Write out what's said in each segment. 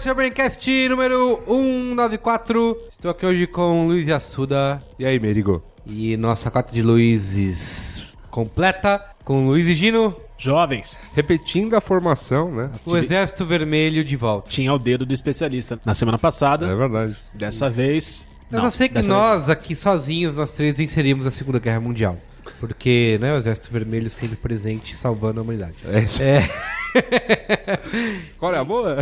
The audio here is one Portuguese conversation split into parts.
esse é o Braincast número 194. Estou aqui hoje com Luiz Assuda E aí, Merigo? e nossa cota de Luizes completa com Luiz e Gino, Jovens, Repetindo a formação, né? o Exército Vermelho de volta. tinha o dedo do especialista na semana passada. É verdade. Dessa vez. Eu não, só sei que dessa nós aqui sozinhos, nós três, venceríamos a Segunda Guerra Mundial. Porque, né, o Exército Vermelho sempre presente, salvando a humanidade. É isso. É. Qual é a boa?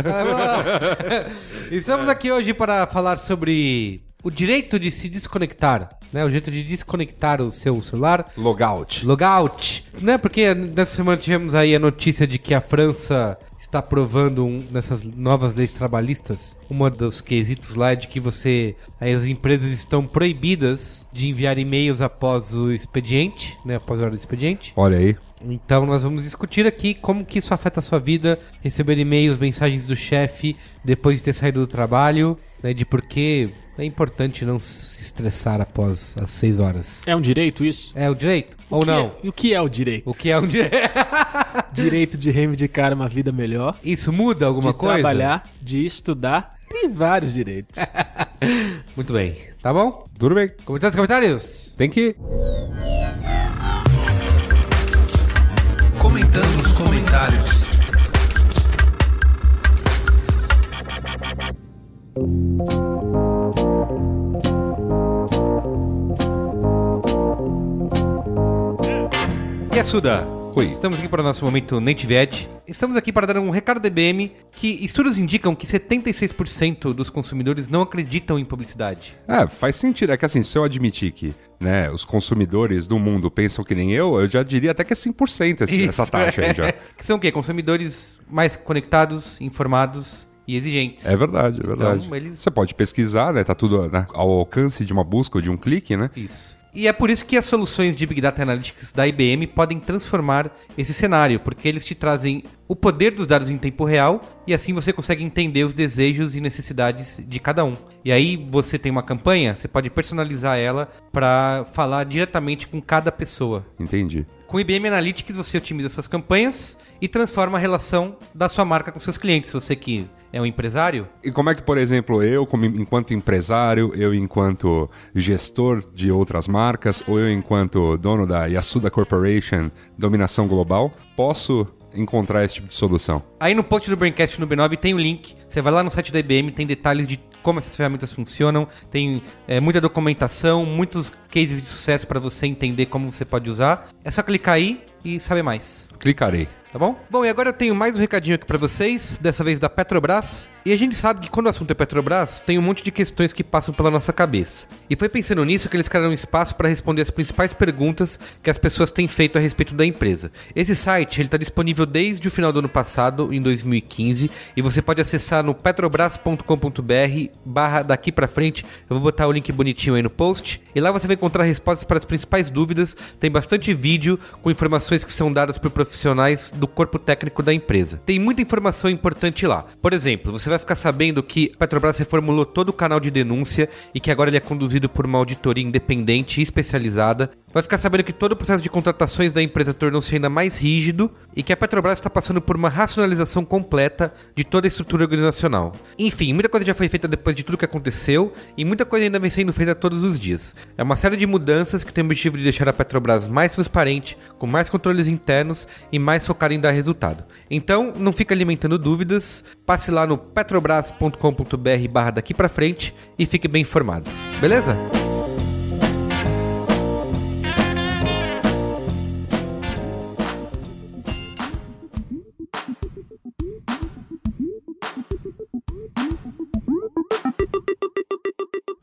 Estamos aqui hoje para falar sobre o direito de se desconectar, né? O jeito de desconectar o seu celular. Logout. Logout, né? Porque nessa semana tivemos aí a notícia de que a França está aprovando um, nessas novas leis trabalhistas. Uma dos quesitos lá é de que você, aí as empresas estão proibidas de enviar e-mails após o expediente, né? Após a hora do expediente. Olha aí. Então nós vamos discutir aqui como que isso afeta a sua vida, receber e-mails, mensagens do chefe depois de ter saído do trabalho, né, de por que é importante não se estressar após as 6 horas. É um direito isso? É o direito? Ou O que não? é- E o que é o direito? O que é um direito? Direito de reivindicar uma vida melhor, Isso muda alguma de coisa? trabalhar, de estudar. Tem vários direitos. Muito bem, tá bom? Tudo bem. Comentários, comentários? Tem que. Comentando os comentários. E a Suda? Oi. Estamos aqui para o nosso momento Native Edge. Estamos aqui para dar um recado da IBM que estudos indicam que 76% dos consumidores não acreditam em publicidade. É, faz sentido. É que assim, se eu admitir que né, os consumidores do mundo pensam que nem eu, eu já diria até que é 100% esse, essa Isso, taxa é. aí já. Que são o quê? Consumidores mais conectados, informados e exigentes. É verdade, é verdade. Então, eles- Você pode pesquisar, né? Tá tudo né, ao alcance de uma busca ou de um clique, né? Isso. E é por isso que as soluções de Big Data Analytics da IBM podem transformar esse cenário, porque eles te trazem o poder dos dados em tempo real e assim você consegue entender os desejos e necessidades de cada um. E aí você tem uma campanha, você pode personalizar ela para falar diretamente com cada pessoa. Entendi. Com o IBM Analytics você otimiza suas campanhas e transforma a relação da sua marca com seus clientes. Você que é um empresário, E como é que, por exemplo, eu, como enquanto empresário, eu enquanto gestor de outras marcas, ou eu enquanto dono da Yasuda Corporation, dominação global, posso encontrar esse tipo de solução? Aí no post do Braincast no B9 tem o link. Você vai lá no site da IBM, tem detalhes de como essas ferramentas funcionam, tem é, muita documentação, muitos cases de sucesso para você entender como você pode usar. É só clicar aí e saber mais. Clicarei. Tá bom? Bom, e agora eu tenho mais um recadinho aqui pra vocês, dessa vez da Petrobras. E a gente sabe que quando o assunto é Petrobras, tem um monte de questões que passam pela nossa cabeça. E foi pensando nisso que eles criaram um espaço para responder as principais perguntas que as pessoas têm feito a respeito da empresa. Esse site, ele tá disponível desde o final do ano passado, em 2015, e você pode acessar no petrobras.com.br barra daqui pra frente. Eu vou botar o link bonitinho aí no post. E lá você vai encontrar respostas para as principais dúvidas. Tem bastante vídeo com informações que são dadas por profissionais do corpo técnico da empresa. Tem muita informação importante lá. Por exemplo, você vai ficar sabendo que Petrobras reformulou todo o canal de denúncia e que agora ele é conduzido por uma auditoria independente e especializada. Vai ficar sabendo que todo o processo de contratações da empresa tornou-se ainda mais rígido e que a Petrobras está passando por uma racionalização completa de toda a estrutura organizacional. Enfim, muita coisa já foi feita depois de tudo que aconteceu e muita coisa ainda vem sendo feita todos os dias. É uma série de mudanças que tem o objetivo de deixar a Petrobras mais transparente, com mais controles internos e mais focada em dar resultado. Então, não fica alimentando dúvidas, passe lá no petrobras.com.br barra daqui pra frente e fique bem informado. Beleza?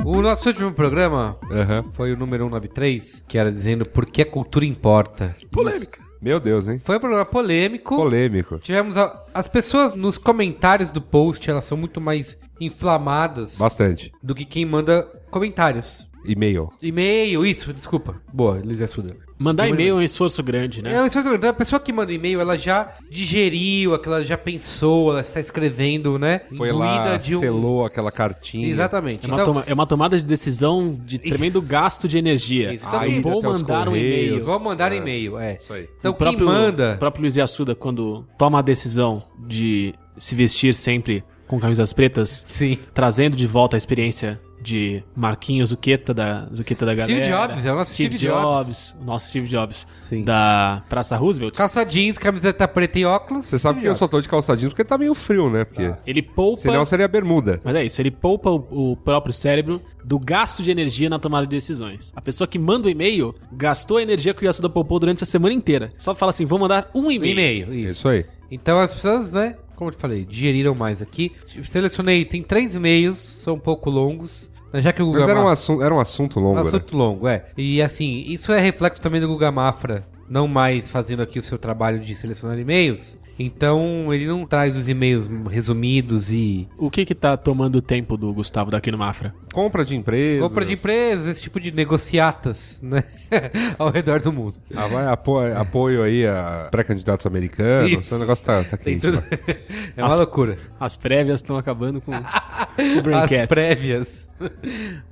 O nosso último programa Aham. foi o número 193, que era dizendo por que a cultura importa. Polêmica. Meu Deus, hein? Foi um programa polêmico. Polêmico. Tivemos a- as pessoas nos comentários do post, elas são muito mais inflamadas Bastante. do que quem manda comentários. E-mail. E-mail, isso, desculpa. Boa, Luiz Assuda. Mandar e-mail é um esforço grande, né? É um esforço grande. A pessoa que manda e-mail, ela já digeriu, aquela já pensou, ela está escrevendo, né? Foi lá, de um- selou aquela cartinha. Exatamente. É uma, Então, toma- é uma tomada de decisão de tremendo gasto de energia. Isso, então quem- vou mandar um e-mail. vamos mandar e-mail, é. Isso aí. Então o próprio, quem manda... O próprio Luiz Assuda, quando toma a decisão de se vestir sempre com camisas pretas, Sim. trazendo de volta a experiência de Marquinhos Zuqueta da, Zuqueta da Steve galera. Jobs, é o nosso Steve, Steve Jobs. Jobs. Nosso Steve Jobs. Sim. Da Praça Roosevelt. Calça jeans, camiseta preta e óculos. Você sabe que eu só tô de calçadinho porque tá meio frio, né? Porque Ele poupa... senão seria bermuda. Mas é isso, ele poupa o, o próprio cérebro do gasto de energia na tomada de decisões. A pessoa que manda o e-mail gastou a energia que o Yasuda poupou durante a semana inteira. Só fala assim, vou mandar um Um e-mail. e-mail, É isso. Isso aí. Então as pessoas, né, como eu te falei, digeriram mais aqui. Selecionei, tem três e-mails, são um pouco longos. Já que o Guga Mas era um, assunto, era um assunto longo, um né? assunto longo, é. E assim, isso é reflexo também do Guga Mafra, não mais fazendo aqui o seu trabalho de selecionar e-mails. Então ele não traz os e-mails resumidos e O que que tá tomando o tempo do Gustavo daqui no Mafra? Compra de empresa. compra de empresas, esse tipo de negociatas, né, ao redor do mundo. Ah, vai apoio, apoio aí a pré-candidatos americanos. Isso. Esse negócio tá, tá quente. tudo... é uma As- loucura. As prévias estão acabando com o As Braincast. prévias.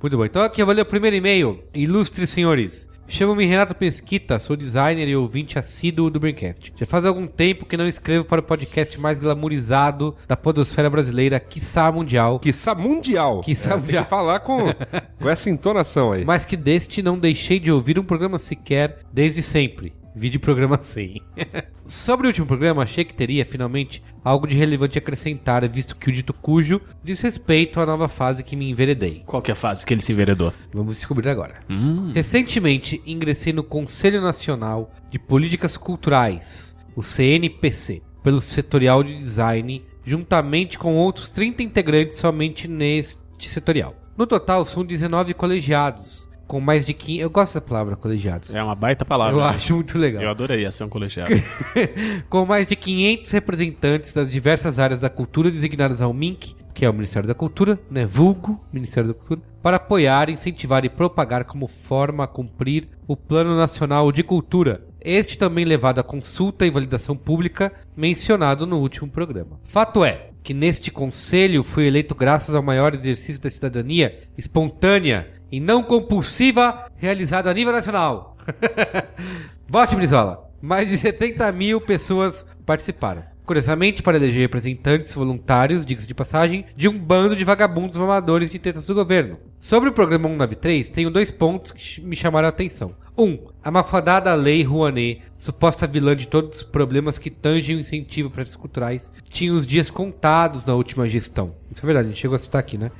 Muito bom. Então aqui eu vou ler o primeiro e-mail. Ilustres senhores. Chamo-me Renato Pesquita, sou designer e ouvinte assíduo do Braincast. Já faz algum tempo que não escrevo para o podcast mais glamourizado da podosfera brasileira, quiçá mundial. Quiçá mundial. Quiçá É, tem mundial. que falar com, com essa entonação aí. Mas que deste não deixei de ouvir um programa sequer desde sempre. Vídeo programa 100. Sobre o último programa, achei que teria finalmente algo de relevante a acrescentar, visto que o dito cujo diz respeito à nova fase que me enveredei. Qual que é a fase que ele se enveredou? Vamos descobrir agora. Recentemente ingressei no Conselho Nacional de Políticas Culturais, o CNPC, pelo setorial de design, juntamente com outros 30 integrantes somente neste setorial. No total são 19 colegiados, com mais de 15. Eu gosto da palavra colegiados. É uma baita palavra. Eu né? acho muito legal. Eu adoraria ser um colegiado. com mais de 500 representantes das diversas áreas da cultura designadas ao MINC, que é o Ministério da Cultura, né, vulgo Ministério da Cultura, para apoiar, incentivar e propagar como forma a cumprir o Plano Nacional de Cultura. Este também levado à consulta e validação pública mencionado no último programa. Fato é que neste conselho fui eleito graças ao maior exercício da cidadania espontânea e não compulsiva realizado a nível nacional. Vote, Brizola. Mais de 70 mil pessoas participaram. Curiosamente, para eleger representantes voluntários, diga-se de passagem, de um bando de vagabundos mamadores de tetas do governo. Sobre o programa 193, tenho dois pontos que me chamaram a atenção. 1. Um, a mafadada Lei Rouanet, suposta vilã de todos os problemas que tangem o incentivo para artes culturais, tinha os dias contados na última gestão. Isso é verdade, a gente chegou a citar aqui, né?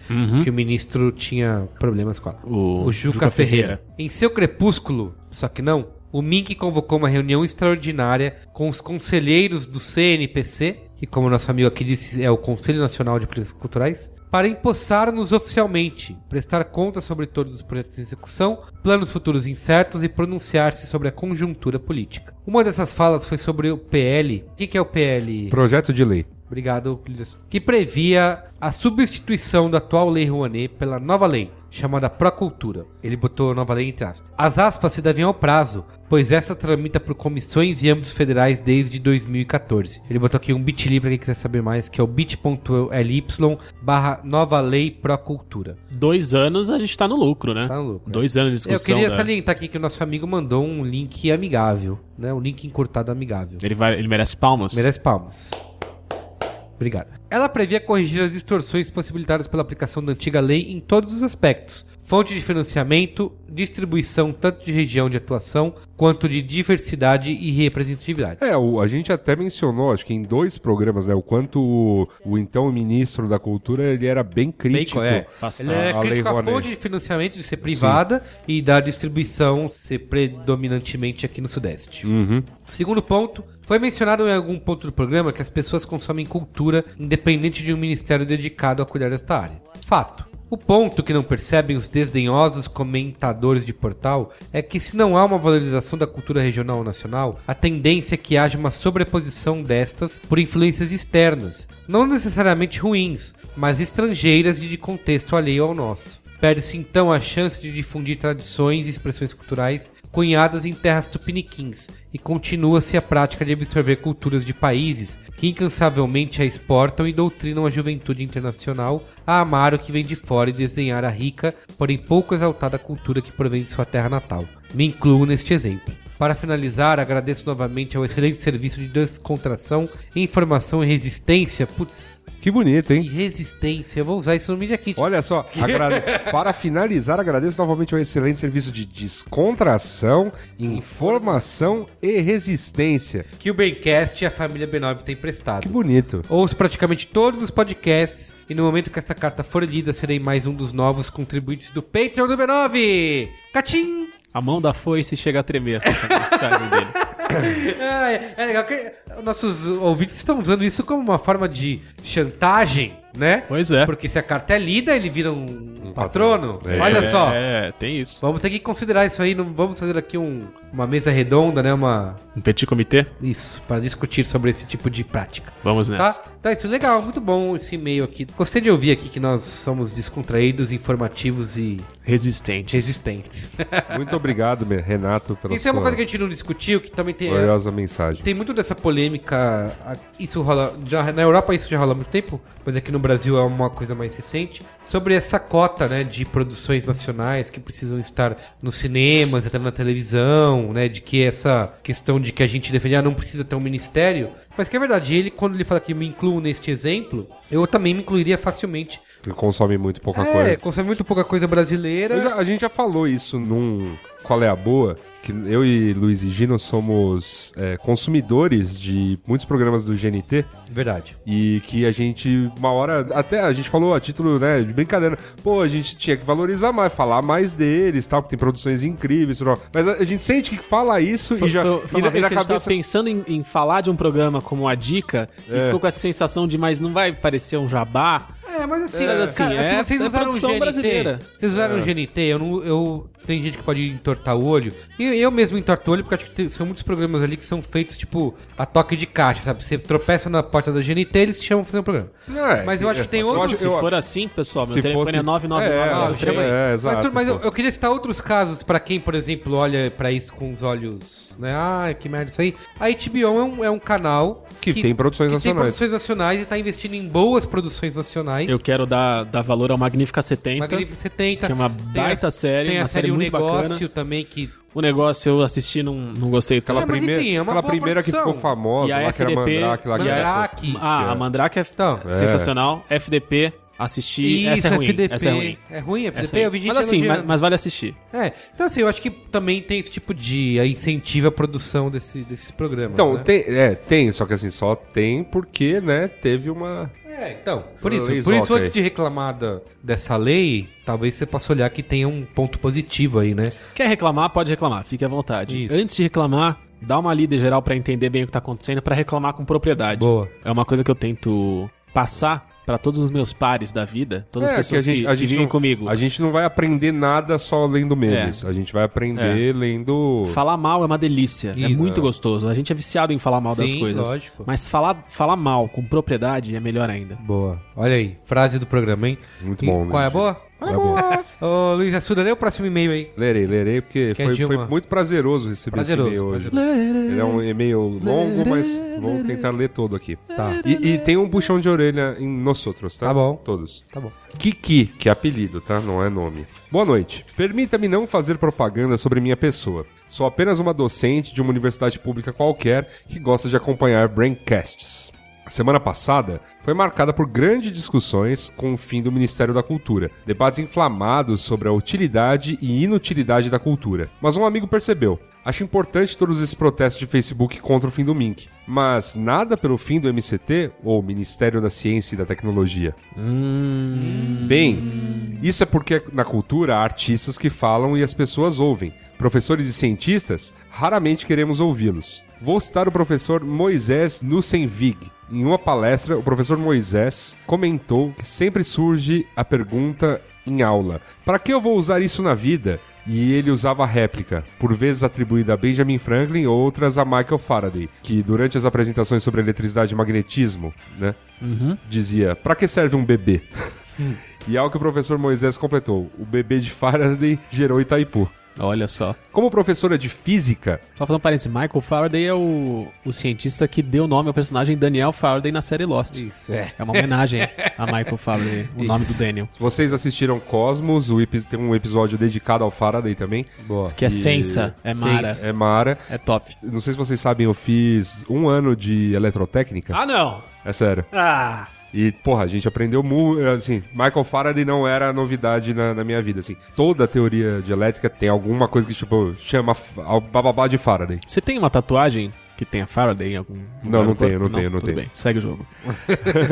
Que o ministro tinha problemas com ela. O Juca, Juca Ferreira. Ferreira. Em seu crepúsculo, só que não, o Mink convocou uma reunião extraordinária com os conselheiros do CNPC, que como nosso amigo aqui disse é o Conselho Nacional de Políticas Culturais, para empossar-nos oficialmente, prestar contas sobre todos os projetos em execução, planos futuros incertos e pronunciar-se sobre a conjuntura política. Uma dessas falas foi sobre o PL. O que é o PL? Projeto de lei. Obrigado. Que previa a substituição da atual Lei Rouanet pela nova lei, chamada Procultura. Ele botou nova lei entre aspas. As aspas se devem ao prazo, pois essa tramita por comissões e âmbitos federais desde 2014. Ele botou aqui um bit.ly para quem quiser saber mais, que é o bit.ly barra nova lei Procultura. Dois anos a gente tá no lucro, né? Tá no lucro, Dois anos de Eu discussão. queria da- salientar aqui que o nosso amigo mandou um link amigável, né? Um link encurtado amigável. Ele, vai, ele merece palmas. Merece palmas. Obrigado. Ela previa corrigir as distorções possibilitadas pela aplicação da antiga lei em todos os aspectos. Fonte de financiamento, distribuição tanto de região de atuação quanto de diversidade e representatividade. É, o- a gente até mencionou, acho que em dois programas, né, o quanto o, o então ministro da Cultura ele era bem crítico. Bacon, é. Ele é A crítico à fonte de financiamento de ser privada e da distribuição ser predominantemente aqui no Sudeste. Uhum. Segundo ponto, foi mencionado em algum ponto do programa que as pessoas consomem cultura independente de um ministério dedicado a cuidar desta área. Fato. O ponto que não percebem os desdenhosos comentadores de portal é que se não há uma valorização da cultura regional ou nacional, a tendência é que haja uma sobreposição destas por influências externas, não necessariamente ruins, mas estrangeiras e de contexto alheio ao nosso. Perde-se então a chance de difundir tradições e expressões culturais cunhadas em terras tupiniquins e continua-se a prática de absorver culturas de países que incansavelmente a exportam e doutrinam a juventude internacional a amar o que vem de fora e desdenhar a rica, porém pouco exaltada cultura que provém de sua terra natal. Me incluo neste exemplo. Para finalizar, agradeço novamente ao excelente serviço de descontração, informação e resistência. Putz, Que bonito, e hein? resistência. Eu vou usar isso no Media Kit. Olha só, agrade- para finalizar, agradeço novamente ao excelente serviço de descontração, informação e resistência. Que o Braincast e a família B9 tem prestado. Que bonito. Ouço praticamente todos os podcasts e no momento que esta carta for lida, serei mais um dos novos contribuintes do Patreon do B9. Catim! A mão da foice chega a tremer. é, é legal que nossos ouvintes estão usando isso como uma forma de chantagem, né? Pois é. Porque se a carta é lida, ele vira um, patrono. É. Olha só. É, tem isso. Vamos ter que considerar isso aí. Não vamos fazer aqui um- uma mesa redonda, né? Uma Um petit comitê? isso para discutir sobre esse tipo de prática. Vamos nessa. Tá? Tá, isso legal, muito bom esse e-mail aqui. Gostei de ouvir aqui que nós somos descontraídos, informativos e Resistente. resistentes. Muito obrigado, Renato, pela isso é uma coisa que a gente não discutiu, que também tem. gloriosa mensagem. Tem muito dessa polêmica. Isso rola. Já, na Europa isso já rola há muito tempo, mas aqui no Brasil é uma coisa mais recente. Sobre essa cota né, de produções nacionais que precisam estar nos cinemas, até na televisão, né? De que essa questão de que a gente defende, ah, não precisa ter um ministério. Mas que é verdade, ele, quando ele fala que me incluo neste exemplo, eu também me incluiria facilmente. Que consome muito pouca é, coisa. consome muito pouca coisa brasileira. Já- a gente já falou isso num Qual é a Boa, que eu e Luiz e Gino somos é, consumidores de muitos programas do GNT Verdade. e que a gente, uma hora, até a gente falou a título né, de brincadeira, pô, a gente tinha que valorizar mais, falar mais deles, tal, porque tem produções incríveis, tal. mas a, a gente sente que fala isso Foi, e já foi- foi e uma e vez na que a gente cabeça pensando em, em falar de um programa como a Dica e É. ficou com essa sensação de, mas não vai parecer um jabá? É, mas assim, Mas assim, cara, é- se vocês é usaram o produção GNT, brasileira. vocês usaram o GNT, eu não, eu tem gente que pode entortar o olho. E eu mesmo entorto o olho porque acho que tem- são muitos programas ali que são feitos tipo a toque de caixa, sabe? Você tropeça na porta da GNT, eles te chamam pra fazer um programa. É, mas eu acho que tem eu outros acho- Se eu- for assim, pessoal, meu Se telefone fosse- é 999. É, Não, é, chama aí. é, exato, mas, mas eu, eu queria citar outros casos pra quem, por exemplo, olha pra isso com os olhos, né? Ah, que merda isso aí. A HBO é um, é um canal Que tem produções que tem nacionais. produções nacionais e tá investindo em boas produções nacionais. Eu quero dar, dar valor ao Magnífica 70. Magnífico 70. Que é uma Tem a- baita série, Tem a uma série série O muito Negócio bacana. também, que O negócio eu assisti não não gostei tanto. Aquela, É, primeira, enfim, é aquela primeira que ficou famosa, E a lá que era FDP, Mandrake, lá que era... Mandrake. Ah, a Mandrake é Então, sensacional. FDP, assisti. Isso, essa é ruim. FDP. Essa é ruim. É ruim, Essa FDP? é Eu vi ruim. gente Mas assim, mas, mas vale assistir. É, então assim, eu acho que também tem esse tipo de a incentiva a produção desse, desses programas. Então, né? tem, é, tem, só que assim, só tem porque, né, teve uma... É, então, por isso, por isso antes de reclamar da- dessa lei, talvez você possa olhar que tenha um ponto positivo aí, né? Quer reclamar, pode reclamar, fique à vontade. Isso. Antes de reclamar, dá uma lida geral pra entender bem o que tá acontecendo, pra reclamar com propriedade. Boa. É uma coisa que eu tento passar pra todos os meus pares da vida, todas É, as pessoas que, que vivem não, comigo. A gente não vai aprender nada só lendo memes. A gente vai aprender lendo... Falar mal é uma delícia, é Isso. muito gostoso. A gente é viciado em falar mal das Sim, coisas. lógico. Mas falar, falar mal com propriedade é melhor ainda. Boa. Olha aí, frase do programa, hein? Muito E bom, Qual é a boa? É bom. Ô, Luiz Assuda, lê o próximo e-mail aí. Lerei, lerei, porque Que é foi, de foi uma- muito prazeroso receber Prazeroso, esse e-mail hoje. Ele é um e-mail longo, mas vou tentar ler todo aqui. Tá. E, e tem um puxão de orelha em nós outros, tá? Tá bom. Todos. Tá bom. Kiki, que é apelido, tá? Não é nome. Boa noite. Permita-me não fazer propaganda sobre minha pessoa. Sou apenas uma docente de uma universidade pública qualquer que gosta de acompanhar Braincasts. A semana passada foi marcada por grandes discussões com o fim do Ministério da Cultura, debates inflamados sobre a utilidade e inutilidade da cultura. Mas um amigo percebeu. Acho importante todos esses protestos de Facebook contra o fim do MINC, mas nada pelo fim do MCT ou Ministério da Ciência e da Tecnologia. Bem, isso é porque na cultura há artistas que falam e as pessoas ouvem. Professores e cientistas, raramente queremos ouvi-los. Vou citar o professor Moisés Nussenvig. Em uma palestra, o professor Moisés comentou que sempre surge a pergunta em aula. Para que eu vou usar isso na vida? E ele usava a réplica, por vezes atribuída a Benjamin Franklin, outras a Michael Faraday, que durante as apresentações sobre eletricidade e magnetismo, né, dizia: "Para que serve um bebê?" e ao que o professor Moisés completou: "O bebê de Faraday gerou Itaipu." Olha só. Como professora de física, Só fazendo um parênteses, Michael Faraday é o, o cientista que deu nome ao personagem Daniel Faraday na série Lost. Isso, é. É uma homenagem a Michael Faraday, o nome do Daniel. vocês assistiram Cosmos, o tem um episódio dedicado ao Faraday também. Boa. Que é E- Sensa, é Mara, É Mara. é top. Não sei se vocês sabem, eu fiz um ano de eletrotécnica. Ah, não! É sério. Ah! E, porra, a gente aprendeu muito. Assim, Michael Faraday não era novidade na, na minha vida. Assim, toda teoria de elétrica tem alguma coisa que, tipo, chama ao bababá de Faraday. Você tem uma tatuagem que tenha Faraday em algum Não, não tenho, não tenho, não tudo tenho. bem, segue o jogo.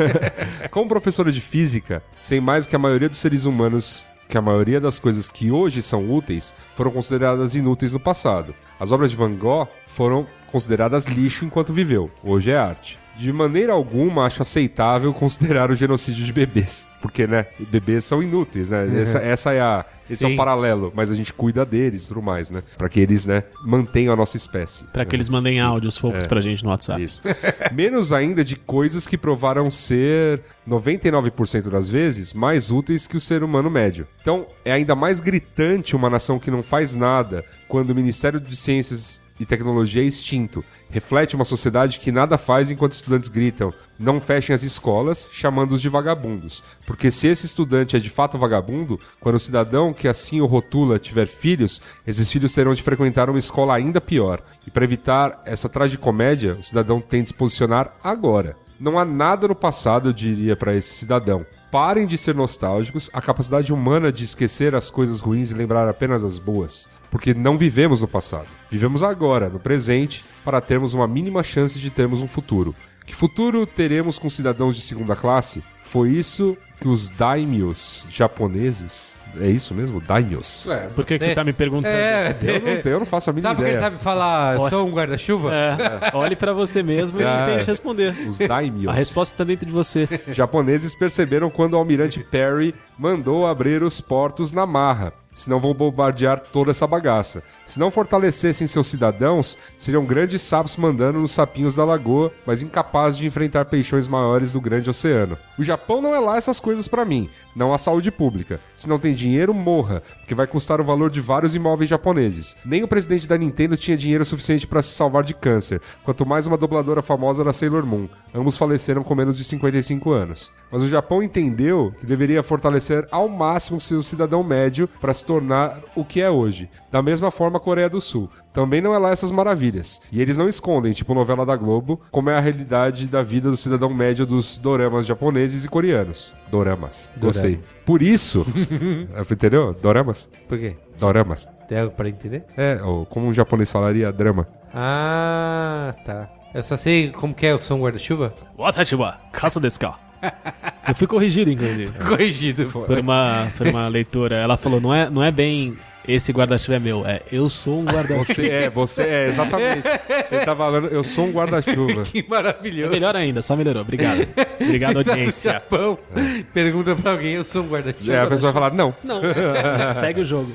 Como professora de física, sei mais que a maioria dos seres humanos que a maioria das coisas que hoje são úteis foram consideradas inúteis no passado. As obras de Van Gogh foram consideradas lixo enquanto viveu. Hoje é arte. De maneira alguma acho aceitável considerar o genocídio de bebês. Porque, né, bebês são inúteis, né? Essa, essa é a, esse é Sim. o paralelo. Mas a gente cuida deles e tudo mais, né? Pra que eles, né, mantenham a nossa espécie. Pra que eles mandem áudios fofos pra gente no WhatsApp. Isso. Menos ainda de coisas que provaram ser 99% das vezes mais úteis que o ser humano médio. Então, é ainda mais gritante uma nação que não faz nada quando o Ministério de Ciências e Tecnologia é extinto. Reflete uma sociedade que nada faz enquanto estudantes gritam: não fechem as escolas, chamando-os de vagabundos. Porque se esse estudante é de fato vagabundo, quando o cidadão que assim o rotula tiver filhos, esses filhos terão de frequentar uma escola ainda pior. E para evitar essa tragicomédia, o cidadão tem de se posicionar agora. Não há nada no passado, eu diria para esse cidadão. Parem de ser nostálgicos, a capacidade humana de esquecer as coisas ruins e lembrar apenas as boas. Porque não vivemos no passado. Vivemos agora, no presente, para termos uma mínima chance de termos um futuro. Que futuro teremos com cidadãos de segunda classe? Foi isso que os daimyos japoneses. É isso mesmo? Daimyos. Por que, que você tá me perguntando? É, Eu não, eu não faço a mínima Sabe porque ele ideia. sabe falar sou um guarda-chuva? É, olhe pra você mesmo e tente responder. Os daimyos. A resposta tá dentro de você. Japoneses perceberam quando o almirante Perry mandou abrir os portos na marra. Senão vão bombardear toda essa bagaça. Se não fortalecessem seus cidadãos, seriam grandes sapos mandando nos sapinhos da lagoa, mas incapazes de enfrentar peixões maiores do grande oceano. O Japão não é lá essas coisas pra mim. Não há saúde pública. Se não tem dinheiro, morra, porque vai custar o valor de vários imóveis japoneses. Nem o presidente da Nintendo tinha dinheiro suficiente pra se salvar de câncer, quanto mais uma dubladora famosa da Sailor Moon. Ambos faleceram com menos de 55 anos. Mas o Japão entendeu que deveria fortalecer ao máximo seu cidadão médio para se tornar o que é hoje. Da mesma forma, a Coreia do Sul. Também não é lá essas maravilhas. E eles não escondem, tipo novela da Globo, como é a realidade da vida do cidadão médio dos doramas japoneses e coreanos. Doramas. Gostei. Por isso. entendeu? Doramas? Por quê? Doramas. Tem algo pra entender? É, ou como um japonês falaria, drama. Ah, tá. Eu só sei como que é o som guarda-chuva. Watachiwa, caça desse carro. Eu fui corrigido, inclusive. Corrigido. Por uma, por uma leitora. Ela falou: não é, não é bem esse guarda-chuva é meu, é eu sou um guarda-chuva. Você é, você é, exatamente. Você tá falando, eu sou um guarda-chuva. Que É maravilhoso. melhor ainda, só melhorou. Obrigado. Obrigado, Você tá no audiência. Japão, pergunta pra alguém, eu sou um guarda-chuva. É, a pessoa vai falar, não. Não, segue o jogo.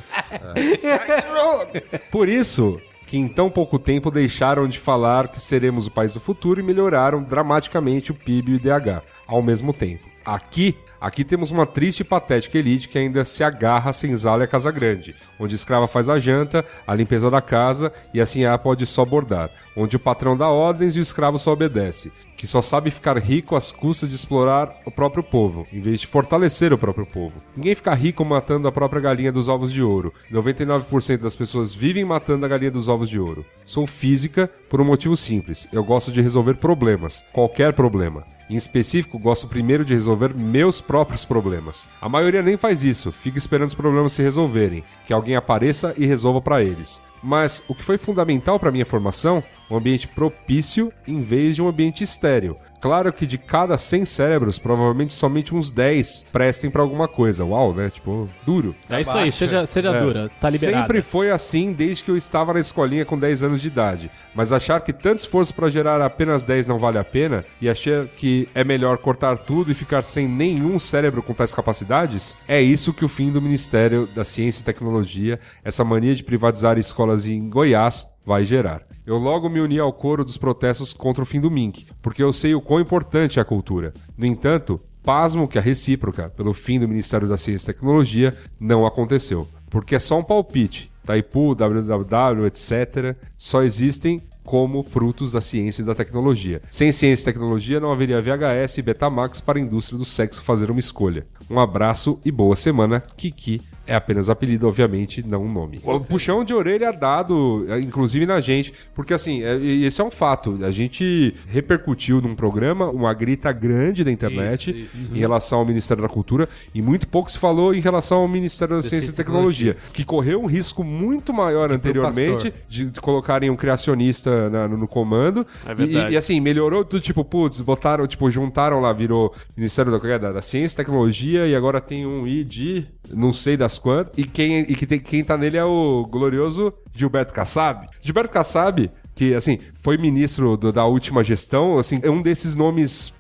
Por isso que em tão pouco tempo deixaram de falar que seremos o país do futuro e melhoraram dramaticamente o PIB e o IDH ao mesmo tempo. Aqui, aqui temos uma triste e patética elite que ainda se agarra à senzala e à casa grande, onde a escrava faz a janta, a limpeza da casa e assim a pode só bordar, onde o patrão dá ordens e o escravo só obedece, que só sabe ficar rico às custas de explorar o próprio povo, em vez de fortalecer o próprio povo. Ninguém fica rico matando a própria galinha dos ovos de ouro. 99% das pessoas vivem matando a galinha dos ovos de ouro. Sou física por um motivo simples. Eu gosto de resolver problemas, qualquer problema. Em específico, gosto primeiro de resolver meus próprios problemas. A maioria nem faz isso, fica esperando os problemas se resolverem, que alguém apareça e resolva para eles. Mas o que foi fundamental para minha formação, um ambiente propício em vez de um ambiente estéril, Claro que de cada 100 cérebros, provavelmente somente uns 10 prestem pra alguma coisa. Uau, né? Tipo, duro. É isso aí, seja, seja É. dura, tá liberado. Sempre foi assim desde que eu estava na escolinha com 10 anos de idade. Mas achar que tanto esforço para gerar apenas 10 não vale a pena e achar que é melhor cortar tudo e ficar sem nenhum cérebro com tais capacidades, é isso que o fim do Ministério da Ciência e Tecnologia, essa mania de privatizar escolas em Goiás, vai gerar. Eu logo me uni ao coro dos protestos contra o fim do MINC, porque eu sei o quão importante é a cultura. No entanto, pasmo que a recíproca pelo fim do Ministério da Ciência e Tecnologia não aconteceu, porque é só um palpite. Taipu, www, etc., só existem como frutos da ciência e da tecnologia. Sem ciência e tecnologia não haveria VHS e Betamax para a indústria do sexo fazer uma escolha. Um abraço e boa semana. Kiki é apenas apelido, obviamente, não um nome. O puxão de orelha dado, é, inclusive na gente, porque assim, é- e esse é um fato. A gente repercutiu num programa uma grita grande da internet em relação ao Ministério da Cultura e muito pouco se falou em relação ao Ministério da, Ciência e Tecnologia, que correu um risco muito maior anteriormente de, colocarem um criacionista na- no, no comando. É E- verdade. E, assim, melhorou tudo, tipo, putz, botaram, tipo, juntaram lá, virou Ministério da, da, da Ciência e Tecnologia e agora tem um I de não sei das quantas. E quem, e que tem, quem tá nele é o glorioso Gilberto Kassab. Gilberto Kassab, que, assim, foi ministro do- da última gestão, assim, é um desses nomes.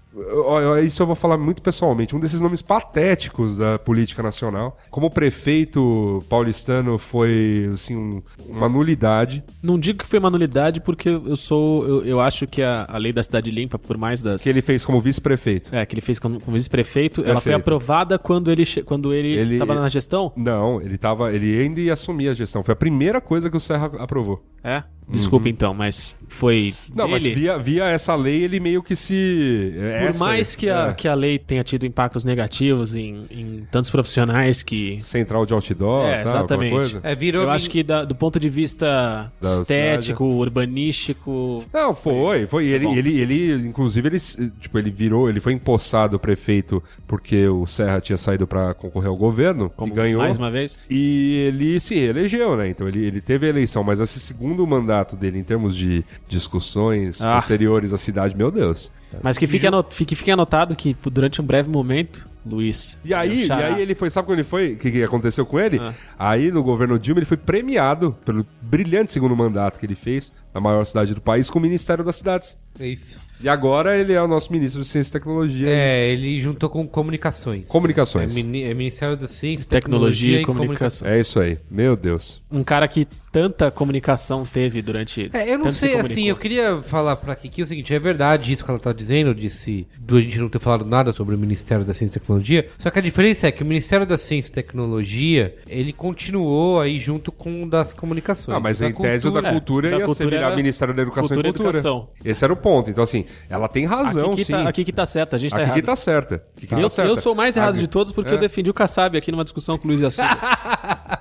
Isso eu vou falar muito pessoalmente. Um desses nomes patéticos da política nacional. Como prefeito paulistano foi, assim, um- uma nulidade. Não digo que foi uma nulidade, porque eu sou. Eu, eu acho que a, a lei da cidade limpa, por mais das. Que ele fez como vice-prefeito. É, que ele fez como, como vice-prefeito, ela foi aprovada quando ele, quando ele, Ele- tava na gestão? Não, ele tava. Ele ainda ia assumir a gestão. Foi a primeira coisa que o Serra aprovou. É? Desculpa então, mas foi. Uhum. Não, mas dele. via, via essa lei, ele meio que se. Por essa- mais que a, é, que a lei tenha tido impactos negativos em, em tantos profissionais que. Central de outdoor, É, tá, exatamente. coisa. É, virou. Eu acho que da- do ponto de vista Da estético, urbanístico. Não, foi, foi. Ele, bom. ele, ele, inclusive, ele, tipo, ele virou, ele foi empossado prefeito porque o Serra tinha saído pra concorrer ao governo Como e ganhou. Mais uma vez. E ele se reelegeu, né? Então ele, ele teve a eleição, mas esse segundo mandato dele, em termos de discussões Ah. posteriores à cidade, meu Deus. Mas que fique, anot fique, fique anotado que durante um breve momento, Luiz. E aí, e aí ele foi, sabe quando ele foi? O que, que aconteceu com ele? Ah. Aí no governo Dilma ele foi premiado pelo brilhante segundo mandato que ele fez na maior cidade do país com o Ministério das Cidades. É isso. E agora ele é o nosso ministro de Ciência e Tecnologia É, ele juntou com comunicações. Comunicações. É, mini- é Ministério da Ciência, Tecnologia Tecnologia, e Comunicação. É isso aí. Meu Deus. Um cara que tanta comunicação teve durante. É, eu não tanto se sei, assim, eu queria falar pra Kiki o seguinte, é verdade isso que ela tá dizendo, disse do a gente não ter falado nada sobre o Ministério da Ciência e Tecnologia, só que a diferença é que o Ministério da Ciência e Tecnologia, ele continuou aí junto com o das comunicações. Ah, mas Da em tese o da É, cultura da ia ser cultura virar era Ministério da Educação cultura e e Cultura. educação. Esse era o ponto. Então, assim, ela tem razão, Aqui que, sim. tá, aqui que tá certo, a gente tá Aqui errado. que tá certa. Aqui que eu, tá certa. eu sou o mais errado A- de todos porque É. eu defendi o Kassab aqui numa discussão com o Luiz Assunto.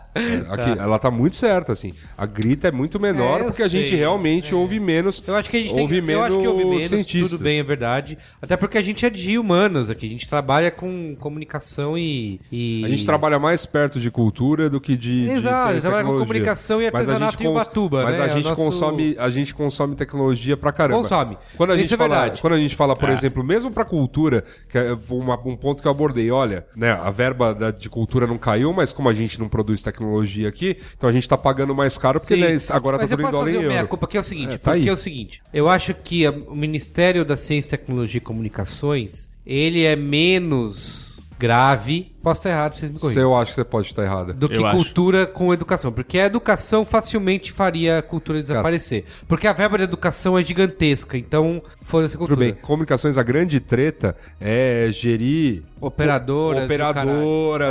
Aqui, Ela tá muito certa, assim. A grita é muito menor É, porque a gente sei. realmente ouve menos. Eu acho que a gente tem ouve que, menos eu acho que ouve menos, cientistas. tudo bem, é verdade. Até porque a gente é de humanas aqui, a gente trabalha com comunicação e... e- A gente trabalha mais perto de cultura do que de, de Exato, ciência e trabalha com comunicação e Mas a gente artesanato em cons- Ubatuba, Mas né? a gente É nosso- consome, a gente consome tecnologia pra caramba. Consome. Quando a Isso gente é fala, verdade. quando a gente fala, por É. exemplo, mesmo pra cultura, que é uma- um ponto que eu abordei, olha, né, a verba da- de cultura não caiu, mas como a gente não produz tecnologia aqui, então a gente tá pagando mais caro porque né, agora Mas tá tudo em dólar e meia euro. culpa que é o seguinte, É, tá porque aí. é o seguinte, eu acho que o Ministério da Ciência, Tecnologia e Comunicações, ele é menos grave, posso estar errado, vocês me corrigem, eu acho que você pode estar errada. do que Eu acho. cultura com educação, porque a educação facilmente faria a cultura desaparecer, porque a verba da educação é gigantesca, então foda-se a Tudo cultura. bem, comunicações, a grande treta é gerir Operadoras, operadoras,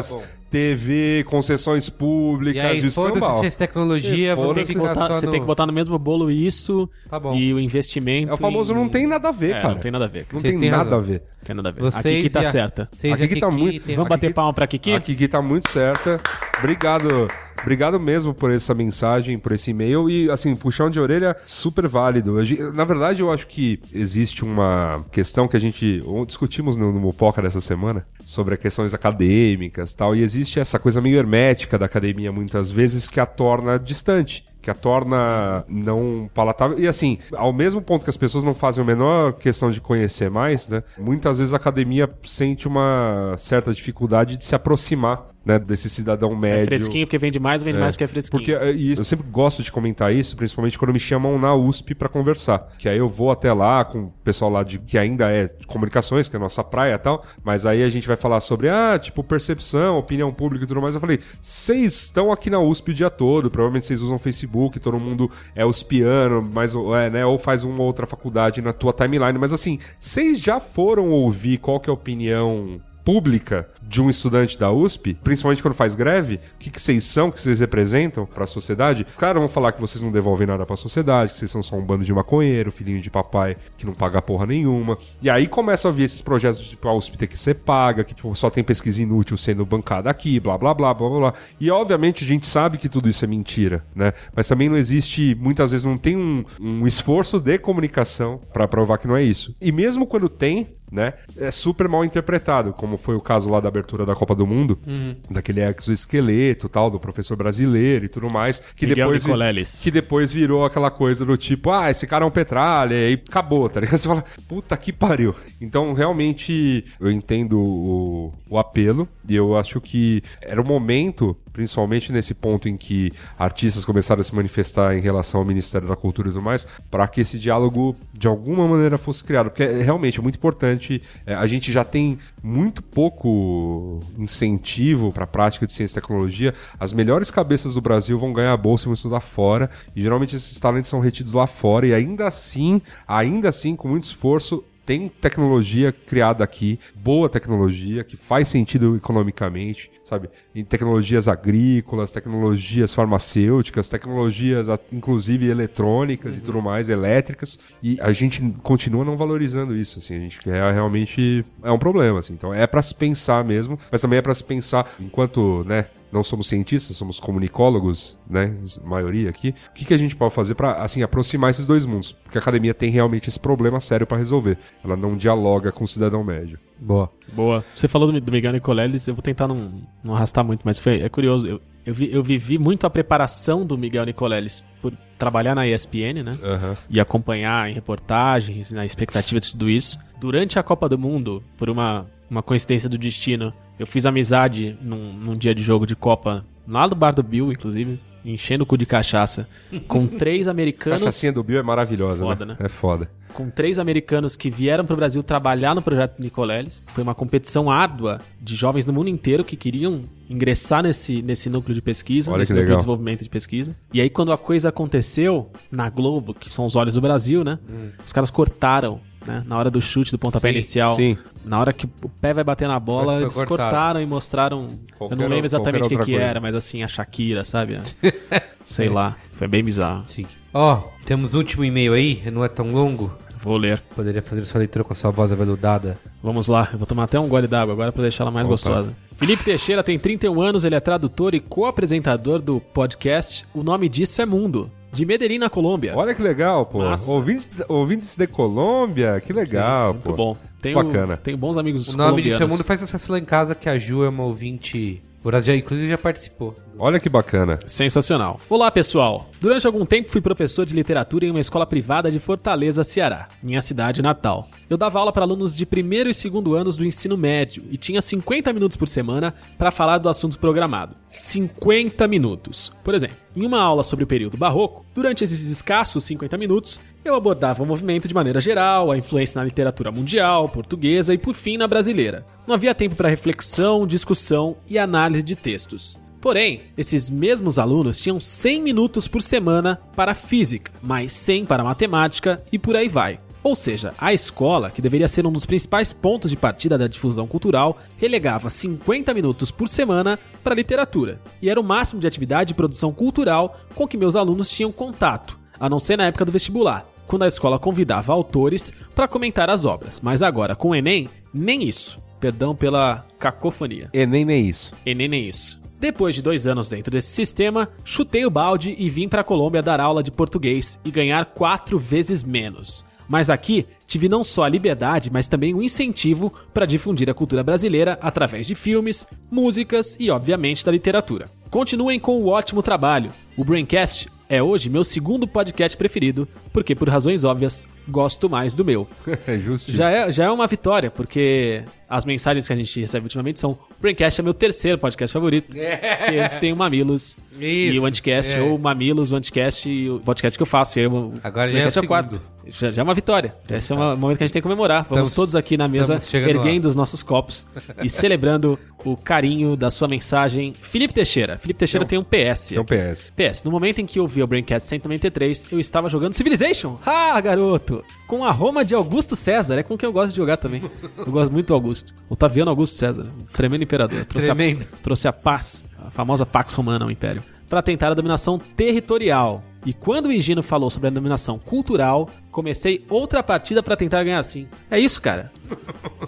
caralho. Tá bom. TV, concessões E públicas aí, o escambau. foda-se e tecnologia, E foda-se Tem que botar- só você no... tem que botar no mesmo bolo isso Tá bom. e o investimento. É o famoso em- não tem nada a ver, É, cara. Não tem nada a ver. cara. Não Vocês tem têm nada razão. a ver. Tem nada a ver. Vocês aqui que tá e a- certa. vocês Aqui e que tá muito- tem- Vamos bater palma pra Kiki? A Kiki tá muito certa. Obrigado. Obrigado mesmo por essa mensagem, por esse e-mail. E, assim, puxão de orelha super válido. A Na verdade, eu acho que existe uma questão que a gente discutimos no, no Mopoca dessa semana sobre questões acadêmicas tal. E existe essa coisa meio hermética da academia, muitas vezes, que a torna distante. Que a torna não palatável. E assim, ao mesmo ponto que as pessoas não fazem a menor questão de conhecer mais, né? Muitas vezes a academia sente uma certa dificuldade de se aproximar né, desse cidadão médio. É fresquinho porque vende mais, vende mais porque é fresquinho. Porque é, eu sempre gosto de comentar isso, principalmente quando me chamam na USP pra conversar. Que aí eu vou até lá com o pessoal lá de que ainda é comunicações, que é a nossa praia e tal, mas aí a gente vai falar sobre ah, tipo percepção, opinião pública e tudo mais. Eu falei: "Vocês estão aqui na USP o dia todo, provavelmente vocês usam Facebook, todo mundo é uspiano, mas é, né, ou faz uma outra faculdade na tua timeline, mas assim, vocês já foram ouvir qual que é a opinião pública de um estudante da USP, principalmente quando faz greve, o que, que vocês são, o que vocês representam para a sociedade? Claro, vão falar que vocês não devolvem nada para a sociedade, que vocês são só um bando de maconheiro, filhinho de papai que não paga porra nenhuma. E aí começam a vir esses projetos de tipo, a USP ter que ser paga, que tipo, só tem pesquisa inútil sendo bancada aqui, blá blá blá blá blá blá. E obviamente a gente sabe que tudo isso é mentira, né? Mas também não existe, muitas vezes não tem um, um esforço de comunicação para provar que não é isso. E mesmo quando tem, né? É super mal interpretado, como foi o caso lá da abertura da Copa do Mundo, Uhum. daquele exoesqueleto tal, do professor brasileiro e tudo mais, que Miguel depois Nicoleles. que depois virou aquela coisa do tipo, ah, esse cara é um petralha, e acabou, tá ligado? Você fala, puta que pariu. Então, realmente, eu entendo o, o apelo, e eu acho que era o momento, principalmente nesse ponto em que artistas começaram a se manifestar em relação ao Ministério da Cultura e tudo mais, para que esse diálogo, de alguma maneira, fosse criado. Porque é realmente é muito importante. É, a gente já tem muito pouco incentivo para a prática de ciência e tecnologia. As melhores cabeças do Brasil vão ganhar a bolsa e vão estudar fora. E geralmente esses talentos são retidos lá fora. E ainda assim, ainda assim, com muito esforço, tem tecnologia criada aqui, boa tecnologia, que faz sentido economicamente, sabe? Em tecnologias agrícolas, tecnologias farmacêuticas, tecnologias inclusive eletrônicas e tudo mais, elétricas, e a gente continua não valorizando isso, assim, a gente quer realmente é um problema, assim. Então é para se pensar mesmo, mas também é para se pensar enquanto, né, não somos cientistas, somos comunicólogos, né? A maioria aqui. O que, que a gente pode fazer para assim aproximar esses dois mundos? Porque a academia tem realmente esse problema sério para resolver. Ela não dialoga com o cidadão médio. Boa. Boa. Você falou do, do Miguel Nicoleles, eu vou tentar não, não arrastar muito, mas foi, é curioso. Eu, eu, vi- eu vivi muito a preparação do Miguel Nicoleles por trabalhar na ESPN, né? Aham. E acompanhar em reportagens, na expectativa de tudo isso. Durante a Copa do Mundo, por uma, uma coincidência do destino, eu fiz amizade num, num dia de jogo de Copa, lá do bar do Bill, inclusive, enchendo o cu de cachaça, com três A americanos. cachaçinha do Bill é maravilhosa, Foda, né? né? É foda. com três americanos que vieram para o Brasil trabalhar no projeto Nicoleles. Foi uma competição árdua de jovens do mundo inteiro que queriam ingressar nesse, nesse núcleo de pesquisa, Olha nesse núcleo legal. de desenvolvimento de pesquisa. E aí, quando a coisa aconteceu na Globo, que são os olhos do Brasil, né? Os caras cortaram. Né? Na hora do chute do pontapé Sim, inicial, sim. na hora que o pé vai bater na bola, eles cortado. cortaram e mostraram. Qualquer eu não lembro exatamente o que, que era, mas assim, a Shakira, sabe? Sei lá. Foi bem bizarro. Sim. Ó, temos o último e-mail aí, não é tão longo. Vou ler. Poderia fazer sua leitura com a sua voz aveludada. Vamos lá, eu vou tomar até um gole d'água agora pra deixar ela mais gostosa. Felipe Teixeira tem 31 anos, ele é tradutor e co-apresentador do podcast O Nome Disso é Mundo, de Medellín, na Colômbia. Olha que legal, pô. Massa. Ouvintes, ouvintes de Colômbia, que legal, Muito pô. bom. Tenho, Bacana. tenho bons amigos O nome disso é mundo faz sucesso lá em casa, que a Ju é uma ouvinte. O Brasil, inclusive, já participou. Olha que bacana. Sensacional. Olá, pessoal. Durante algum tempo fui professor de literatura em uma escola privada de Fortaleza, Ceará, minha cidade natal. Eu dava aula para alunos de primeiro e segundo anos do ensino médio e tinha 50 minutos por semana para falar do assunto programado. 50 minutos. Por exemplo, em uma aula sobre o período barroco, durante esses escassos 50 minutos, eu abordava o movimento de maneira geral, a influência na literatura mundial, portuguesa e, por fim, na brasileira. Não havia tempo para reflexão, discussão e análise de textos. Porém, esses mesmos alunos tinham 100 minutos por semana para física, mais 100 para matemática e por aí vai. Ou seja, a escola, que deveria ser um dos principais pontos de partida da difusão cultural, relegava 50 minutos por semana para literatura, e era o máximo de atividade e produção cultural com que meus alunos tinham contato, a não ser na época do vestibular, quando a escola convidava autores para comentar as obras. Mas agora, com o Enem, nem isso. Perdão pela cacofonia. Enem nem isso. Enem nem isso. Depois de dois anos dentro desse sistema, chutei o balde e vim para a Colômbia dar aula de português e ganhar quatro vezes menos. Mas aqui tive não só a liberdade, mas também um incentivo para difundir a cultura brasileira através de filmes, músicas e, obviamente, da literatura. Continuem com o ótimo trabalho. O Braincast é hoje meu segundo podcast preferido, porque por razões óbvias gosto mais do meu. É justo Já é, já é uma vitória, porque as mensagens que a gente recebe ultimamente são: o Braincast é meu terceiro podcast favorito. Que antes tem o Mamilos e Isso, o Anticast, é. ou o Mamilos, o Anticast e o podcast que eu faço. E aí, o Agora já é Braincast o o quarto. Já, já é uma vitória. Esse é um momento que a gente tem que comemorar. Vamos Estamos- todos aqui na mesa erguendo os nossos copos e celebrando o carinho da sua mensagem. Felipe Teixeira. Felipe Teixeira tem um PS. Então, aqui. PS. PS, no momento em que eu vi o Braincast 193, eu estava jogando Civilization. Ah, garoto! Com a Roma de Augusto César, é com quem eu gosto de jogar também. Eu gosto muito do Augusto. Otaviano Augusto César, um tremendo imperador. Trouxe Tremendo. A, trouxe a paz, a famosa Pax Romana ao Império, para tentar a dominação territorial. E quando o Higino falou sobre a dominação cultural, comecei outra partida para tentar ganhar sim. É isso, cara.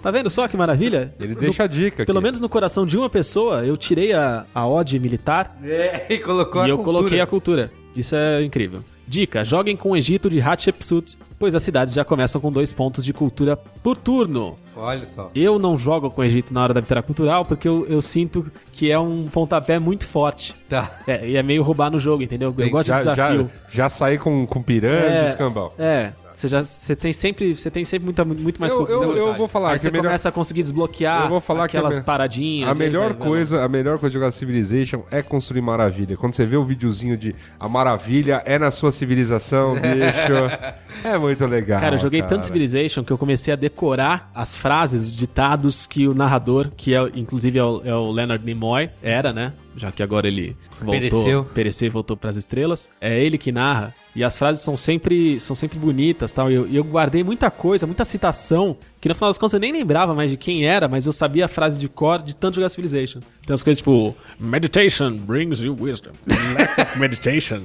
Tá vendo só que maravilha? Ele No- deixa a dica Pelo aqui. menos no coração de uma pessoa, eu tirei a, a ode militar É, e colocou e a eu cultura. coloquei a cultura. Isso é incrível. Dica: joguem com o Egito de Hatshepsut, pois as cidades já começam com dois pontos de cultura por turno. Olha só. Eu não jogo com o Egito na hora da vitória cultural porque eu, eu sinto que é um pontapé muito forte. Tá. É, e é meio roubar no jogo, entendeu? Eu gosto já, de desafio. Já, já saí com, com pirâmide, É, escambau. É. Você, já, você tem sempre, você tem sempre muita, muito mais Eu, eu, eu vou falar Aí que você melhor, começa a conseguir desbloquear Eu vou falar que a aquelas me- paradinhas. a aí melhor vai lá. coisa, a melhor coisa de jogar Civilization é construir maravilha. Quando você vê o videozinho de a maravilha é na sua civilização, bicho. É muito legal. Cara, eu joguei cara. tanto Civilization que eu comecei a decorar as frases, os ditados que o narrador, que é, inclusive é o, é o Leonard Nimoy, era, né? Já que agora ele voltou, Pereceu. pereceu e voltou pras estrelas. É ele que narra. E as frases são sempre, são sempre bonitas tal. E eu, eu guardei muita coisa, muita citação, que no final das contas eu nem lembrava mais de quem era, mas eu sabia a frase de cor de tanto jogar Civilization. Tem as coisas tipo: Meditation brings you wisdom. Lack of meditation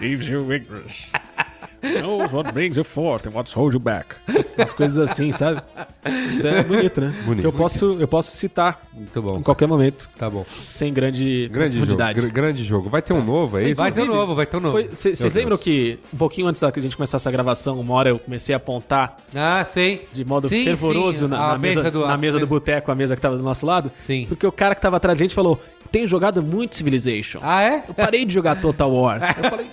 leaves you ignorance. Knows what brings you forth and what holds you back. As coisas assim, sabe? Isso é bonito, né? Bonito. Que eu posso, eu posso citar Muito bom. em qualquer momento, Tá bom. sem grande, Grande jogo, gr- grande jogo. Vai ter um novo, é isso? Vai ter um novo, vai ter um novo. Vocês lembram que um pouquinho antes da que a gente começar essa gravação, uma hora eu comecei a apontar Ah, sei. de modo Sim, fervoroso sim, na, na mesa, do na a mesa do boteco, a mesa que tava do nosso lado? Sim. Porque o cara que tava atrás da gente falou: tenho jogado muito Civilization. Ah, é? Eu parei de jogar Total War. Eu falei,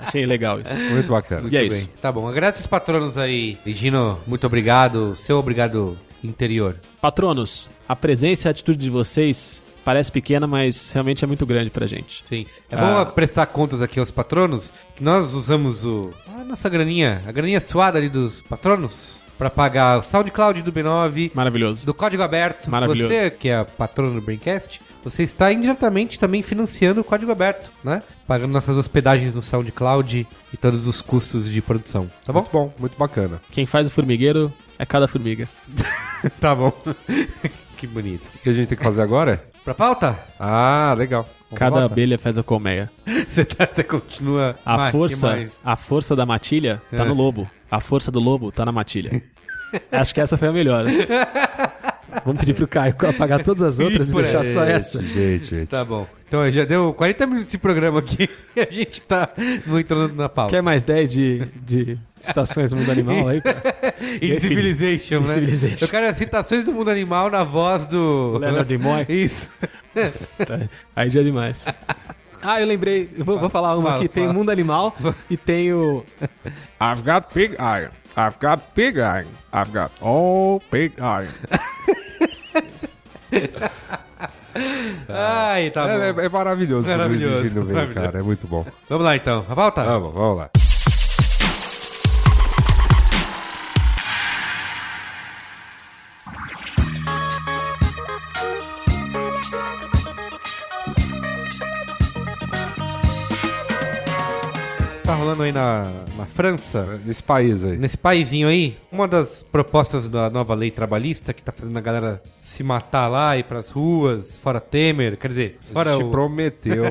Achei legal isso. Muito bacana. E é Muito isso. bem. Tá bom. Agradeço os patronos aí. Gino, muito obrigado. Seu obrigado interior. Patronos, a presença e a atitude de vocês parece pequena, mas realmente é muito grande pra gente. Sim. É Ah. bom prestar contas aqui aos patronos que nós usamos o a nossa graninha, a graninha suada ali dos patronos pra pagar o SoundCloud do B9, Maravilhoso. do código aberto. Maravilhoso. Você que é patrono do Braincast, você está indiretamente também financiando o código aberto, né? Pagando nossas hospedagens no SoundCloud e todos os custos de produção. Tá bom? Muito bom, muito bacana. Quem faz o formigueiro é cada formiga. tá bom. que bonito. O que a gente tem que fazer agora? Pra pauta? Ah, legal. Vamos Cada abelha faz a colmeia. Você, tá, você continua. A força, a força da matilha tá É. no lobo. A força do lobo tá na matilha. Acho que essa foi a melhor. né? Vamos pedir pro Caio apagar todas as outras e por deixar aí. só essa. Gente, gente. Tá bom. Então já deu 40 minutos de programa aqui e a gente tá não entrando na pauta. Quer mais 10 de, de citações do mundo animal aí? cara? Em Civilization, né? Civilization. Eu quero as citações do mundo animal na voz do. Leonard Nimoy? Isso. Tá. Aí já é demais. Ah, eu lembrei. Eu vou, vou falar uma Fala, aqui. Tem o fala. mundo animal e tem o. I've got pig iron. I've got pig iron. I've got all pig iron. Ai, tá bom. É, é- é maravilhoso. Maravilhoso, vem, maravilhoso. cara. É muito bom. Vamos lá então. A pauta? Vamos, vamos lá. Tá rolando aí na, na França. Nesse país aí. Nesse paizinho aí, uma das propostas da nova lei trabalhista que tá fazendo a galera se matar lá, ir pras ruas, fora Temer, quer dizer, fora Te o... prometeu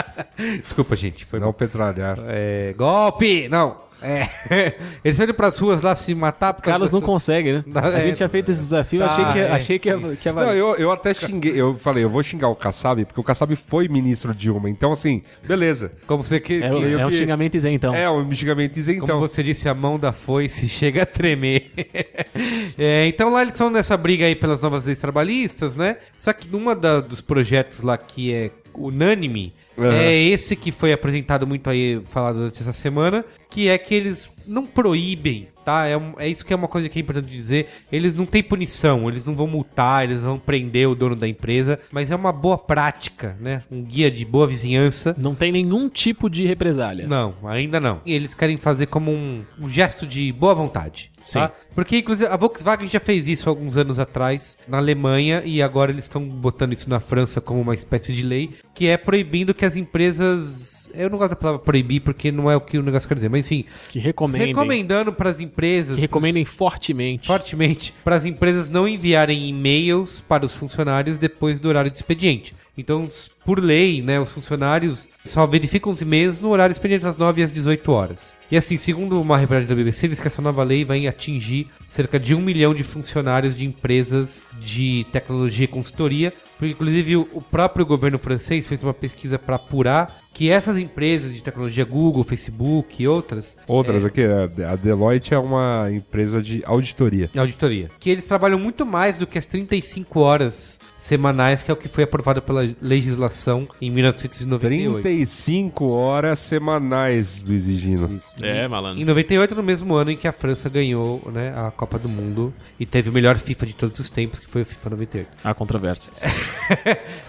Desculpa, gente, foi não petralhar. É, golpe! Não. É. Eles indo pras ruas lá se matar porque Carlos não consegue, né? Não, A é. gente já fez esse desafio, Tá, achei que, é. achei que ia, que ia Não, valer. eu, eu até xinguei, eu falei, eu vou xingar o Kassab, porque o Kassab foi ministro Dilma, então assim, beleza. Como você que, É, que- é um que- xingamento isentão. É, um xingamento Como então. você disse, a mão da foice chega a tremer. É, então lá eles estão nessa briga aí pelas novas leis trabalhistas, né? Só que numa da- dos projetos lá que é unânime Uhum. é esse que foi apresentado muito aí, falado durante essa semana, que é que eles não proíbem, tá? É, um- é isso que é uma coisa que é importante dizer. Eles não têm punição, eles não vão multar, eles não vão prender o dono da empresa, mas é uma boa prática, né? Um guia de boa vizinhança. Não tem nenhum tipo de represália. Não, ainda não. E eles querem fazer como um, um gesto de boa vontade. Sim. Tá? Porque, inclusive, a Volkswagen já fez isso alguns anos atrás na Alemanha e agora eles estão botando isso na França como uma espécie de lei, que é proibindo que as empresas. Eu não gosto da palavra proibir porque não é o que o negócio quer dizer, mas enfim, Que recomendem. recomendando para as empresas Que recomendem fortemente. fortemente para as empresas não enviarem e-mails para os funcionários depois do horário de expediente. Então, por lei, né, os funcionários só verificam os e-mails no horário expediente às 9 e às 18 horas. E assim, segundo uma reportagem da BBC, diz que essa nova lei vai atingir cerca de um milhão de funcionários de empresas de tecnologia e consultoria. Porque, inclusive, o próprio governo francês fez uma pesquisa para apurar que essas empresas de tecnologia, Google, Facebook e outras, Outras aqui, a a Deloitte é uma empresa de auditoria. auditoria. Que eles trabalham muito mais do que as 35 horas semanais, que é o que foi aprovado pela legislação em 1998. 35 horas semanais do Exigino. É, Em malandro. 98, no mesmo ano em que a França ganhou né, a Copa do Mundo e teve o melhor FIFA de todos os tempos, que foi o FIFA 98. Há controvérsias.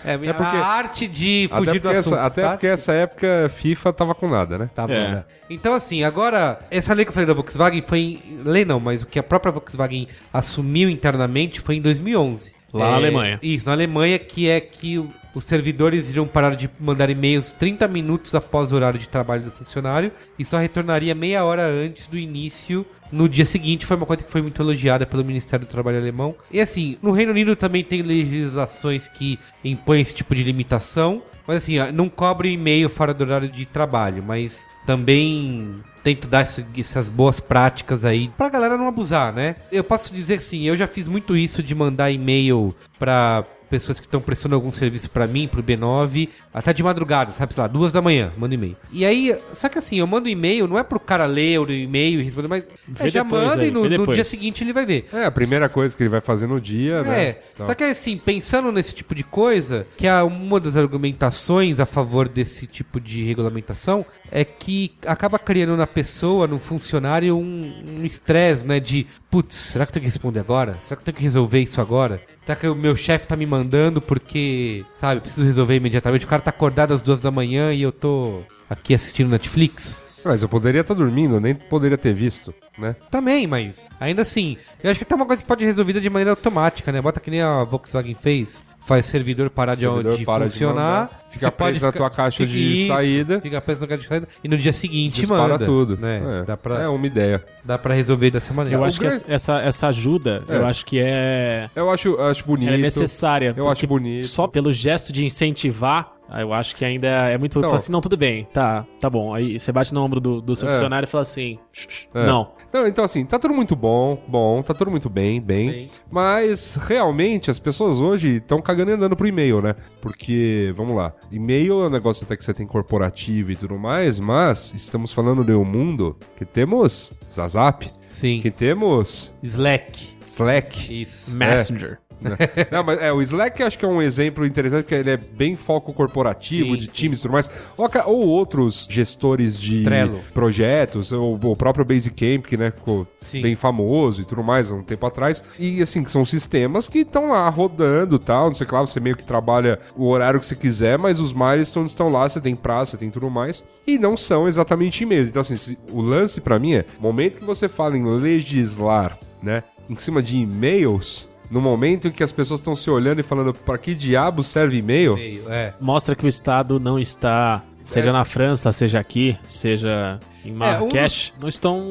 É, a porque- arte de Até, fugir do assunto. essa, até tá? porque essa época FIFA tava com nada, né? Bom, É. né? Então, assim, agora, essa lei que eu falei da Volkswagen foi. Em, lei não, mas o que a própria Volkswagen assumiu internamente foi em 2011. Lá na Alemanha. Isso, na Alemanha, que é que os servidores iriam parar de mandar e-mails 30 minutos após o horário de trabalho do funcionário e só retornaria meia hora antes do início no dia seguinte. Foi uma coisa que foi muito elogiada pelo Ministério do Trabalho alemão. E assim, no Reino Unido também tem legislações que impõem esse tipo de limitação. Mas assim, não cobre e-mail fora do horário de trabalho, mas também tento dar esse- essas boas práticas aí pra galera não abusar, né? Eu posso dizer assim, eu já fiz muito isso de mandar e-mail pra pessoas que estão prestando algum serviço pra mim, pro B9, até de madrugada, sabe, sei lá, duas da manhã, mando e-mail. E aí, só que assim, eu mando e-mail, não é pro cara ler o e-mail e responder, mas é, já manda aí, e no, no dia seguinte ele vai ver. É, a primeira coisa que ele vai fazer no dia, né? É, Então, só que assim, pensando nesse tipo de coisa, que é uma das argumentações a favor desse tipo de regulamentação é que acaba criando na pessoa, no funcionário, um um estresse, né? De, putz, será que eu tenho que responder agora? Será que eu tenho que resolver isso agora? Será que o meu chefe tá me mandando porque, sabe, preciso resolver imediatamente? O cara tá acordado às duas da manhã e eu tô aqui assistindo Netflix? Mas eu poderia estar dormindo, nem poderia ter visto, né? Também, mas ainda assim, eu acho que tem uma coisa que pode ser resolvida de maneira automática, né? Bota que nem a Volkswagen fez, faz servidor parar de, Servidor de para de funcionar, mandar, fica preso na tua caixa de Isso, saída. fica preso na caixa de saída e no dia seguinte Dispara manda, tudo. né? É, Dá pra é uma ideia. dá para resolver dessa maneira. Eu o acho que grande- essa, essa ajuda, É. eu acho que é, Eu acho, acho bonito. ela é necessária. Eu acho bonito. Só pelo gesto de incentivar, eu acho que ainda é muito. Então- Fala assim, não, tudo bem, tá, tá bom. Aí você bate no ombro do, do seu É. funcionário e fala assim, "Shh, shh, É. não. Não, então assim, tá tudo muito bom, bom, tá tudo muito bem, bem. Bem. Mas realmente as pessoas hoje estão cagando e andando pro e-mail, né? Porque, vamos lá, e-mail é um negócio até que você tem corporativo e tudo mais, mas estamos falando de um mundo que temos Zazap, Sim. que temos Slack. Slack. Isso. Messenger. Não, mas é, o Slack acho que é um exemplo interessante, porque ele é bem foco corporativo, Sim, de sim. times e tudo mais. Ou, ou outros gestores de Trello. projetos, ou o próprio Basecamp, que né, ficou Sim. bem famoso e tudo mais há um tempo atrás. E assim, que são sistemas que estão lá rodando e tal. Não sei lá, você meio que trabalha o horário que você quiser, mas os milestones estão lá, você tem você tem tudo mais. E não são exatamente e-mails. Então, assim, se- o lance pra mim é: momento que você fala em legislar, né, em cima de e-mails. No momento em que as pessoas estão se olhando e falando pra que diabo serve e-mail, Meio, É. Mostra que o Estado não está, seja na França, seja aqui, seja em Marrakech, não estão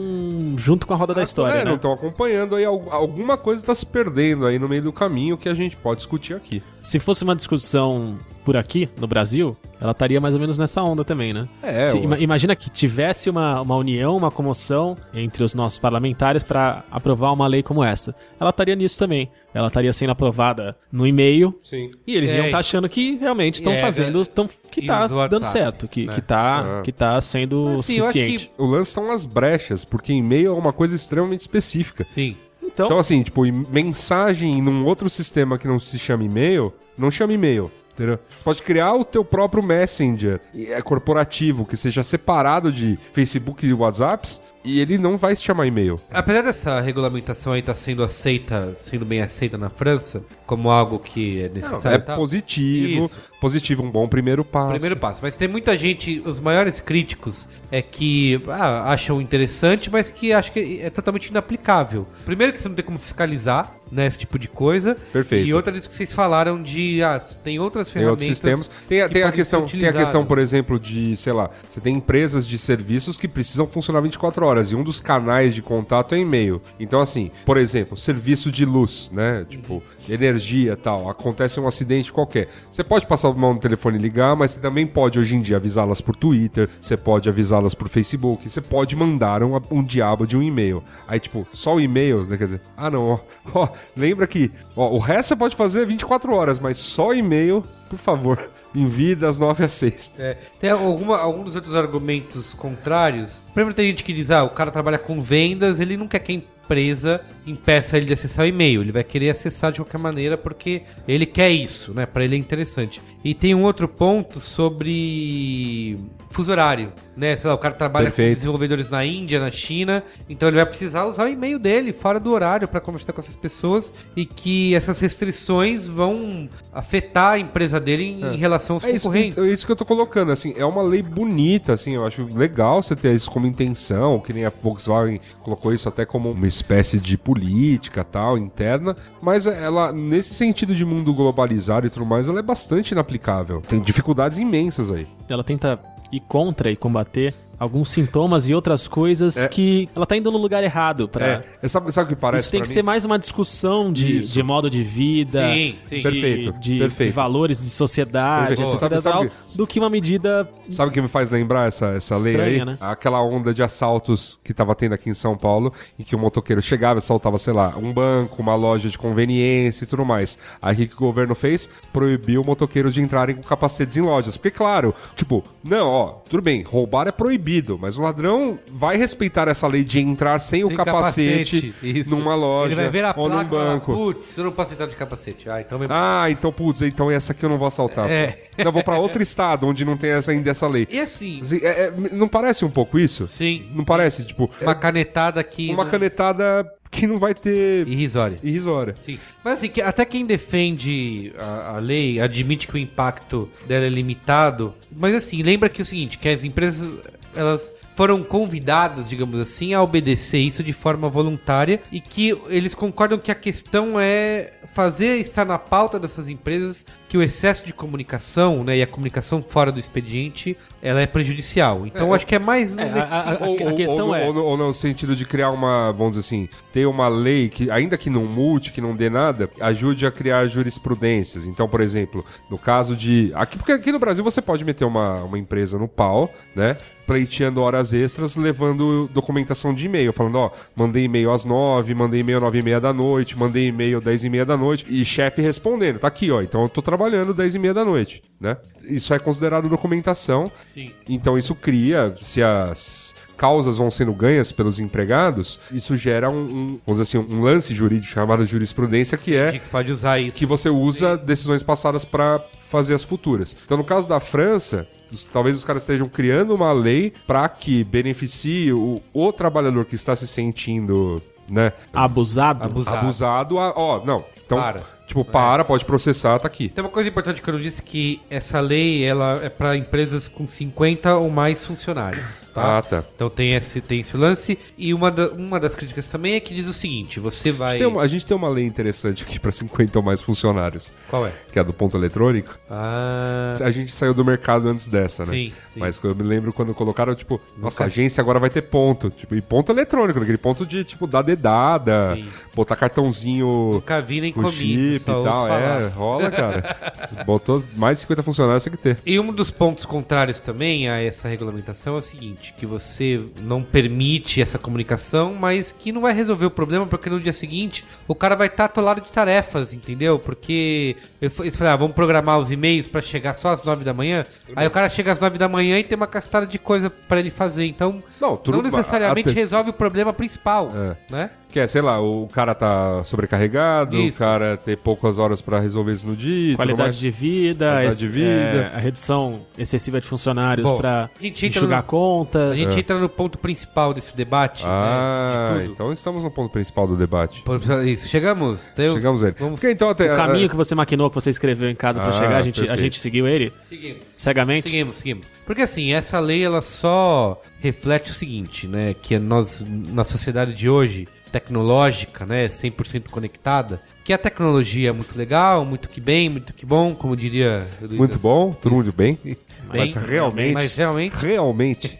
junto com a roda da história, é, né? não estão acompanhando aí, al- alguma coisa está se perdendo aí no meio do caminho que a gente pode discutir aqui. Se fosse uma discussão por aqui, no Brasil, ela estaria mais ou menos nessa onda também, né? É, Se- ima- imagina que tivesse uma, uma união, uma comoção entre os nossos parlamentares para aprovar uma lei como essa. Ela estaria nisso também. Ela estaria sendo aprovada no e-mail. Sim. E eles É, iam estar achando que realmente estão é, fazendo, tão, que e tá WhatsApp, dando certo, que, né? que, tá, É. que tá sendo Assim, eu O lance são as brechas, porque e-mail é uma coisa extremamente específica. Sim. Então, assim, tipo, mensagem num outro sistema que não se chama e-mail, não chama e-mail. Entendeu? Você pode criar o teu próprio Messenger é corporativo, que seja separado de Facebook e WhatsApps, e ele não vai se chamar e-mail. Apesar dessa regulamentação aí estar sendo aceita, sendo bem aceita na França, como algo que é necessário. é tá? positivo, Isso. positivo, um bom primeiro passo. Primeiro passo. Mas tem muita gente, os maiores críticos é que ah, acham interessante, mas que acham que é totalmente inaplicável. Primeiro que você não tem como fiscalizar, né, esse tipo de coisa. Perfeito. E outra disso que vocês falaram de, ah, tem outras Tem ferramentas. outros sistemas. Tem, a- que tem a questão, tem a questão, por exemplo, de, sei lá, você tem empresas de serviços que precisam funcionar 24 horas e um dos canais de contato é e-mail. Então, assim, por exemplo, serviço de luz, né? Tipo, energia tal. Acontece um acidente qualquer. Você pode passar a mão no telefone e ligar, mas você também pode, hoje em dia, avisá-las por Twitter, você pode avisá-las por Facebook, você pode mandar um, um diabo de um e-mail. Aí, tipo, só o e-mail, né? Quer dizer, ah, não, ó, ó, lembra que ó, o resto você pode fazer 24 horas, mas só e-mail, por favor, envie das 9 às 6. É, tem alguma, algum dos outros argumentos contrários. Primeiro tem gente que diz, ah, o cara trabalha com vendas, ele não quer que a empresa impeça ele de acessar o e-mail. Ele vai querer acessar de qualquer maneira porque ele quer isso, né? Para ele é interessante. E tem um outro ponto sobre fuso horário, né? Sei lá, o cara trabalha Perfeito. com desenvolvedores na Índia, na China, então ele vai precisar usar o e-mail dele fora do horário para conversar com essas pessoas e que essas restrições vão afetar a empresa dele em, em relação aos É isso, concorrentes. é isso que eu tô colocando, assim, é uma lei bonita, assim, eu acho legal você ter isso como intenção, que nem a Volkswagen colocou isso até como uma espécie de política tal, interna, mas ela, nesse sentido de mundo globalizado e tudo mais, ela é bastante inaplicável. Tem dificuldades imensas aí. Ela tenta ir contra e combater alguns sintomas e outras coisas que ela tá indo no lugar errado para É, é, sabe, sabe o que parece Isso tem que mim? ser mais uma discussão de, Isso. de modo de vida, Sim, sim. de, Perfeito, de, perfeito. de valores de sociedade, Perfeito. etc. Sabe- sabe- do que uma medida Sabe o que me faz lembrar essa, essa lei aí? né? Aquela onda de assaltos que tava tendo aqui em São Paulo, em que o motoqueiro chegava e assaltava, sei lá, um banco, uma loja de conveniência e tudo mais. Aí o que que o governo fez? Proibiu motoqueiros de entrarem com capacetes em lojas. Porque, claro, tipo, não, ó, tudo bem, roubar é proibido, mas o ladrão vai respeitar essa lei de entrar sem, o Sem capacete, isso. numa loja Ele vai ver a ou num placa falar, banco. Putz, eu não posso entrar de capacete. Ah, então... Ah, então, putz, então essa aqui eu não vou assaltar. É. Eu vou pra outro estado onde não tem essa, ainda essa lei. E assim, Assim, é- é- não parece um pouco isso? sim, Não parece, tipo, uma canetada aqui... uma né, canetada que não vai ter Irrisória. irrisória. Sim. Mas assim, que até quem defende a, a lei admite que o impacto dela é limitado. Mas assim, lembra que é o seguinte, que as empresas, elas foram convidadas, digamos assim, a obedecer isso de forma voluntária e que eles concordam que a questão é fazer estar na pauta dessas empresas que o excesso de comunicação, né, e a comunicação fora do expediente, ela é prejudicial. Então, eu acho que é mais É, nesse a- a- sentido. a questão ou, no- é- Ou no, ou no sentido de criar uma, vamos dizer assim, ter uma lei que, ainda que não multe, que não dê nada, ajude a criar jurisprudências. Então, por exemplo, no caso de. Aqui, porque aqui no Brasil você pode meter uma, uma empresa no pau, né? Pleiteando horas extras, levando documentação de e-mail, falando, ó, mandei e-mail às nove, mandei e-mail às nove e meia da noite, mandei e-mail às dez e meia da noite, e chefe respondendo, tá aqui, ó, então eu tô trabalhando dez e meia da noite, né? Isso é considerado documentação, Sim. então isso cria, se as causas vão sendo ganhas pelos empregados, isso gera um, um, vamos dizer assim, um lance jurídico chamado jurisprudência que é gente pode usar isso. que você usa decisões passadas para fazer as futuras. Então, no caso da França, talvez os caras estejam criando uma lei para que beneficie o, o trabalhador que está se sentindo, né, abusado. Abusado. abusado. A, ó, não. Então, Para. Tipo, para, pode processar, tá aqui. Tem uma coisa importante que eu não disse que essa lei ela é para empresas com 50 ou mais funcionários. Tá? Ah, tá. Então tem esse, tem esse lance. E uma, da- uma das críticas também é que diz o seguinte: você A vai. gente, tem uma, a gente tem uma lei interessante aqui para 50 ou mais funcionários, Qual é? que é a do ponto eletrônico. Ah. A gente saiu do mercado antes dessa, né? Sim, sim. Mas eu me lembro quando colocaram, tipo, nossa, a agência agora vai ter ponto. Tipo, e ponto eletrônico, aquele ponto de, tipo, dar dedada, Sim. botar cartãozinho Nunca vi nem com comi. E tal. É, rola, cara. Botou mais de 50 funcionários, tem que ter. E um dos pontos contrários também a essa regulamentação é o seguinte: que você não permite essa comunicação, mas que não vai resolver o problema, porque no dia seguinte o cara vai estar atolado de tarefas, entendeu? Porque eles falaram, ah, vamos programar os e-mails pra chegar só às 9 da manhã. Aí o cara chega às 9 da manhã e tem uma castada de coisa pra ele fazer. Então, Não, tudo- não necessariamente até- resolve o problema principal, É. né? Que é, sei lá, o cara tá sobrecarregado, Isso. o cara tem poucas horas pra resolver isso no dia. Qualidade mais. de vida, Qualidade esse- de vida. é, a redução excessiva de funcionários Bom, pra a gente entra enxugar no- contas. A gente entra no ponto principal desse debate. Ah, né, de tudo. então estamos no ponto principal do debate. Isso, chegamos. Então, Chegamos nele. Vamos Porque então até. O caminho que você maquinou, que você escreveu em casa pra Ah, chegar, a gente, a gente seguiu ele Seguimos. cegamente? Seguimos, seguimos. Porque assim, essa lei ela só reflete o seguinte, né? Que nós, na sociedade de hoje, tecnológica, né? 100% conectada, que a tecnologia é muito legal, muito que bem, muito que bom, como diria... Luiz Muito bom, todo mundo bem. Mas Bem, realmente. Mas realmente... Realmente,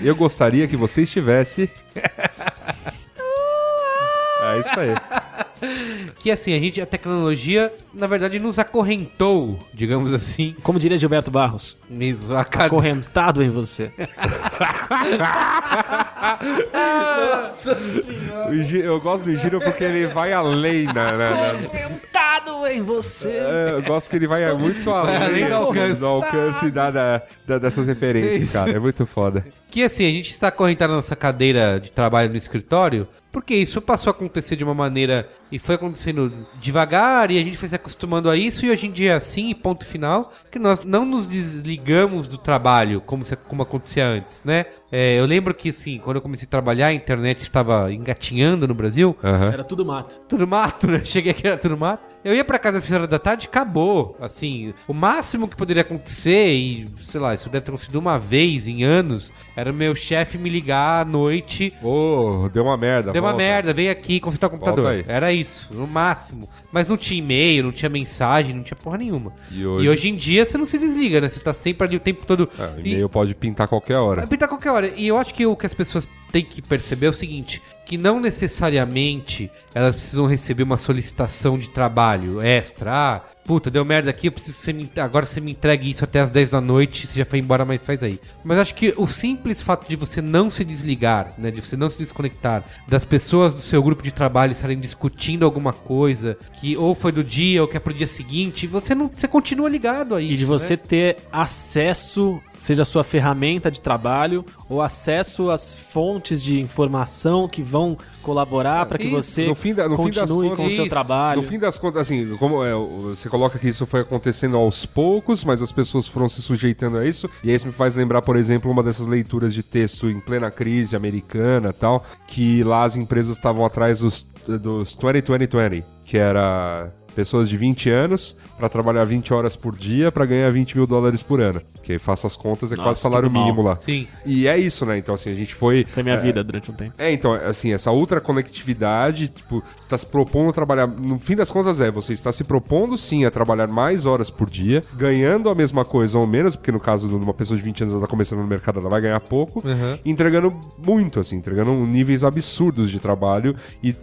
eu gostaria que você estivesse. É isso aí. Que assim, a gente, a tecnologia, na verdade, nos acorrentou, digamos assim, Como diria Gilberto Barros, mesmo a cada... acorrentado em você. O Gi- Eu gosto do Giro porque ele vai além na- Acorrentado em você. É, eu gosto que ele vai muito além, além do alcance. do alcance da, da- da- dessas referências, Isso. cara. É muito foda. Que assim, a gente está acorrentado na nossa cadeira de trabalho no escritório, porque isso passou a acontecer de uma maneira e foi acontecendo devagar e a gente foi se acostumando a isso e hoje em dia é assim, ponto final, que nós não nos desligamos do trabalho como, se- como acontecia antes, né? É, eu lembro que assim, quando eu comecei a trabalhar, a internet estava engatinhando no Brasil, Aham. Era tudo mato. tudo mato, né? Cheguei aqui, era tudo mato. Eu ia pra casa às 6 horas da tarde, acabou. Assim, o máximo que poderia acontecer, e sei lá, isso deve ter acontecido uma vez em anos, era o meu chefe me ligar à noite. Ô, deu uma merda. Deu uma volta. merda, veio aqui consultar o computador. Volta aí. Era isso, no máximo. Mas não tinha e-mail, não tinha mensagem, não tinha porra nenhuma. E E hoje- hoje, em dia você não se desliga, né? Você tá sempre ali o tempo todo. Ah, o E- e-mail pode pintar qualquer hora. Vai pintar qualquer hora. E eu acho que o que as pessoas têm que perceber é o seguinte: que não necessariamente elas precisam receber uma solicitação de trabalho extra. Ah, puta, deu merda aqui, eu preciso que você me, agora você me entregue isso até as 10 da noite, você já foi embora, mas faz aí. Mas acho que o simples fato de você não se desligar, né, de você não se desconectar das pessoas do seu grupo de trabalho estarem discutindo alguma coisa que ou foi do dia ou que é pro dia seguinte, você não, você continua ligado a isso. E de você né? ter acesso, seja a sua ferramenta de trabalho, ou acesso às fontes de informação que vão colaborar para que Isso. você No fim da- no fim das continue com contas- o seu trabalho. No fim das contas, assim, como é, você coloca que isso foi acontecendo aos poucos, mas as pessoas foram se sujeitando a isso. E aí isso me faz lembrar, por exemplo, uma dessas leituras de texto em plena crise americana tal, que lá as empresas estavam atrás dos, dos 20-20-20, que era pessoas de 20 anos para trabalhar 20 horas por dia para ganhar 20 mil dólares por ano. Que aí faça as contas, é Nossa, quase salário mínimo lá. Sim. E é isso, né? Então, assim, a gente foi. Foi minha vida durante um tempo. É, então, assim, essa ultra conectividade, tipo, você está se propondo a trabalhar. No fim das contas, é, você está se propondo sim a trabalhar mais horas por dia, ganhando a mesma coisa ou menos, porque no caso de uma pessoa de 20 anos ela tá começando no mercado, ela vai ganhar pouco, entregando muito, assim, entregando níveis absurdos de trabalho e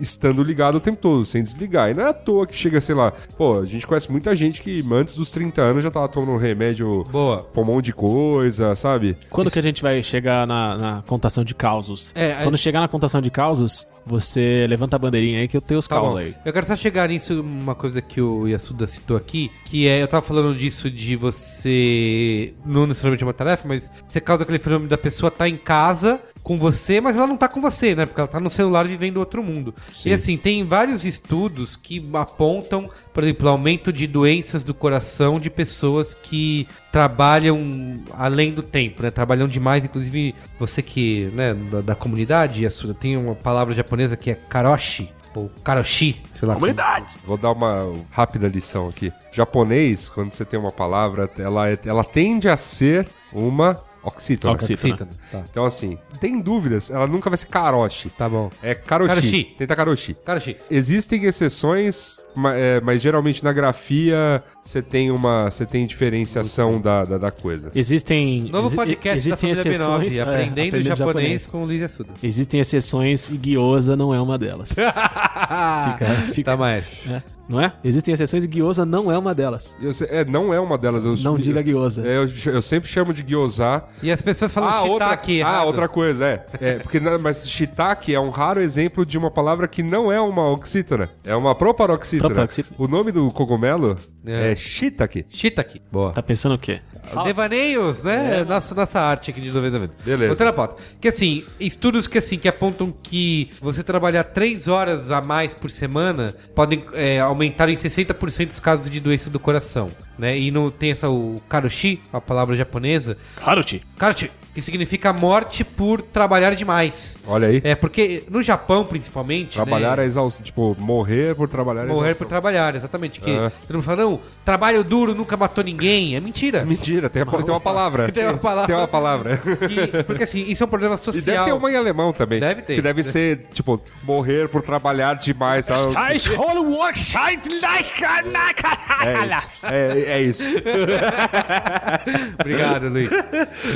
estando ligado o tempo todo, sem desligar. E não é à toa que chega, sei lá, pô, a gente conhece muita gente que antes dos 30 anos já tava tomando remédio Boa. pra um monte de coisa, sabe? Quando que a gente vai chegar na, na contação de causos? É, Quando a- chegar na contação de causos, você levanta a bandeirinha aí que eu tenho os Tá causos bom. aí. Eu quero só chegar nisso, uma coisa que o Yasuda citou aqui, que é, eu tava falando disso de você, não necessariamente é uma tarefa, mas você causa aquele fenômeno da pessoa estar em casa com você, mas ela não tá com você, né? Porque ela tá no celular vivendo outro mundo. E assim, tem vários estudos que apontam, por exemplo, aumento de doenças do coração de pessoas que trabalham além do tempo, né? Trabalham demais, inclusive você que, né, da, da comunidade, Yasuda, tem uma palavra japonesa que é karoshi, ou karoshi, sei lá. Comunidade! Vou dar uma rápida lição aqui. Japonês, quando você tem uma palavra, ela, é- ela tende a ser uma oxítona. Oxítona. Oxítona. Tá. Então, assim, tem dúvidas, ela nunca vai ser karoshi. Tá bom. É karoshi. Karoshi. Tenta karoshi. Karoshi. Existem exceções, é, mas geralmente na grafia você tem uma, você tem diferenciação da, da, da coisa. Existem, Novo exi- podcast existem da exceções. B9, é, aprendendo, japonês, com o Luiz Yasuda. Existem exceções e gyoza não é uma delas. fica, fica, Tá mais. é, não é? Existem exceções e gyoza não é uma delas. Eu sei- é, não é uma delas. Eu, Não diga gyoza. É, eu, eu sempre chamo de gyoza. E as pessoas falam Ah, outra, shiitake ah, errado. outra coisa, é. é porque, mas shiitake é um raro exemplo de uma palavra que não é uma oxítona. É uma proparoxítona. Tropoxytra. O nome do cogumelo É. é, shiitake. Shiitake. Boa. Tá pensando o quê? Fala. Devaneios, né? Nossa, nossa arte aqui de 90 minutos. Beleza. Outra pauta. Que assim, estudos que assim, que apontam que você trabalhar 3 horas a mais por semana podem é, aumentar em 60% os casos de doença do coração, né? E não tem essa, o karoshi, a palavra japonesa, Haruchi. karoshi, que significa morte por trabalhar demais. Olha aí. É, porque no Japão, principalmente, Trabalhar né, é exaustão. Tipo, morrer por trabalhar é Morrer por exaustão. trabalhar, exatamente. Que É. todo mundo fala, não, trabalho duro nunca matou ninguém. É mentira. Mentira, tem, a- tem uma palavra. Tem uma palavra. Tem uma palavra. Que- porque assim, isso é um problema E social. deve ter uma em alemão também. Deve ter. Que deve ser, tipo, morrer por trabalhar demais. sabe? É isso. É, é isso. Obrigado, Luiz.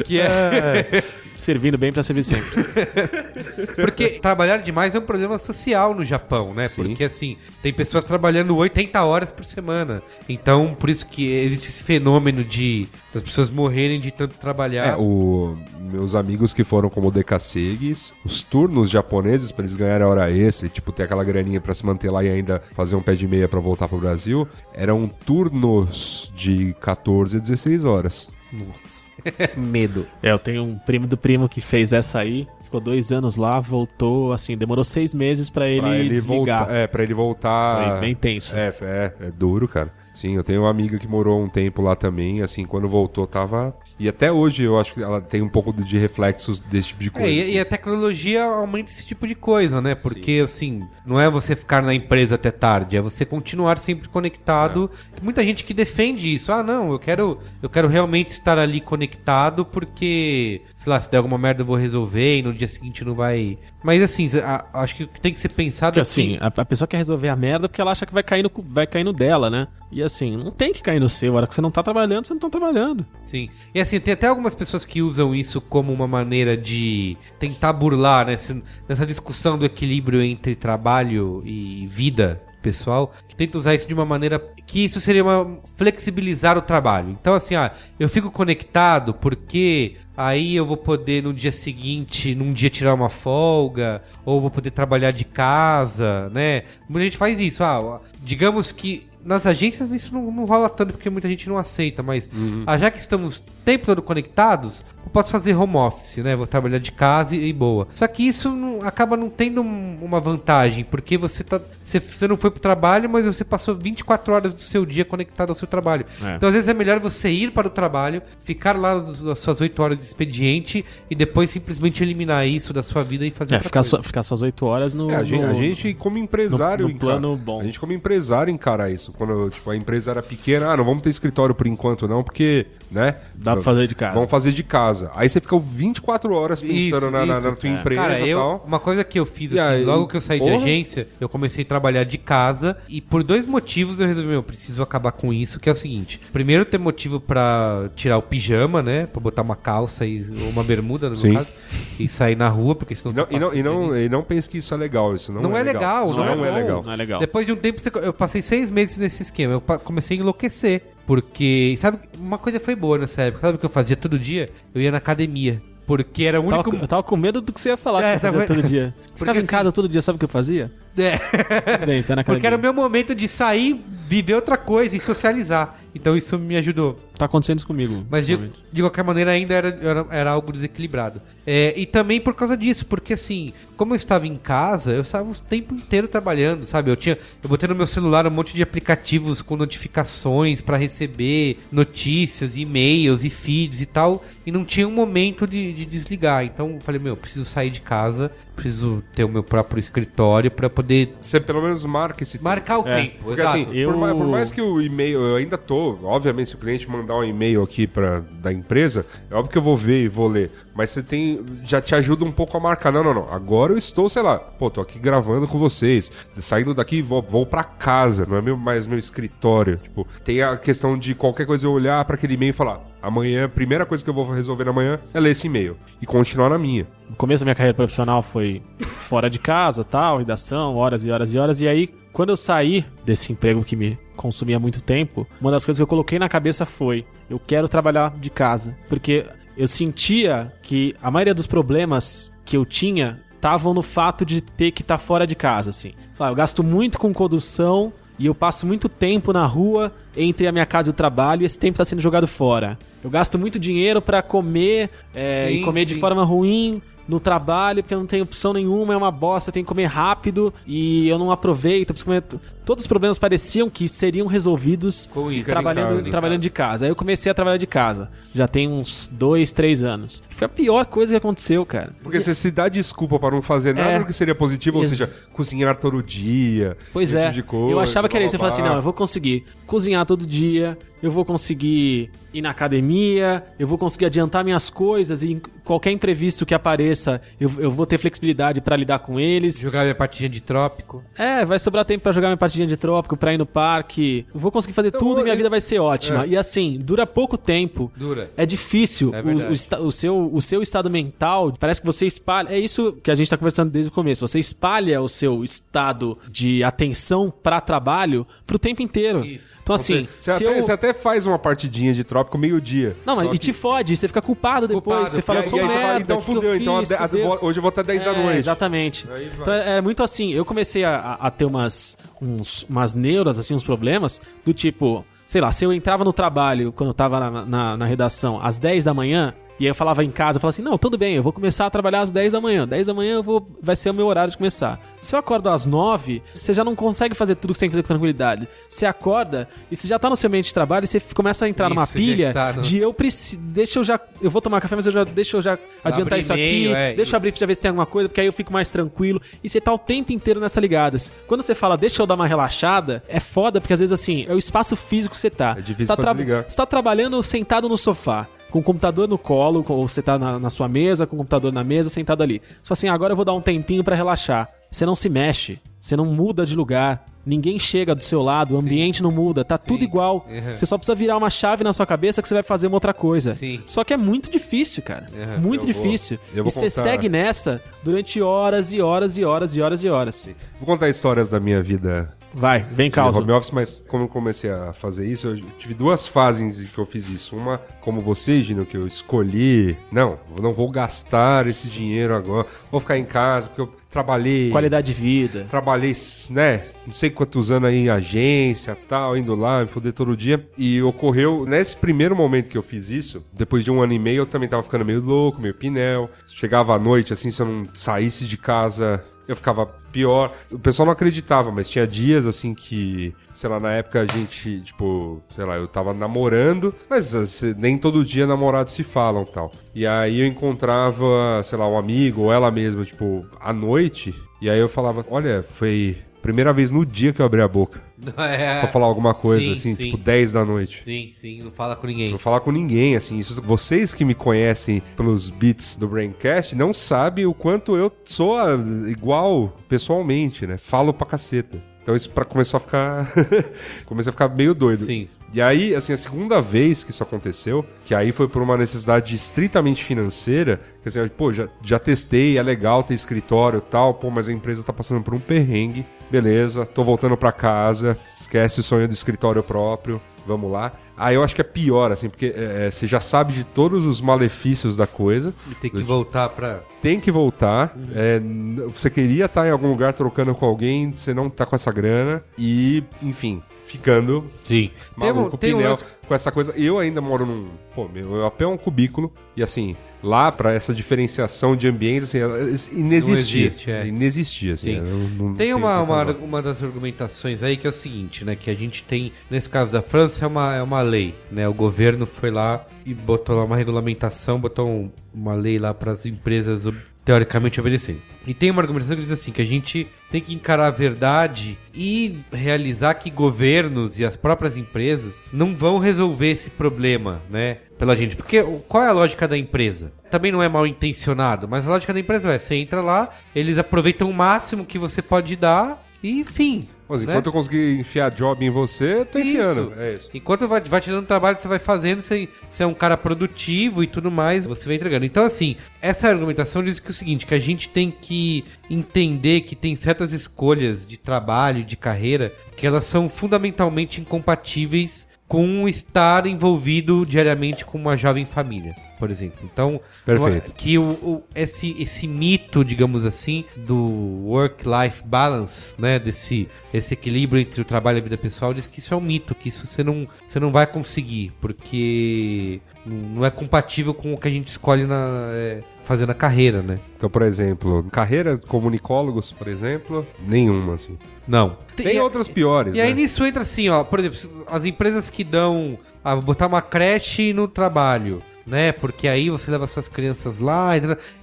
Que é... Servindo bem pra servir sempre. Porque trabalhar demais é um problema social no Japão, né? Sim. Porque assim, tem pessoas trabalhando 80 horas por semana. Então, por isso que existe esse fenômeno de das pessoas morrerem de tanto trabalhar. É, o, meus amigos que foram como decassegues, os turnos japoneses pra eles ganharem hora extra, e, tipo, ter aquela graninha pra se manter lá e ainda fazer um pé de meia pra voltar pro Brasil, eram turnos de 14 a 16 horas. Nossa. Medo. É, eu tenho um primo do primo que fez essa aí. Ficou dois anos lá, voltou, assim, demorou seis meses pra ele, Pra ele desligar. voltar. É, pra ele voltar. Foi bem tenso. É, é, é duro, cara. Sim, eu tenho uma amiga que morou um tempo lá também, assim, quando voltou tava. E até hoje eu acho que ela tem um pouco de reflexos desse tipo de coisa. É, e, assim. e a tecnologia aumenta esse tipo de coisa, né? Porque, assim, não é você ficar na empresa até tarde, é você continuar sempre conectado. Tem muita gente que defende isso. Ah, não, eu quero, eu quero realmente estar ali conectado porque, sei lá, se der alguma merda eu vou resolver e no dia seguinte não vai. Mas, assim, a- acho que tem que ser pensado Porque é assim, a, a pessoa quer resolver a merda porque ela acha que vai cair, no, vai cair no dela, né? E assim, não tem que cair no seu. A hora que você não tá trabalhando, você não tá trabalhando. Sim. E assim, tem até algumas pessoas que usam isso como uma maneira de tentar burlar né, se- nessa discussão do equilíbrio entre trabalho e vida pessoal, que tenta usar isso de uma maneira que isso seria uma flexibilizar o trabalho. Então assim, ah, eu fico conectado porque aí eu vou poder no dia seguinte, num dia tirar uma folga, ou vou poder trabalhar de casa, né? Muita gente faz isso, ah, digamos que nas agências isso não, não rola tanto porque muita gente não aceita, mas ah, já que estamos o tempo todo conectados, eu posso fazer home office, né? Vou trabalhar de casa e, e boa. Só que isso não- acaba não tendo um- uma vantagem, porque você tá. Você, você não foi pro trabalho, mas você passou 24 horas do seu dia conectado ao seu trabalho. É. Então, às vezes, é melhor você ir para o trabalho, ficar lá nas suas 8 horas de expediente e depois simplesmente eliminar isso da sua vida e fazer É, outra ficar, coisa. só, ficar suas oito horas no. É, a, gente, no- a gente, como empresário, no- no encara- plano bom. A gente, como empresário, encara isso. Quando tipo, a empresa era pequena, ah, não vamos ter escritório por enquanto, não, porque, né? Dá pra fazer de casa. Vamos fazer de casa. Aí você fica 24 horas pensando Isso, na, na- isso. na tua É. empresa Cara, e eu, tal. uma coisa que eu fiz assim, aí, logo que eu saí de porra. agência, eu comecei a trabalhar de casa e por dois motivos eu resolvi, meu, eu preciso acabar com isso, que é o seguinte. Primeiro ter motivo pra tirar o pijama, né, Pra botar uma calça e ou uma bermuda no Sim. meu caso e sair na rua, porque senão E não, você e, não, e, não, e não pense que isso é legal. Isso não, Não é legal, Isso não não, é é, legal. Não é legal. Depois de um tempo, eu passei seis meses nesse esquema. Eu comecei a enlouquecer. Porque, sabe, uma coisa foi boa nessa época. Sabe o que eu fazia todo dia? Eu ia na academia. Porque era o Eu tava, único. com- eu tava com medo do que você ia falar É, que fazia tava- todo dia. Ficava em assim- casa todo dia, sabe o que eu fazia? É. Bem, na Porque era o meu momento de sair, viver outra coisa e socializar. Então isso me ajudou. Tá acontecendo isso comigo. Mas de, de qualquer maneira ainda era, era, era algo desequilibrado. É, e também por causa disso, porque assim, como eu estava em casa, eu estava o tempo inteiro trabalhando, sabe? Eu tinha, eu botei no meu celular um monte de aplicativos com notificações para receber notícias, e-mails e feeds e tal, e não tinha um momento de, de desligar. Então eu falei, meu, eu preciso sair de casa, preciso ter o meu próprio escritório para poder Você pelo menos marca esse marcar o É, tempo. Porque exato. assim, Eu- por, mais, por mais que o e-mail, eu ainda tô, obviamente, se o cliente mandar um e-mail aqui pra, da empresa, é óbvio que eu vou ver e vou ler. Mas você tem. Já te ajuda um pouco a marcar. Não, não, não. Agora eu estou, sei lá, pô, tô aqui gravando com vocês. Saindo daqui, vou, vou pra casa, não é meu, mais meu escritório. Tipo, tem a questão de qualquer coisa eu olhar pra aquele e-mail e falar: amanhã, a primeira coisa que eu vou resolver amanhã é ler esse e-mail. E continuar na minha. No começo da minha carreira profissional foi fora de casa, tal, redação, horas e horas e horas. E aí, quando eu saí desse emprego que me consumia muito tempo, uma das coisas que eu coloquei na cabeça foi: eu quero trabalhar de casa. Porque eu sentia que a maioria dos problemas que eu tinha estavam no fato de ter que estar fora de casa, assim. Sabe, Eu gasto muito com condução e eu passo muito tempo na rua entre a minha casa e o trabalho e esse tempo está sendo jogado fora. Eu gasto muito dinheiro para comer é, Sim, e comer de sim. forma ruim no trabalho, porque eu não tenho opção nenhuma, é uma bosta, eu tenho que comer rápido e eu não aproveito. eu preciso comer Todos os problemas pareciam que seriam resolvidos Com isso. trabalhando, em casa. trabalhando de casa. Aí eu comecei a trabalhar de casa. Já tem uns dois, três anos. Foi a pior coisa que aconteceu, cara. Porque você se dá desculpa pra não fazer nada É. do que seria positivo, ou seja, cozinhar todo dia. Pois é. tipo de coisa, eu achava que era isso. Eu falei assim, não, eu vou conseguir cozinhar todo dia, eu vou conseguir ir na academia, eu vou conseguir adiantar minhas coisas e em qualquer imprevisto que apareça, eu, eu vou ter flexibilidade pra lidar com eles. Jogar minha partidinha de trópico. É, vai sobrar tempo pra jogar minha de trópico, pra ir no parque. Eu vou conseguir fazer tudo e minha eu- vida vai ser ótima. É. E assim, dura pouco tempo. Dura. É difícil. É o, o o seu, o seu estado mental, parece que você espalha. É isso que a gente tá conversando desde o começo. Você espalha o seu estado de atenção pra trabalho pro tempo inteiro. Isso. Então, assim, Você, se até, eu. você até faz uma partidinha de trópico meio-dia. Não, mas Só e que- te fode, você fica culpado depois. Culpado, você fala, e eu sou e você merda. fala, então que que eu fudeu, então a- a- hoje eu vou até 10 da É, noite. Exatamente. Então é, é muito assim, eu comecei a, a- a ter umas, uns, umas neuras, assim, uns problemas, do tipo, sei lá, se eu entrava no trabalho quando eu tava na, na, na redação às 10 da manhã, e aí eu falava em casa, eu falava assim, não, tudo bem, eu vou começar a trabalhar às 10 da manhã. 10 da manhã eu vou, vai ser o meu horário de começar. Se eu acordo às 9, você já não consegue fazer tudo que você tem que fazer com tranquilidade. Você acorda e você já tá no seu ambiente de trabalho e você começa a entrar numa Isso, já pilha está de eu preciso. Deixa eu já. Eu vou tomar café, mas eu já. Deixa eu já adiantar isso aqui. é, deixa isso. eu abrir pra ver se tem alguma coisa, porque aí eu fico mais tranquilo. E você tá o tempo inteiro nessa ligadas. Quando você fala, deixa eu dar uma relaxada, é foda, porque às vezes assim, é o espaço físico que você tá. É difícil você tá desligar. Você tá trabalhando sentado no sofá. Com o computador no colo, ou você tá na, na sua mesa, com o computador na mesa, sentado ali. Só assim, agora eu vou dar um tempinho pra relaxar. Você não se mexe, você não muda de lugar, ninguém chega do seu lado, o ambiente não muda, tá tudo igual. Uhum. Você só precisa virar uma chave na sua cabeça que você vai fazer uma outra coisa. Sim. Só que é muito difícil, cara. Uhum. Muito Eu vou- difícil. vou e você contar- segue nessa durante horas e horas e horas e horas e horas. Vou contar histórias da minha vida Vai, vem causa. home office, mas como eu comecei a fazer isso, eu tive duas fases em que eu fiz isso. Uma, como você, Gino, que eu escolhi, não, eu não vou gastar esse dinheiro agora, vou ficar em casa, porque eu trabalhei... Qualidade de vida. Trabalhei, né, não sei quantos anos aí em agência tal, indo lá, me foder todo dia. E ocorreu, nesse primeiro momento que eu fiz isso, depois de um ano e meio, eu também tava ficando meio louco, meio pinel. Chegava à noite, assim, se eu não saísse de casa, eu ficava pior. O pessoal não acreditava, mas tinha dias, assim, que, sei lá, na época a gente, tipo, sei lá, eu tava namorando, mas assim, nem todo dia namorados se falam tal. E aí eu encontrava, sei lá, um amigo ou ela mesma, tipo, à noite, e aí eu falava, olha, foi primeira vez no dia que eu abri a boca É. pra falar alguma coisa, Sim, assim, sim. tipo 10 da noite. Sim, sim, não fala com ninguém. Não falar com ninguém, assim, isso, vocês que me conhecem pelos beats do Braincast não sabem o quanto eu sou ah, igual pessoalmente, né? Falo pra caceta. Então isso pra, começou a ficar. comecei a ficar meio doido. Sim. E aí, assim, a segunda vez que isso aconteceu, que aí foi por uma necessidade estritamente financeira, que assim, pô, já, já testei, é legal ter escritório e tal, pô, mas a empresa tá passando por um perrengue, beleza, tô voltando pra casa, esquece o sonho do escritório próprio, vamos lá. Aí eu acho que é pior, assim, porque é, é, você já sabe de todos os malefícios da coisa, E tem que voltar pra. tem que voltar. é, n- você queria estar em algum lugar trocando com alguém, você não tá com essa grana, e, enfim, ficando Sim. maluco, tem um pneu, lance- com essa coisa. Eu ainda moro num. Pô, meu AP é um cubículo. E assim, lá pra essa diferenciação de ambientes, assim, ela- isso inexistia. Não existe, é. Inexistia, assim. Sim. eu não- não Tem tenho uma, o que uma, falar. uma das argumentações aí que é o seguinte, né? Que a gente tem, nesse caso da França, é uma, é uma lei, né? O governo foi lá e botou lá uma regulamentação, botou um- uma lei lá para as empresas ob- teoricamente obedecerem. E tem uma argumentação que diz assim, que a gente tem que encarar a verdade e realizar que governos e as próprias empresas não vão resolver esse problema, né? Pela gente. Porque qual é a lógica da empresa? Também não é mal intencionado, mas a lógica da empresa é, você entra lá, eles aproveitam o máximo que você pode dar e enfim. Mas né? enquanto eu conseguir enfiar job em você, eu tô enfiando. Isso. É isso. Enquanto vai, vai te dando trabalho, você vai fazendo, você, você é um cara produtivo e tudo mais, você vai entregando. Então, assim, essa argumentação diz que é o seguinte, que a gente tem que entender que tem certas escolhas de trabalho, de carreira, que elas são fundamentalmente incompatíveis com estar envolvido diariamente com uma jovem família, por exemplo. Então, Perfeito. que o, o- esse, esse mito, digamos assim, do work-life balance, né, desse esse equilíbrio entre o trabalho e a vida pessoal, diz que isso é um mito, que isso você não, você não vai conseguir, porque não é compatível com o que a gente escolhe na, é, fazer na carreira, né? Então, por exemplo, carreira comunicólogos, por exemplo, nenhuma, assim. Não. Tem outras piores, E aí né? nisso entra assim, ó, por exemplo, as empresas que dão, ah, vou botar uma creche no trabalho, né? Porque aí você leva suas crianças lá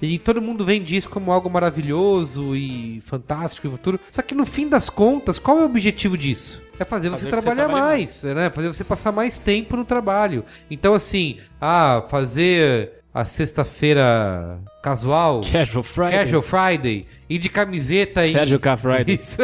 e, todo mundo vende isso como algo maravilhoso e fantástico e futuro. Só que no fim das contas, qual é o objetivo disso? É fazer, Fazer você que você trabalhar trabalhe mais, né? Fazer você passar mais tempo no trabalho. Então assim, ah, fazer a sexta-feira casual, Casual Friday. Casual Friday, ir de camiseta e Sérgio K. Friday. isso.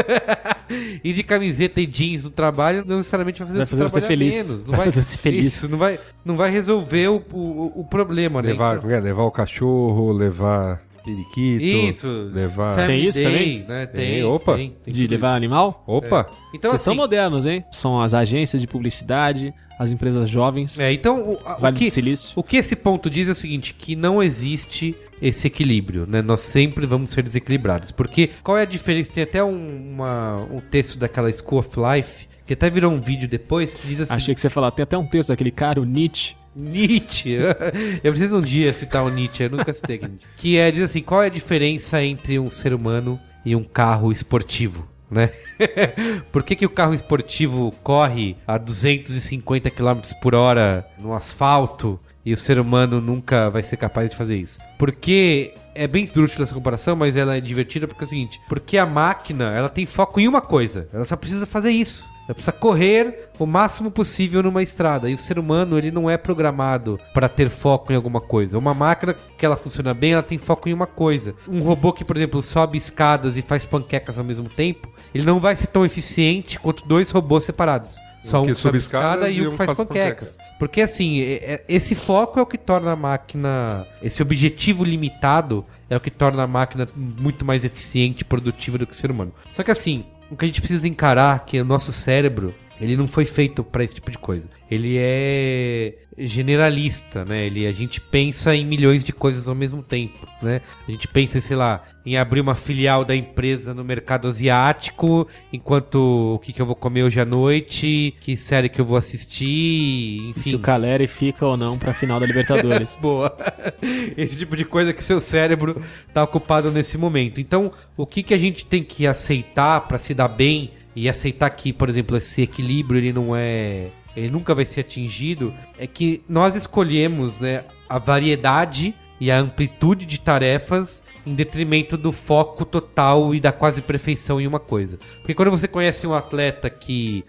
Ir de camiseta e jeans no trabalho não necessariamente vai fazer, Vai fazer você feliz. menos. Não Vai fazer você feliz. Isso, não vai, não vai resolver o, o, o problema, né? Levar, levar o cachorro, levar periquito. isso. Levar. Family Tem isso Day, também? Né? Tem, Tem, opa. tem, tem De levar isso. animal? Opa! Então, Vocês são assim, modernos, hein? São as agências de publicidade, as empresas jovens, é, então o, a- o Vale que, do Silício. o que esse ponto diz é o seguinte, que não existe esse equilíbrio, né? Nós sempre vamos ser desequilibrados. Porque qual é a diferença? Tem até um, uma- um texto daquela School of Life, que até virou um vídeo depois, que diz assim... Achei que você ia falar, tem até um texto daquele cara, o Nietzsche. Nietzsche. Eu preciso um dia citar o Nietzsche, eu nunca citei aquele Nietzsche. Que é, diz assim, qual é a diferença entre um ser humano e um carro esportivo? Né? Por que, que o carro esportivo corre a 250 km por hora no asfalto e o ser humano nunca vai ser capaz de fazer isso? Porque é bem esdrúxula essa comparação, mas ela é divertida porque é o seguinte: porque a máquina ela tem foco em uma coisa, ela só precisa fazer isso. Precisa correr o máximo possível numa estrada. E o ser humano, ele não é programado para ter foco em alguma coisa. Uma máquina que ela funciona bem, ela tem foco em uma coisa. Um robô que, por exemplo, sobe escadas e faz panquecas ao mesmo tempo, ele não vai ser tão eficiente quanto dois robôs separados. Só um que que sobe escada escadas e um que faz panquecas. Porque assim, é- é- esse foco é o que torna a máquina. Esse objetivo limitado é o que torna a máquina muito mais eficiente e produtiva do que o ser humano. Só que assim, o que a gente precisa encarar é que o nosso cérebro. Ele não foi feito para esse tipo de coisa. Ele é generalista, né? Ele, a gente pensa em milhões de coisas ao mesmo tempo, né? A gente pensa, sei lá, em abrir uma filial da empresa no mercado asiático, enquanto o que, que eu vou comer hoje à noite, que série que eu vou assistir, enfim. se o Caleri fica ou não pra final da Libertadores. Boa. Esse tipo de coisa que o seu cérebro tá ocupado nesse momento. Então, o que, que a gente tem que aceitar para se dar bem e aceitar que, por exemplo, esse equilíbrio ele não é, ele nunca vai ser atingido, é que nós escolhemos, né, a variedade e a amplitude de tarefas em detrimento do foco total e da quase perfeição em uma coisa. Porque quando você conhece um atleta que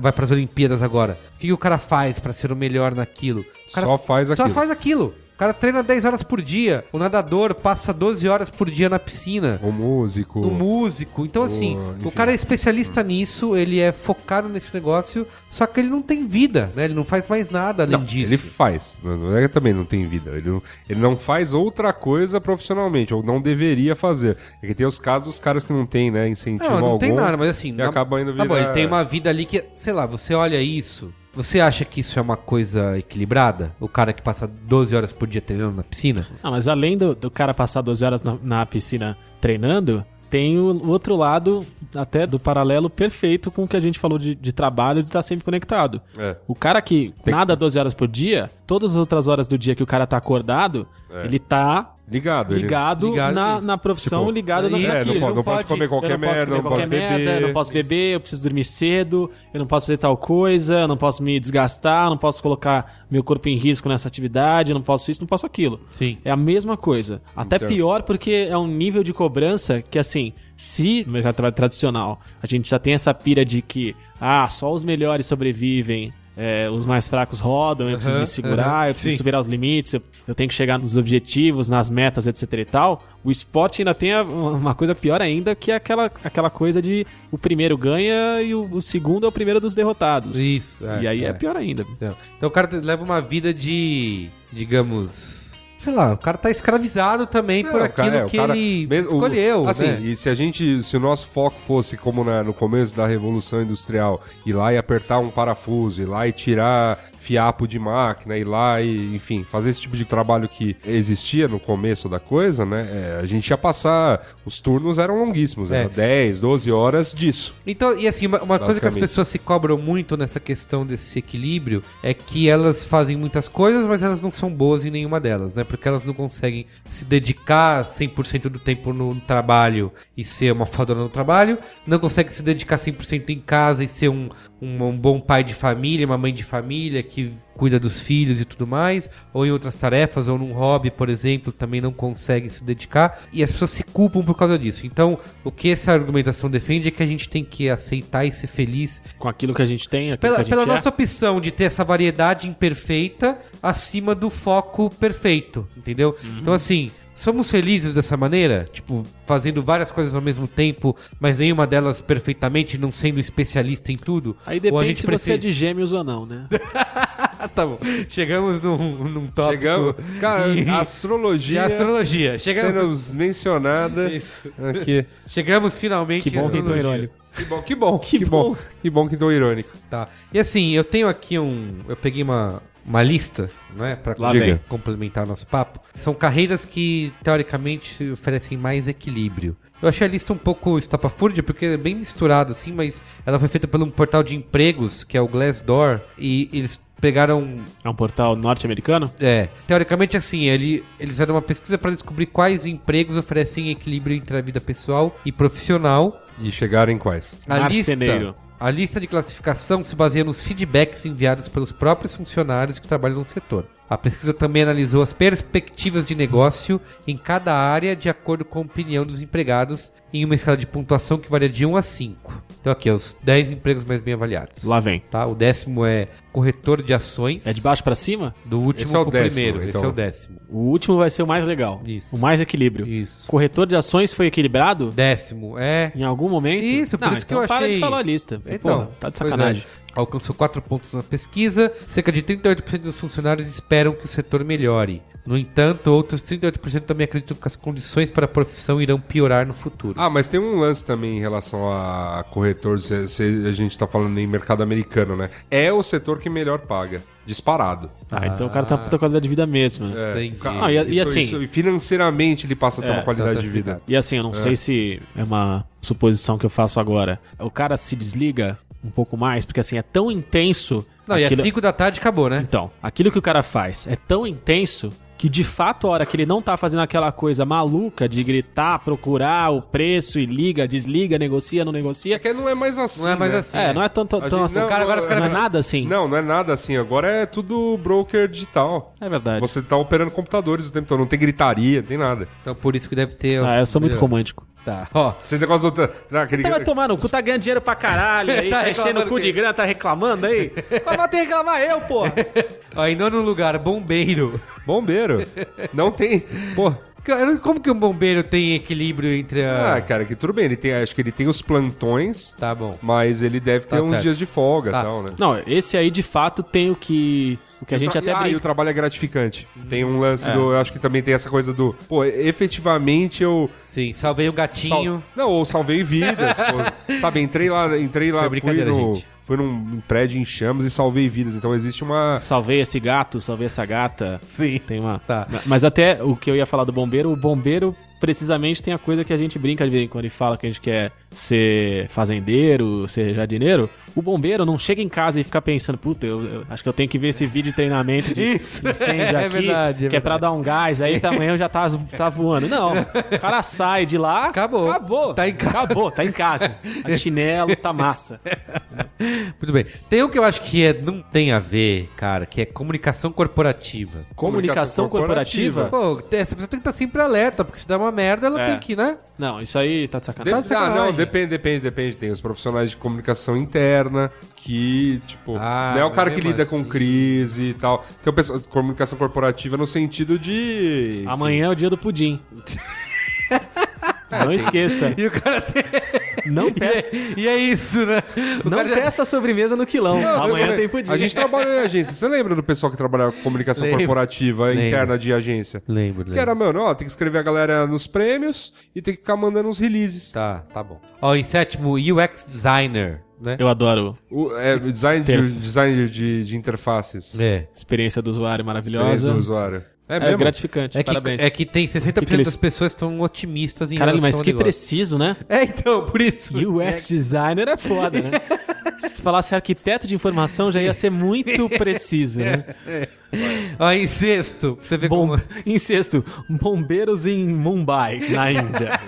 vai para as Olimpíadas agora, o que, o cara faz para ser o melhor naquilo? O cara Só faz só aquilo. faz aquilo. O cara treina 10 horas por dia. O nadador passa 12 horas por dia na piscina. O músico. O músico. Então, assim, enfim. o cara é especialista nisso, ele é focado nesse negócio, só que ele não tem vida, né? Ele não faz mais nada além Não, disso. ele faz. Não não é também não tem vida. Ele não, ele não faz outra coisa profissionalmente, ou não deveria fazer. É que tem os casos dos caras que não tem, né, incentivo Não, não algum. tem nada, mas assim. E acaba indo Tá bom, virar- ele tem uma vida ali que, sei lá, você olha isso. Você acha que isso é uma coisa equilibrada? O cara que passa 12 horas por dia treinando na piscina? Ah, mas além do, do cara passar 12 horas na, na piscina treinando, tem o, o outro lado, até do paralelo perfeito com o que a gente falou de, de trabalho, de estar sempre conectado. É. O cara que Tem- nada 12 horas por dia, todas as outras horas do dia que o cara tá acordado, É. ele tá Ligado. ligado, ligado na, na profissão, Tipo, ligado na é, É, naquilo. não, pode, não pode comer Eu qualquer não posso merda, comer não merda, beber. eu não posso beber, eu preciso dormir cedo, eu não posso fazer tal coisa, eu não posso me desgastar, eu não posso colocar meu corpo em risco nessa atividade, eu não posso isso, não posso aquilo. Sim. É a mesma coisa. Até Então. pior porque é um nível de cobrança que, assim, se no mercado de trabalho tradicional a gente já tem essa pira de que, ah, só os melhores sobrevivem, é, os mais fracos rodam, eu preciso Aham, me segurar, aham, eu preciso sim. superar os limites, eu, eu tenho que chegar nos objetivos, nas metas, etc e tal. O esporte ainda tem uma coisa pior ainda, que é aquela, aquela coisa de o primeiro ganha e o, o segundo é o primeiro dos derrotados. Isso. e aí é. pior ainda. Então, então o cara leva uma vida de, digamos, sei lá, o cara tá escravizado também por aquilo cara, é, o que cara- ele mesmo- o- escolheu, assim, né? e se a gente, se o nosso foco fosse como na- no começo da Revolução Industrial, ir lá e apertar um parafuso, ir lá e tirar fiapo de máquina, ir lá e, enfim, fazer esse tipo de trabalho que existia no começo da coisa, né? é, a gente ia passar, os turnos eram longuíssimos, É. eram 10, 12 horas disso. Então, e assim, uma, uma coisa que as pessoas se cobram muito nessa questão desse equilíbrio é que elas fazem muitas coisas, mas elas não são boas em nenhuma delas, né? Porque elas não conseguem se dedicar 100% do tempo no trabalho e ser uma fadona no trabalho, não conseguem se dedicar 100% em casa e ser um, um, um bom pai de família, uma mãe de família que cuida dos filhos e tudo mais, ou em outras tarefas, ou num hobby, por exemplo, também não conseguem se dedicar, e as pessoas se culpam por causa disso. Então, o que essa argumentação defende é que a gente tem que aceitar e ser feliz Com aquilo que a gente tem, pela, que gente pela é. nossa opção de ter essa variedade imperfeita acima do foco perfeito, entendeu? Uhum. Então, assim, somos felizes dessa maneira? Tipo, fazendo várias coisas ao mesmo tempo, mas nenhuma delas perfeitamente, não sendo especialista em tudo? Aí depende gente se você é de gêmeos ou não, né? Tá bom. Chegamos num, num tópico Chegamos, cara, de astrologia astrologia. Chegamos, sendo mencionada Isso. aqui. Chegamos finalmente Que bom em que astrologia. irônico. Que bom, que bom, que, bom. que bom que entrou irônico. Tá. E assim, eu tenho aqui um. Eu peguei uma, uma lista, né? Pra Lá complementar- vem. complementar nosso papo. São carreiras que, teoricamente, oferecem mais equilíbrio. Eu achei a lista um pouco estapafúrdia, porque é bem misturada, assim, mas ela foi feita por um portal de empregos, que é o Glassdoor, e eles pegaram É um portal norte-americano? é, teoricamente assim, ele, eles fizeram uma pesquisa para descobrir quais empregos oferecem equilíbrio entre a vida pessoal e profissional. E chegaram em quais? A Marceneiro. lista, a lista de classificação se baseia nos feedbacks enviados pelos próprios funcionários que trabalham no setor. A pesquisa também analisou as perspectivas de negócio em cada área de acordo com a opinião dos empregados em uma escala de pontuação que varia de 1 a 5. Então aqui, os 10 empregos mais bem avaliados. Lá vem. Tá? O décimo é corretor de ações. É de baixo pra cima? Do último Esse é o pro décimo, primeiro. Esse então. é o décimo. O último vai ser o mais legal. Isso. O mais equilíbrio. Isso. Corretor de ações foi equilibrado? Décimo é. Em algum momento? Isso, por Não, isso que então eu para achei- de falar a lista. Então, Porra, tá de pois sacanagem. é. Alcançou 4 pontos na pesquisa. Cerca de 38% dos funcionários esperam que o setor melhore. No entanto, outros 38% também acreditam que as condições para a profissão irão piorar no futuro. Ah, mas tem um lance também em relação a corretor, se, se a gente tá falando em mercado americano, né? É o setor que melhor paga, disparado. Ah, então o cara tem uma puta qualidade de vida mesmo. Entendi. Ah, e, e Isso- assim, isso- e financeiramente ele passa a ter É, uma qualidade tá, de tá vida. e assim, eu não sei se é uma suposição que eu faço agora. O cara se desliga um pouco mais, porque assim, é tão intenso. Não, e às aquilo- 5 da tarde acabou, né? Então, aquilo que o cara faz é tão intenso que de fato a hora que ele não tá fazendo aquela coisa maluca de gritar, procurar o preço e liga, desliga, negocia, não É negocia. que não é mais assim. Não é mais né? assim. É, não é tanto, tão gente- assim. não, O cara agora fica não é na- nada assim. Não, não é nada assim. Agora é tudo broker digital. É verdade. Você tá operando computadores o tempo todo, não tem gritaria, não tem nada. Então por isso que deve ter. Ah, eu sou muito romântico. Tá, ó. Você negócio do não, aquele- Então vai tomar no cu, tá ganhando dinheiro pra caralho aí, Tá tá, enchendo o cu de grana, tá reclamando aí? Mas vai ter que reclamar eu, pô. ó. Em nono lugar, bombeiro. Bombeiro. Não tem. Pô. Cara, Como que um bombeiro tem equilíbrio entre a. Ah, cara, que tudo bem. Ele tem, acho que ele tem os plantões, Tá bom. mas ele deve ter Tá uns certo. dias de folga e Tá. tal, né? Não, esse aí de fato tem o que. O que a gente até ah, e o trabalho é gratificante. Tem um lance É. do. Eu acho que também tem essa coisa do. Pô, efetivamente eu. Sim, salvei um gatinho. sal- Não, ou salvei vidas. pô. Sabe, entrei lá, entrei lá, Foi fui, brincadeira, no, gente. fui num prédio em chamas e salvei vidas. Então existe uma. Salvei esse gato, salvei essa gata. Sim. Tem uma. Tá. Mas até o que eu ia falar do bombeiro, o bombeiro precisamente tem a coisa que a gente brinca de vez em quando e fala que a gente quer ser fazendeiro, ser jardineiro. O bombeiro não chega em casa e fica pensando, puta, eu, eu acho que eu tenho que ver esse vídeo de treinamento de Isso. incêndio É aqui, verdade, é que é pra dar um gás, aí que amanhã eu já tá, tá voando. Não, o cara sai de lá, Acabou. acabou, Tá em casa. acabou, tá em casa. Tá de chinelo, tá massa. Muito bem. Tem um que eu acho que é, não tem a ver, cara, que é comunicação corporativa. Comunicação corporativa? Pô, essa pessoa tem que estar sempre alerta, porque se der uma merda, ela É. tem que, né? Não, isso aí tá de De- sacanagem. de ah, sacanagem. não, depende, depende, depende. Tem os profissionais de comunicação interna que, tipo, Ah, não é o mas cara que mesmo lida com assim. crise e tal. Tem o pessoal de comunicação corporativa no sentido de. enfim, Amanhã é o dia do pudim. Não esqueça. E o cara tem. Não peça, E é isso, né? O não cara já- peça sobremesa no quilão. Não, Amanhã tem pudim. A gente trabalha em agência. Você lembra do pessoal que trabalhava com comunicação Lembro. corporativa Lembro. interna de agência? Lembro, Que era, mano, ó, tem que escrever a galera nos prêmios e tem que ficar mandando uns releases. Tá, tá bom. Ó, em sétimo, UX Designer, né? Eu adoro. O, é, design, de, design de, de interfaces. É. Experiência do usuário Experiência maravilhosa. do usuário. É, É, gratificante. É que, Parabéns. é que tem 60% Que que eles- das pessoas que estão otimistas em Caralho, mas que negócio. preciso, né? É, então, por isso. UX designer é foda, né? Se falasse arquiteto de informação, já ia ser muito preciso, né? Ó, em sexto, você ver Bom, como... em sexto, bombeiros em Mumbai, na Índia.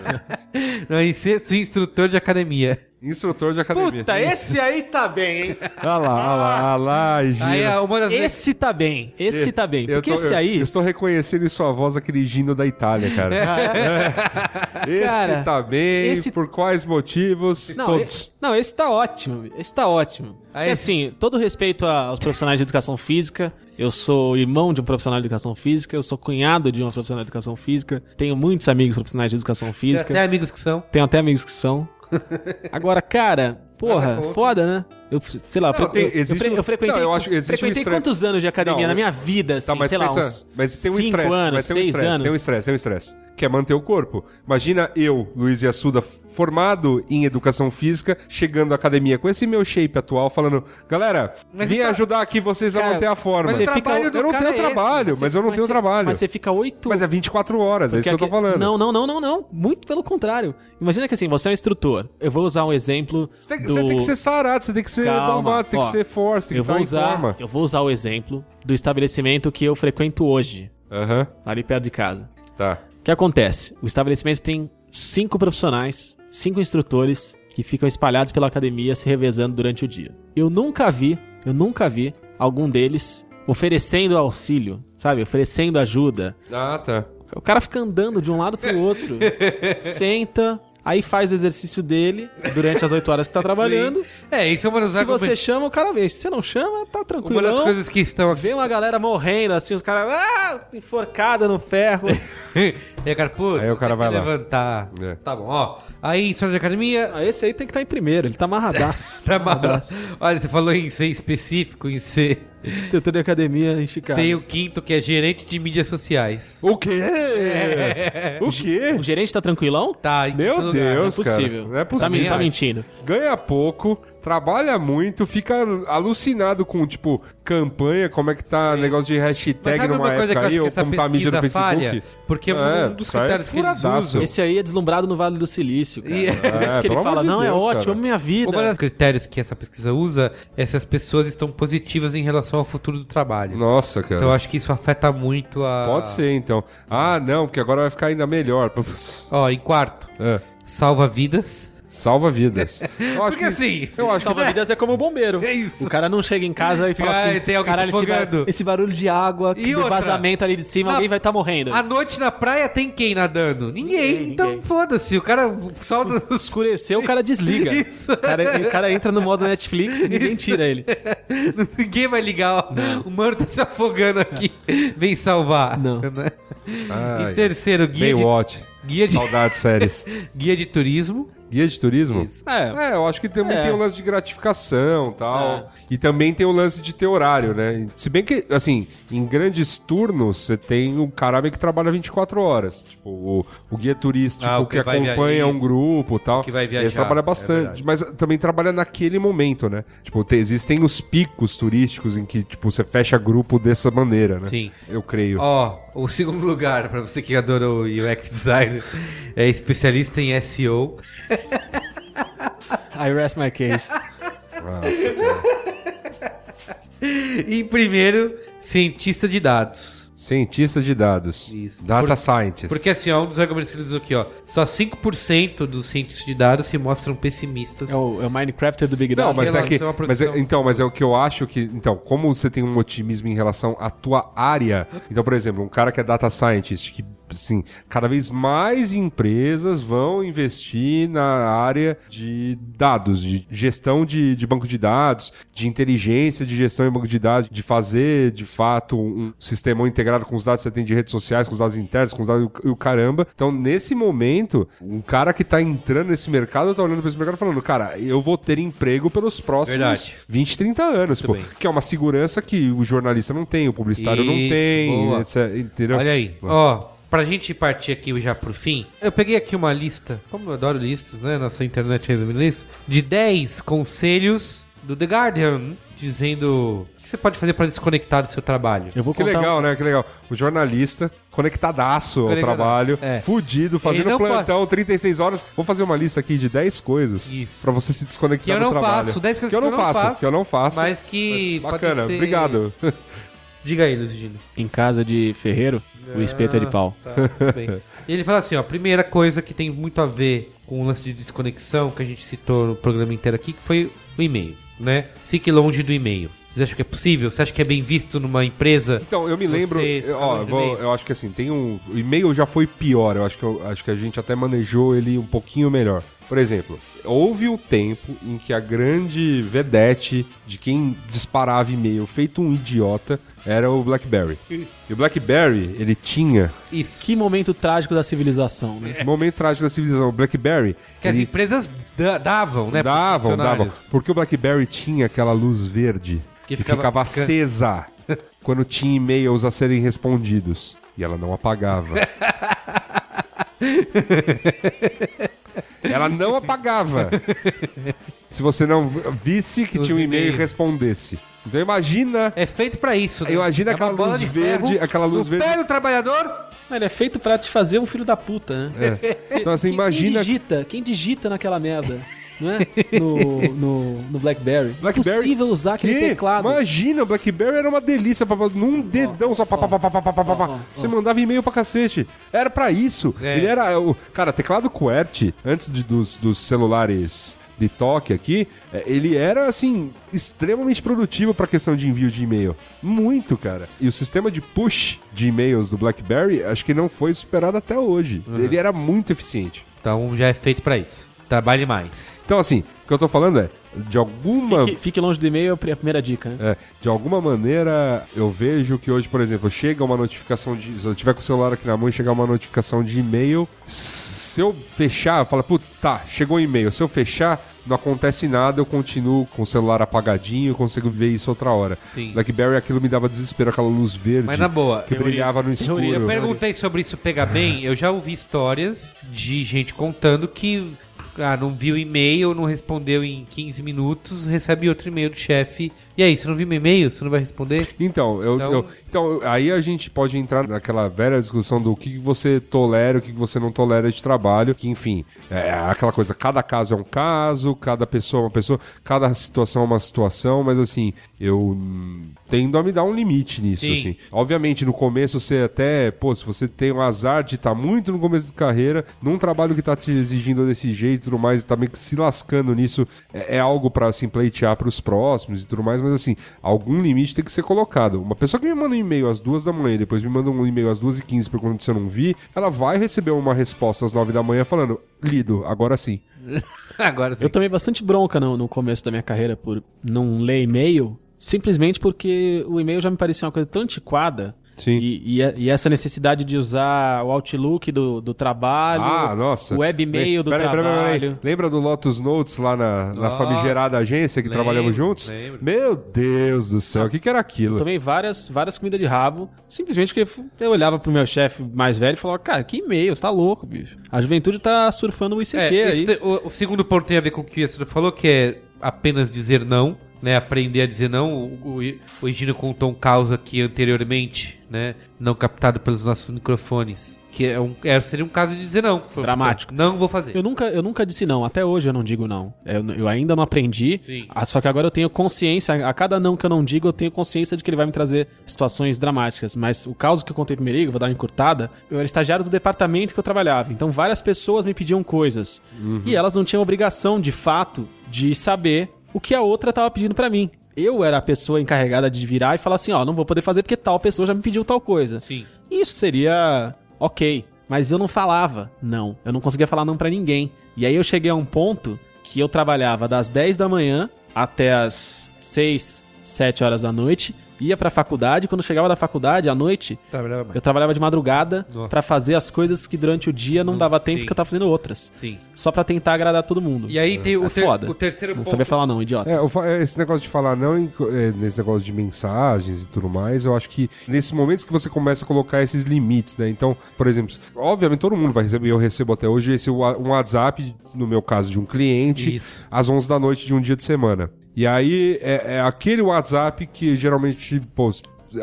Não, em sexto, instrutor de academia. Instrutor de academia. Puta, esse aí tá bem, hein? Olha lá, olha lá, olha lá, Gina. Aí, é uma das. Esse tá bem, esse tá bem. Eu Porque tô- esse aí. Eu estou reconhecendo em sua voz aquele Gino da Itália, cara. Esse Cara, tá bem, esse- por quais motivos? Não, Todos. e- não, esse tá ótimo. Esse tá ótimo. Aí- E assim, todo respeito a- aos profissionais de educação física. Eu sou irmão de um profissional de educação física. Eu sou cunhado de uma profissional de educação física. Tenho muitos amigos profissionais de educação Tem física. até amigos que são. Tenho até amigos que são. Agora, cara, porra, contra. foda, né? Eu, sei lá, eu, Não, tem- eu, eu, existe fre- um- eu frequentei, Não, eu acho um frequentei estresse- quantos anos de academia Não, na minha vida, assim, Tá, mas sei lá, pensa, uns mas tem um cinco estresse, anos, mas tem um seis estresse, anos. tem um estresse, tem um estresse, que é manter o corpo. Imagina eu, Luiz Yassuda, formado em educação física, chegando à academia com esse meu shape atual, falando, galera, Mas vim tá- ajudar aqui vocês a Cara, manter a forma. mas Você fica- eu não tenho é trabalho, mas eu não tenho você- trabalho. Mas você fica oito Mas é 24 horas, é isso que eu tô aqui- falando. Não, não, não, não, não. Muito pelo contrário. Imagina que assim, você é um instrutor. Eu vou usar um exemplo. Você tem, do... você tem que ser sarado, você tem que ser Calma, bombado, você tem que ser forte, tem que eu vou usar, forma. Eu vou usar o exemplo do estabelecimento que eu frequento hoje, Aham, ali perto de casa. tá. O que acontece? O estabelecimento tem cinco profissionais, cinco instrutores que ficam espalhados pela academia se revezando durante o dia. Eu nunca vi, eu nunca vi algum deles oferecendo auxílio, sabe? Oferecendo ajuda. Ah, tá. O cara fica andando de um lado pro outro, senta, aí faz o exercício dele durante as oito horas que tá trabalhando. É, isso é uma das Se você chama, o cara vê. Se você não chama, tá tranquilo. Uma das coisas que estão aqui. Vê uma galera morrendo, assim, os caras ah, enforcada no ferro. e aí, cara, pô, Aí o cara vai lá. levantar. É. Tá bom, ó. Aí, história de academia. Ah, esse aí tem que estar em primeiro, ele tá amarradaço. Tá amarrado. Olha, você falou em ser específico, em ser. Instrutor de academia em Chicago. Tem o quinto, que é gerente de mídias sociais. O quê? O quê? O gerente tá tranquilão? Tá, Meu lugar. Deus. Não é possível. cara, não é Tá, men- possível. tá mentindo. Ganha pouco, trabalha muito, fica alucinado com, tipo, campanha, como é que tá negócio de hashtag numa uma coisa que eu época aí, ou como tá a mídia do pesquisa Facebook. falha? Porque É, um dos isso aí é critérios que eles usam... Esse aí é deslumbrado no Vale do Silício, cara. E- É, isso É, que ele fala, de não, é Deus, ótimo, cara. amo minha vida. Uma das critérios que essa pesquisa usa é se as pessoas estão positivas em relação ao futuro do trabalho. Nossa, cara. Então eu acho que isso afeta muito a. Pode ser, então. Ah, não, porque agora vai ficar ainda melhor. Ó, em quarto, É, salva vidas. Salva vidas. Eu acho Porque assim, Eu acho que... Salva-vidas é como o bombeiro. É isso. O cara não chega em casa e fala Ah, assim: tem alguém caralho, se esse, ba- afogando." esse barulho de água, que E vazamento ali de cima, Na- alguém vai estar morrendo. à noite na praia tem quem nadando? Ninguém. Ninguém, então foda-se. O cara solta os. Escureceu, o cara desliga. Isso. O cara, o cara entra no modo Netflix e ninguém tira ele. Ninguém vai ligar. ó. O mano tá se afogando aqui. Vem salvar. Não. Né? Ai, e terceiro, guia de, Baywatch. guia, de, Saudades séries. guia de turismo. Guia de turismo? É. É, eu acho que também É. tem o lance de gratificação tal. É. E também tem o lance de ter horário, né? Se bem que, assim, em grandes turnos, você tem o cara meio que trabalha 24 horas. Tipo, o, o guia turístico Ah, o que, que acompanha um grupo tal. Que vai viajar, trabalha é bastante. mas também trabalha naquele momento, né? Tipo, te- existem os picos turísticos em que, tipo, você fecha grupo dessa maneira, né? Sim. Eu creio. Ó, o segundo lugar, pra você que adorou o UX design, é especialista em SEO. I rest my case. E em primeiro, cientista de dados. Cientista de dados. Isso. Data Por- scientist. Porque assim, ó, um dos argumentos que eles usam aqui, ó. Só 5% dos cientistas de dados se mostram pessimistas. É o, é o Minecrafter do Big Não, Data. mas é Relaxa, que. é uma Mas é- então, mas é o que eu acho que. Então, como você tem um otimismo em relação à tua área. Então, por exemplo, um cara que é data scientist, que assim, cada vez mais empresas vão investir na área de dados, de gestão de, de banco de dados, de inteligência de gestão em banco de dados, de fazer, de fato, um sistema integrado com os dados que você tem de redes sociais, com os dados internos, com os dados e o caramba. Então, nesse momento, um cara que tá entrando nesse mercado, tá olhando para esse mercado e falando, cara, eu vou ter emprego pelos próximos Verdade. 20, 30 anos, pô. Que é uma segurança que o jornalista não tem, o publicitário não Isso, tem, boa. etc, entendeu? Olha aí. Ó, pra gente partir aqui já pro fim, eu peguei aqui uma lista, como eu adoro listas, né? Nossa internet resumindo isso, de 10 conselhos do The Guardian, dizendo o que você pode fazer pra desconectar do seu trabalho. Eu vou Que contar legal, né? Que legal. O jornalista, conectadaço ao Conectado. trabalho, É. fudido, fazendo não plantão, 36 horas. Vou fazer uma lista aqui de 10 coisas pra você se desconectar Que eu do não trabalho. faço, 10 coisas que eu não faço, que eu não faço. Mas que Mas bacana, ser- obrigado. Diga aí, Lucidino. Em casa de ferreiro, o espeto é de pau. Tá. E ele fala assim, ó, primeira coisa que tem muito a ver com o lance de desconexão que a gente citou no programa inteiro aqui, que foi o e-mail, né? Fique longe do e-mail. Você acha que é possível? Você acha que é bem visto numa empresa? Então, eu me lembro, ó, eu, do vou- eu acho que assim, tem um, o e-mail já foi pior, eu acho que eu- acho que a gente até manejou ele um pouquinho melhor. Por exemplo, houve o tempo em que a grande vedete de quem disparava e-mail feito um idiota era o BlackBerry. E o BlackBerry, ele tinha Isso. Que momento trágico da civilização, né? momento trágico da civilização, o BlackBerry, Que as ele empresas da- davam, né? pros davam, davam, funcionários. porque o BlackBerry tinha aquela luz verde Que que, ficava ficava, acesa quando tinha e-mails a serem respondidos. E ela não apagava. ela não apagava. Se você não visse que Os tinha um e-mail e respondesse. Então imagina. É feito pra isso, né? Imagina É aquela luz de verde, ferro aquela luz verde. pé do trabalhador. Ele é feito pra te fazer um filho da puta, né? Então assim, Quem- imagina. Quem digita? Quem digita naquela merda? Não é? No, no, no Blackberry. Blackberry- Impossível usar aquele Que? teclado. Imagina, o BlackBerry era uma delícia. Pra, num dedão só. Pá, pá, pá, pá, pá, pá, pá, pá. ó, ó. Você mandava e-mail pra cacete. Era pra isso. É. Ele era. O, cara, teclado QWERTY, antes de- dos, dos celulares de toque aqui, é, ele era, assim, extremamente produtivo pra questão de envio de e-mail. Muito, cara. E o sistema de push de e-mails do BlackBerry, acho que não foi superado até hoje. Uhum. Ele era muito eficiente. Então já é feito pra isso. Trabalhe mais. Então, assim, o que eu tô falando é, de alguma. Fique, fique longe do e-mail, é a primeira dica, né? É, de alguma maneira, eu vejo que hoje, por exemplo, chega uma notificação de. Se eu tiver com o celular aqui na mão e chegar uma notificação de e-mail, se eu fechar, eu falo, puta, tá, chegou um e-mail. Se eu fechar, não acontece nada, eu continuo com o celular apagadinho, eu consigo ver isso outra hora. Sim. Blackberry, aquilo me dava desespero, aquela luz verde Mas na boa, que eu- brilhava no escuro. teoria, Eu perguntei sobre isso pegar bem, eu já ouvi histórias de gente contando que ah, não viu e-mail, não respondeu em 15 minutos, recebe outro e-mail do chefe. E aí, você não viu meu e-mail? Você não vai responder? Então, eu, Então- eu- então, aí a gente pode entrar naquela velha discussão do que que você tolera, o que que você não tolera de trabalho, que enfim, é aquela coisa, cada caso é um caso, cada pessoa é uma pessoa, cada situação é uma situação, mas assim, eu hum, tendo a me dar um limite nisso, Sim. assim. Obviamente, no começo você até, pô, se você tem o azar de estar muito no começo de carreira, num trabalho que tá te exigindo desse jeito e tudo mais, e tá meio que se lascando nisso, é, é algo pra assim, pleitear pros próximos e tudo mais, mas assim, algum limite tem que ser colocado. Uma pessoa que me manda um e-mail às duas da manhã e depois me manda um e-mail às duas e quinze por conta se eu não vi, ela vai receber uma resposta às nove da manhã falando, lido, agora sim. Agora sim. Eu tomei bastante bronca no, no começo da minha carreira por não ler e-mail, simplesmente porque o e-mail já me parecia uma coisa tão antiquada. Sim. E, e- e essa necessidade de usar o Outlook do, do trabalho, Ah, nossa. o webmail do Peraí, peraí, peraí, peraí. trabalho. Lembra do Lotus Notes lá na, na Ó. famigerada agência que Lembro, trabalhamos juntos? lembro. Meu Deus do céu, o que, que era aquilo? Tomei várias, várias comidas de rabo, simplesmente porque eu olhava pro meu chefe mais velho e falava, cara, que e-mail, você tá louco, bicho. A juventude tá surfando o ICQ É, aí. tem- o, o segundo ponto tem a ver com o que o Yasuda falou, que é apenas dizer não, né? Aprender a dizer não. O, o, o Egino contou um caos aqui anteriormente, né? Não captado pelos nossos microfones. Que é um, é, seria um caso de dizer não. Dramático. Não vou fazer. Eu nunca, eu nunca disse não, até hoje eu não digo não. Eu, eu ainda não aprendi, ah, só que agora eu tenho consciência, a cada não que eu não digo, eu tenho consciência de que ele vai me trazer situações dramáticas. Mas o caso que eu contei primeiro, eu vou dar uma encurtada, eu era estagiário do departamento que eu trabalhava, então várias pessoas me pediam coisas. E elas não tinham obrigação, de fato, de saber o que a outra tava pedindo pra mim. Eu era a pessoa encarregada de virar e falar assim, ó, não vou poder fazer porque tal pessoa já me pediu tal coisa. Sim. Isso seria ok. Mas eu não falava não. Eu não conseguia falar não pra ninguém. E aí eu cheguei a um ponto que eu trabalhava das 10 da manhã até as 6, 7 horas da noite. Ia pra faculdade. Quando chegava da faculdade, à noite, Trabalhava eu trabalhava de madrugada pra fazer as coisas que durante o dia não dava tempo sim. porque eu tava fazendo outras. Sim. Só pra tentar agradar todo mundo. E aí tem o, É ter- foda. o terceiro Não ponto. sabia falar não, idiota. É, o é, esse negócio de falar não, é, nesse negócio de mensagens e tudo mais, eu acho que nesses momentos que você começa a colocar esses limites, né? Então, por exemplo, obviamente todo mundo vai receber, eu recebo até hoje esse um WhatsApp, no meu caso, de um cliente, Isso. às 11 da noite de um dia de semana. E aí é, é aquele WhatsApp que geralmente, pô,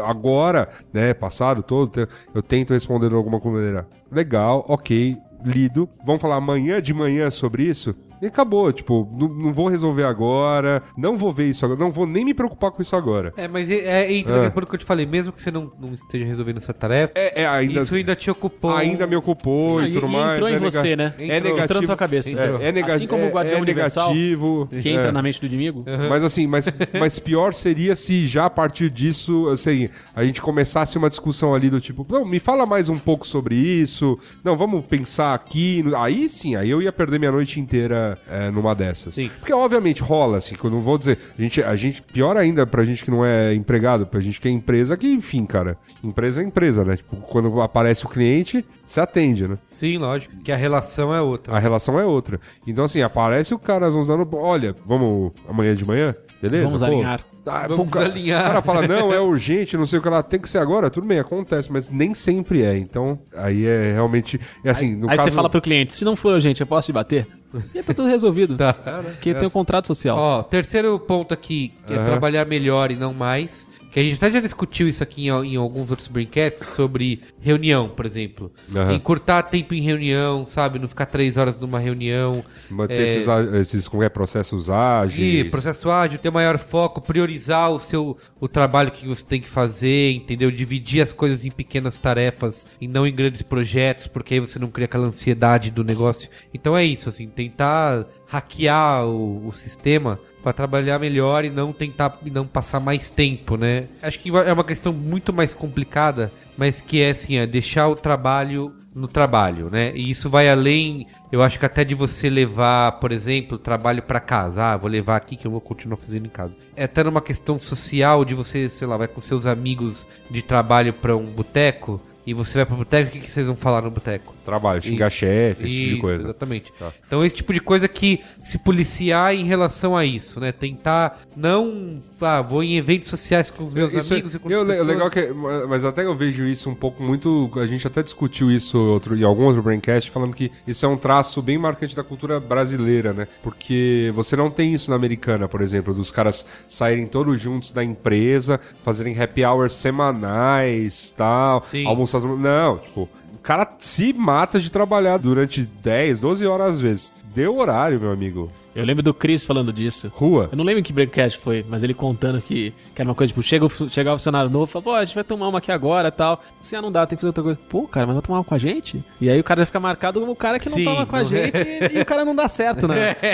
agora, né, passado todo, eu tento responder de alguma maneira. Legal, ok, lido. Vamos falar amanhã de manhã sobre isso? E acabou, tipo, não, não vou resolver agora, não vou ver isso agora, não vou nem me preocupar com isso agora. É, mas é, é, entra Ah. naquilo que eu te falei, mesmo que você não, não esteja resolvendo essa tarefa, É, é, ainda, isso ainda te ocupou. ainda me ocupou Ah, e tudo e- e mais. entrou em é você, né? É Entrou. negativo. Entrou na tua cabeça. É, é nega- Assim como o é- Guardião é Universal, negativo. Que entra é. na mente do inimigo. Mas assim, mas, mas pior seria se já a partir disso, assim, a gente começasse uma discussão ali do tipo, não, me fala mais um pouco sobre isso, não, vamos pensar aqui. Aí sim, aí eu ia perder minha noite inteira é, numa dessas. Sim. Porque obviamente rola, assim, que eu não vou dizer, a gente, a gente, pior ainda pra gente que não é empregado, pra gente que é empresa, que enfim, cara, empresa é empresa, né? Tipo, quando aparece o cliente, você atende, né? Sim, lógico. Que a relação é outra. A relação é outra. Então, assim, aparece o cara às 11 da noite, olha, vamos amanhã de manhã? Beleza? Vamos Pô, alinhar. Ah, Vamos pô, alinhar. O cara fala, não, é urgente, não sei o que lá, tem que ser agora, tudo bem, acontece, mas nem sempre é. Então, aí é realmente. É assim, no Aí caso. você fala pro cliente, se não for urgente, eu posso te bater? E tá tudo resolvido. Tá. Porque tem um contrato social. Ó, terceiro ponto aqui, que é Aham. trabalhar melhor e não mais. Que a gente até já discutiu isso aqui em, em alguns outros braincasts sobre reunião, por exemplo. Aham. Encurtar tempo em reunião, sabe? Não ficar três horas numa reunião. Manter É, esses, esses como é, processos E ágeis. processo ágil, ter maior foco, priorizar o seu o trabalho que você tem que fazer, entendeu? Dividir as coisas em pequenas tarefas e não em grandes projetos, porque aí você não cria aquela ansiedade do negócio. Então é isso, assim, tentar hackear o, o sistema para trabalhar melhor e não tentar e não passar mais tempo, né? Acho que é uma questão muito mais complicada, mas que é assim, é deixar o trabalho no trabalho, né? E isso vai além, eu acho que até de você levar, por exemplo, o trabalho para casa. Ah, vou levar aqui que eu vou continuar fazendo em casa. É até numa questão social de você, sei lá, vai com seus amigos de trabalho para um boteco e você vai para boteco, o que, que vocês vão falar no boteco? Trabalho, xingar Isso. chefe, esse tipo de Isso, coisa. Exatamente. Tá. Então, esse tipo de coisa que se policiar em relação a isso, né? Tentar não. Ah, vou em eventos sociais com os meus Isso é- amigos e com eu, pessoas. legal que, mas até eu vejo isso um pouco muito. A gente até discutiu isso outro, em algum outro braincast, falando que isso é um traço bem marcante da cultura brasileira, né? Porque você não tem isso na americana, por exemplo, dos caras saírem todos juntos da empresa, fazerem happy hours semanais, tal, Sim. almoçar. Não, tipo, o cara se mata de trabalhar durante 10, 12 horas às vezes. Deu horário, meu amigo. Eu lembro do Chris falando disso. Rua. Eu não lembro em que breakcast foi, mas ele contando que, que era uma coisa, tipo, chega, chega o funcionário novo, fala, pô, a gente vai tomar uma aqui agora e tal. Assim, ah, não dá, tem que fazer outra coisa. Pô, cara, mas vai tomar uma com a gente? E aí o cara fica marcado como o cara que não Sim, toma com a não gente e, e o cara não dá certo, né?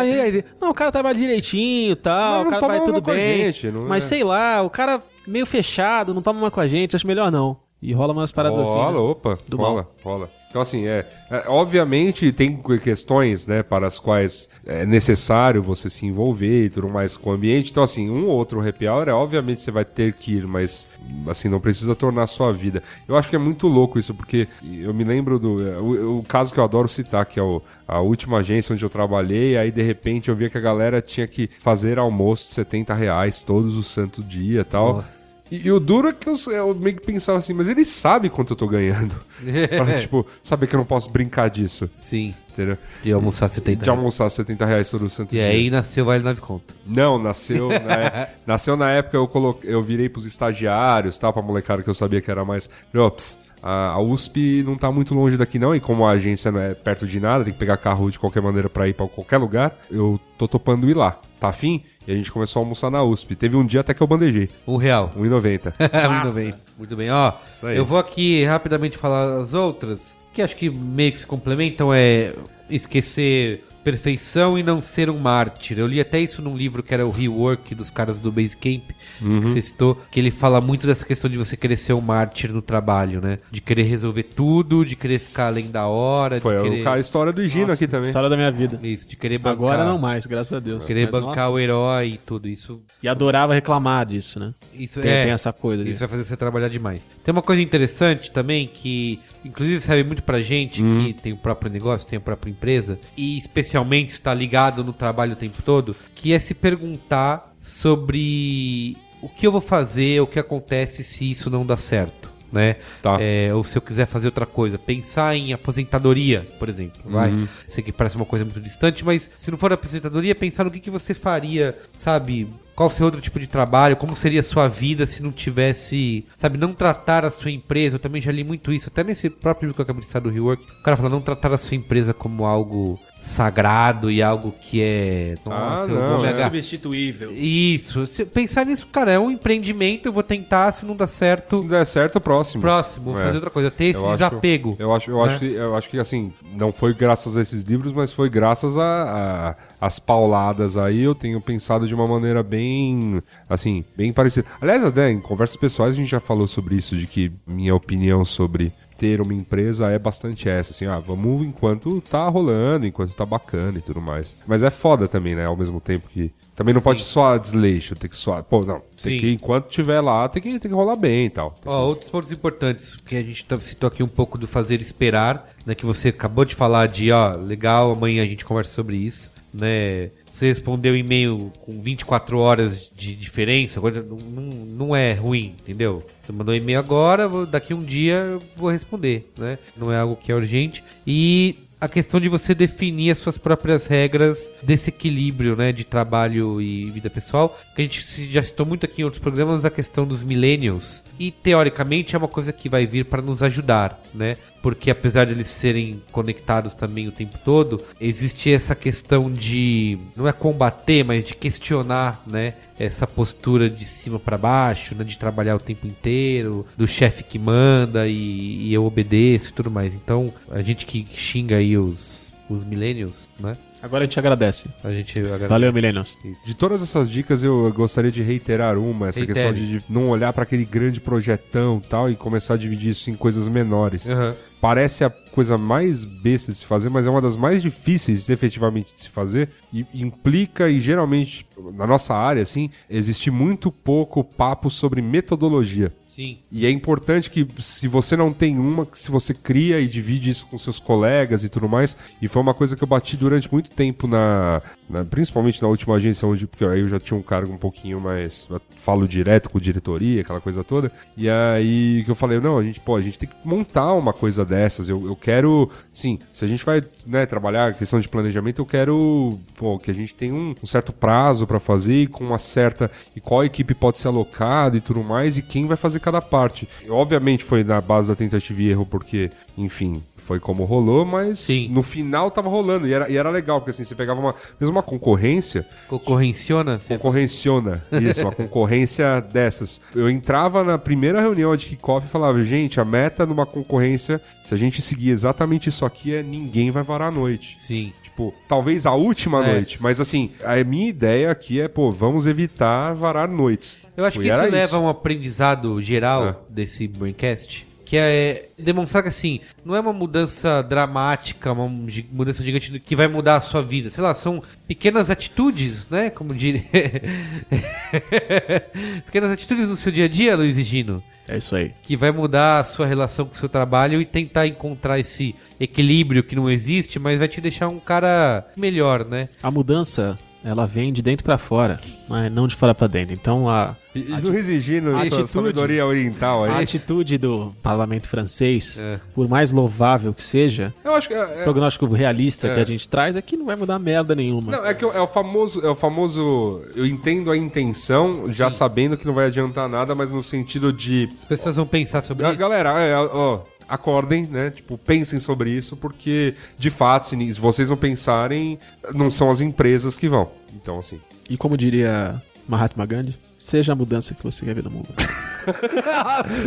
Aí, não, o cara trabalha direitinho e tal, o cara vai tudo com a bem. gente, mas é? sei lá, o cara meio fechado, não toma uma com a gente, acho melhor não. E rola umas paradas assim. Rola, né? opa, Do rola, rola. Então, assim, é, é, obviamente tem questões, né, para as quais é necessário você se envolver e tudo mais com o ambiente. Então, assim, um ou outro happy hour, é, obviamente você vai ter que ir, mas, assim, não precisa tornar a sua vida. Eu acho que é muito louco isso, porque eu me lembro do... é, O, o caso que eu adoro citar, que é o, a última agência onde eu trabalhei, aí, de repente, eu via que a galera tinha que fazer almoço de 70 reais todos os santos dia e tal. Nossa. E, e o duro é que eu, eu meio que pensava assim, mas ele sabe quanto eu tô ganhando. pra, tipo, saber que eu não posso brincar disso, Sim. entendeu? De almoçar 70 De almoçar 70 reais todo santo E dia. aí nasceu Vale 9 Conto. Não, nasceu na, nasceu na época eu coloquei, eu virei pros estagiários, tal, pra molecada que eu sabia que era mais. Falei, ó, ps, a, USP não tá muito longe daqui não, e como a agência não é perto de nada, tem que pegar carro de qualquer maneira pra ir pra qualquer lugar, eu tô topando ir lá. Tá afim? E a gente começou a almoçar na USP. Teve um dia até que eu bandejei. Um real. 1,90. Muito bem. Muito bem. Ó, Isso aí. eu vou aqui rapidamente falar as outras, que acho que meio que se complementam, é esquecer perfeição e não ser um mártir. Eu li até isso num livro que era o Rework dos caras do Basecamp, que você citou, que ele fala muito dessa questão de você querer ser um mártir no trabalho, né? De querer resolver tudo, de querer ficar além da hora, Foi querer... a história do Higino aqui também. História da minha vida. Isso, de querer bancar... Agora não mais, graças a Deus. Querer Mas, bancar nossa. o herói e tudo isso. E adorava reclamar disso, né? Isso Tem, é. tem essa coisa. Isso vai fazer você trabalhar demais. Tem uma coisa interessante também que, inclusive, serve muito pra gente Uhum. que tem o próprio negócio, tem a própria empresa e especialmente está ligado no trabalho o tempo todo, que é se perguntar sobre o que eu vou fazer, o que acontece se isso não dá certo. Né? Tá. É, ou se eu quiser fazer outra coisa, pensar em aposentadoria, por exemplo, vai. Uhum. Sei que parece uma coisa muito distante, mas se não for aposentadoria, pensar no que, que você faria, sabe? Qual seu outro tipo de trabalho? Como seria a sua vida se não tivesse, sabe, não tratar a sua empresa? Eu também já li muito isso, até nesse próprio livro que eu acabei de citar do Rework. O cara fala não tratar a sua empresa como algo sagrado e algo que é, nossa, eu não, é. Substituível. Isso, se pensar nisso, cara, é um empreendimento, eu vou tentar, se não dá certo, Se der certo, próximo. próximo, vou É. fazer outra coisa, ter esse Eu acho- desapego. Eu acho, eu, né? acho, que- eu acho que assim, não foi graças a esses livros, mas foi graças a, a- as pauladas aí. Eu tenho pensado de uma maneira bem, assim, bem parecida. Aliás, até em conversas pessoais a gente já falou sobre isso, de que minha opinião sobre ter uma empresa é bastante essa, assim, ah, vamos enquanto tá rolando, enquanto tá bacana e tudo mais. Mas é foda também, né, ao mesmo tempo que também não pode só desleixo, tem que só, pô, não, tem Sim. que enquanto tiver lá, tem que, tem que rolar bem e tal. Ó, outros pontos importantes, que a gente tá- citou aqui um pouco do fazer esperar, né? Que você acabou de falar de, ó, legal, amanhã a gente conversa sobre isso, né? Você respondeu e-mail com 24 horas de diferença, agora não, não, é ruim, entendeu? Você mandou e-mail agora, daqui um dia eu vou responder, né? Não é algo que é urgente. E a questão de você definir as suas próprias regras desse equilíbrio, né, de trabalho e vida pessoal, que a gente já citou muito aqui em outros programas a questão dos millennials. E teoricamente é uma coisa que vai vir para nos ajudar, né? Porque apesar de eles serem conectados também o tempo todo, existe essa questão de não é combater, mas de questionar, né? Essa postura de cima para baixo, né? De trabalhar o tempo inteiro, do chefe que manda e, e eu obedeço e tudo mais. Então, a gente que xinga aí os, os millennials, né? Agora a gente agradece. A gente agradece. Valeu, Millennials. De todas essas dicas, eu gostaria de reiterar uma, essa Reitere. questão de de não olhar para aquele grande projetão e tal e começar a dividir isso em coisas menores. Aham. Parece a coisa mais besta de se fazer, mas é uma das mais difíceis efetivamente de se fazer e implica e geralmente na nossa área assim, existe muito pouco papo sobre metodologia. Sim. E é importante que, se você não tem uma, que se você cria e divide isso com seus colegas e tudo mais. E foi uma coisa que eu bati durante muito tempo na. Na- principalmente na última agência, onde. Porque aí eu já tinha um cargo um pouquinho mais. falo direto com diretoria, aquela coisa toda. E aí que eu falei, não, a gente, pô, a gente tem que montar uma coisa dessas. Eu, eu quero. Sim, se a gente vai né, trabalhar a questão de planejamento, eu quero pô, que a gente tenha um, um certo prazo pra fazer com uma certa. E qual equipe pode ser alocada e tudo mais, e quem vai fazer cada parte. E, obviamente foi na base da tentativa e erro, porque, enfim, foi como rolou, mas Sim. no final tava rolando. E era, e era legal, porque assim, você pegava uma. Mesmo uma concorrência, Concorrenciona? Concorrenciona. Isso, uma concorrência dessas. Eu entrava na primeira reunião de kickoff e falava, gente, a meta numa concorrência, se a gente seguir exatamente isso aqui, é ninguém vai varar a noite. Sim. Tipo, talvez a última É. noite, mas assim, a minha ideia aqui é, pô, vamos evitar varar noites. Eu acho que isso leva a um aprendizado geral É. desse Braincast, que é demonstrar que assim, não é uma mudança dramática, uma mudança gigante que vai mudar a sua vida. Sei lá, são pequenas atitudes, né? Como diria. pequenas atitudes no seu dia a dia, Luiz e Gino, É isso aí. que vai mudar a sua relação com o seu trabalho e tentar encontrar esse equilíbrio que não existe, mas vai te deixar um cara melhor, né? A mudança, ela vem de dentro pra fora, mas não de fora pra dentro. Então a, E, não exigindo a atitude- sabedoria oriental a aí. atitude do parlamento francês, É. por mais louvável que seja, Eu acho que é, é- prognóstico realista É. que a gente traz é que não vai mudar merda nenhuma. Não, é que é o famoso, é o famoso. Eu entendo a intenção, já sabendo que não vai adiantar nada, mas no sentido de. As pessoas vão pensar sobre isso. Galera, é, ó, acordem, né? Tipo, pensem sobre isso, porque de fato, se vocês não pensarem, não são as empresas que vão. Então, assim. E como diria Mahatma Gandhi, Seja a mudança que você quer ver no mundo.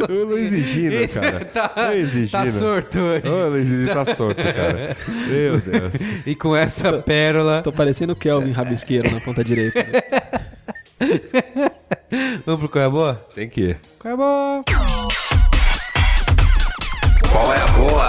O Luiz e Gino, Esse cara. tá, Luiz e tá Gino. sorto hoje. Ô, Luiz Gino tá solto, cara. Meu Deus. E com essa pérola, Tô parecendo o Kelvin Rabisqueiro na ponta direita. vamos pro Qual é a Boa? Tem que ir. Qual é a Boa? Qual é a boa?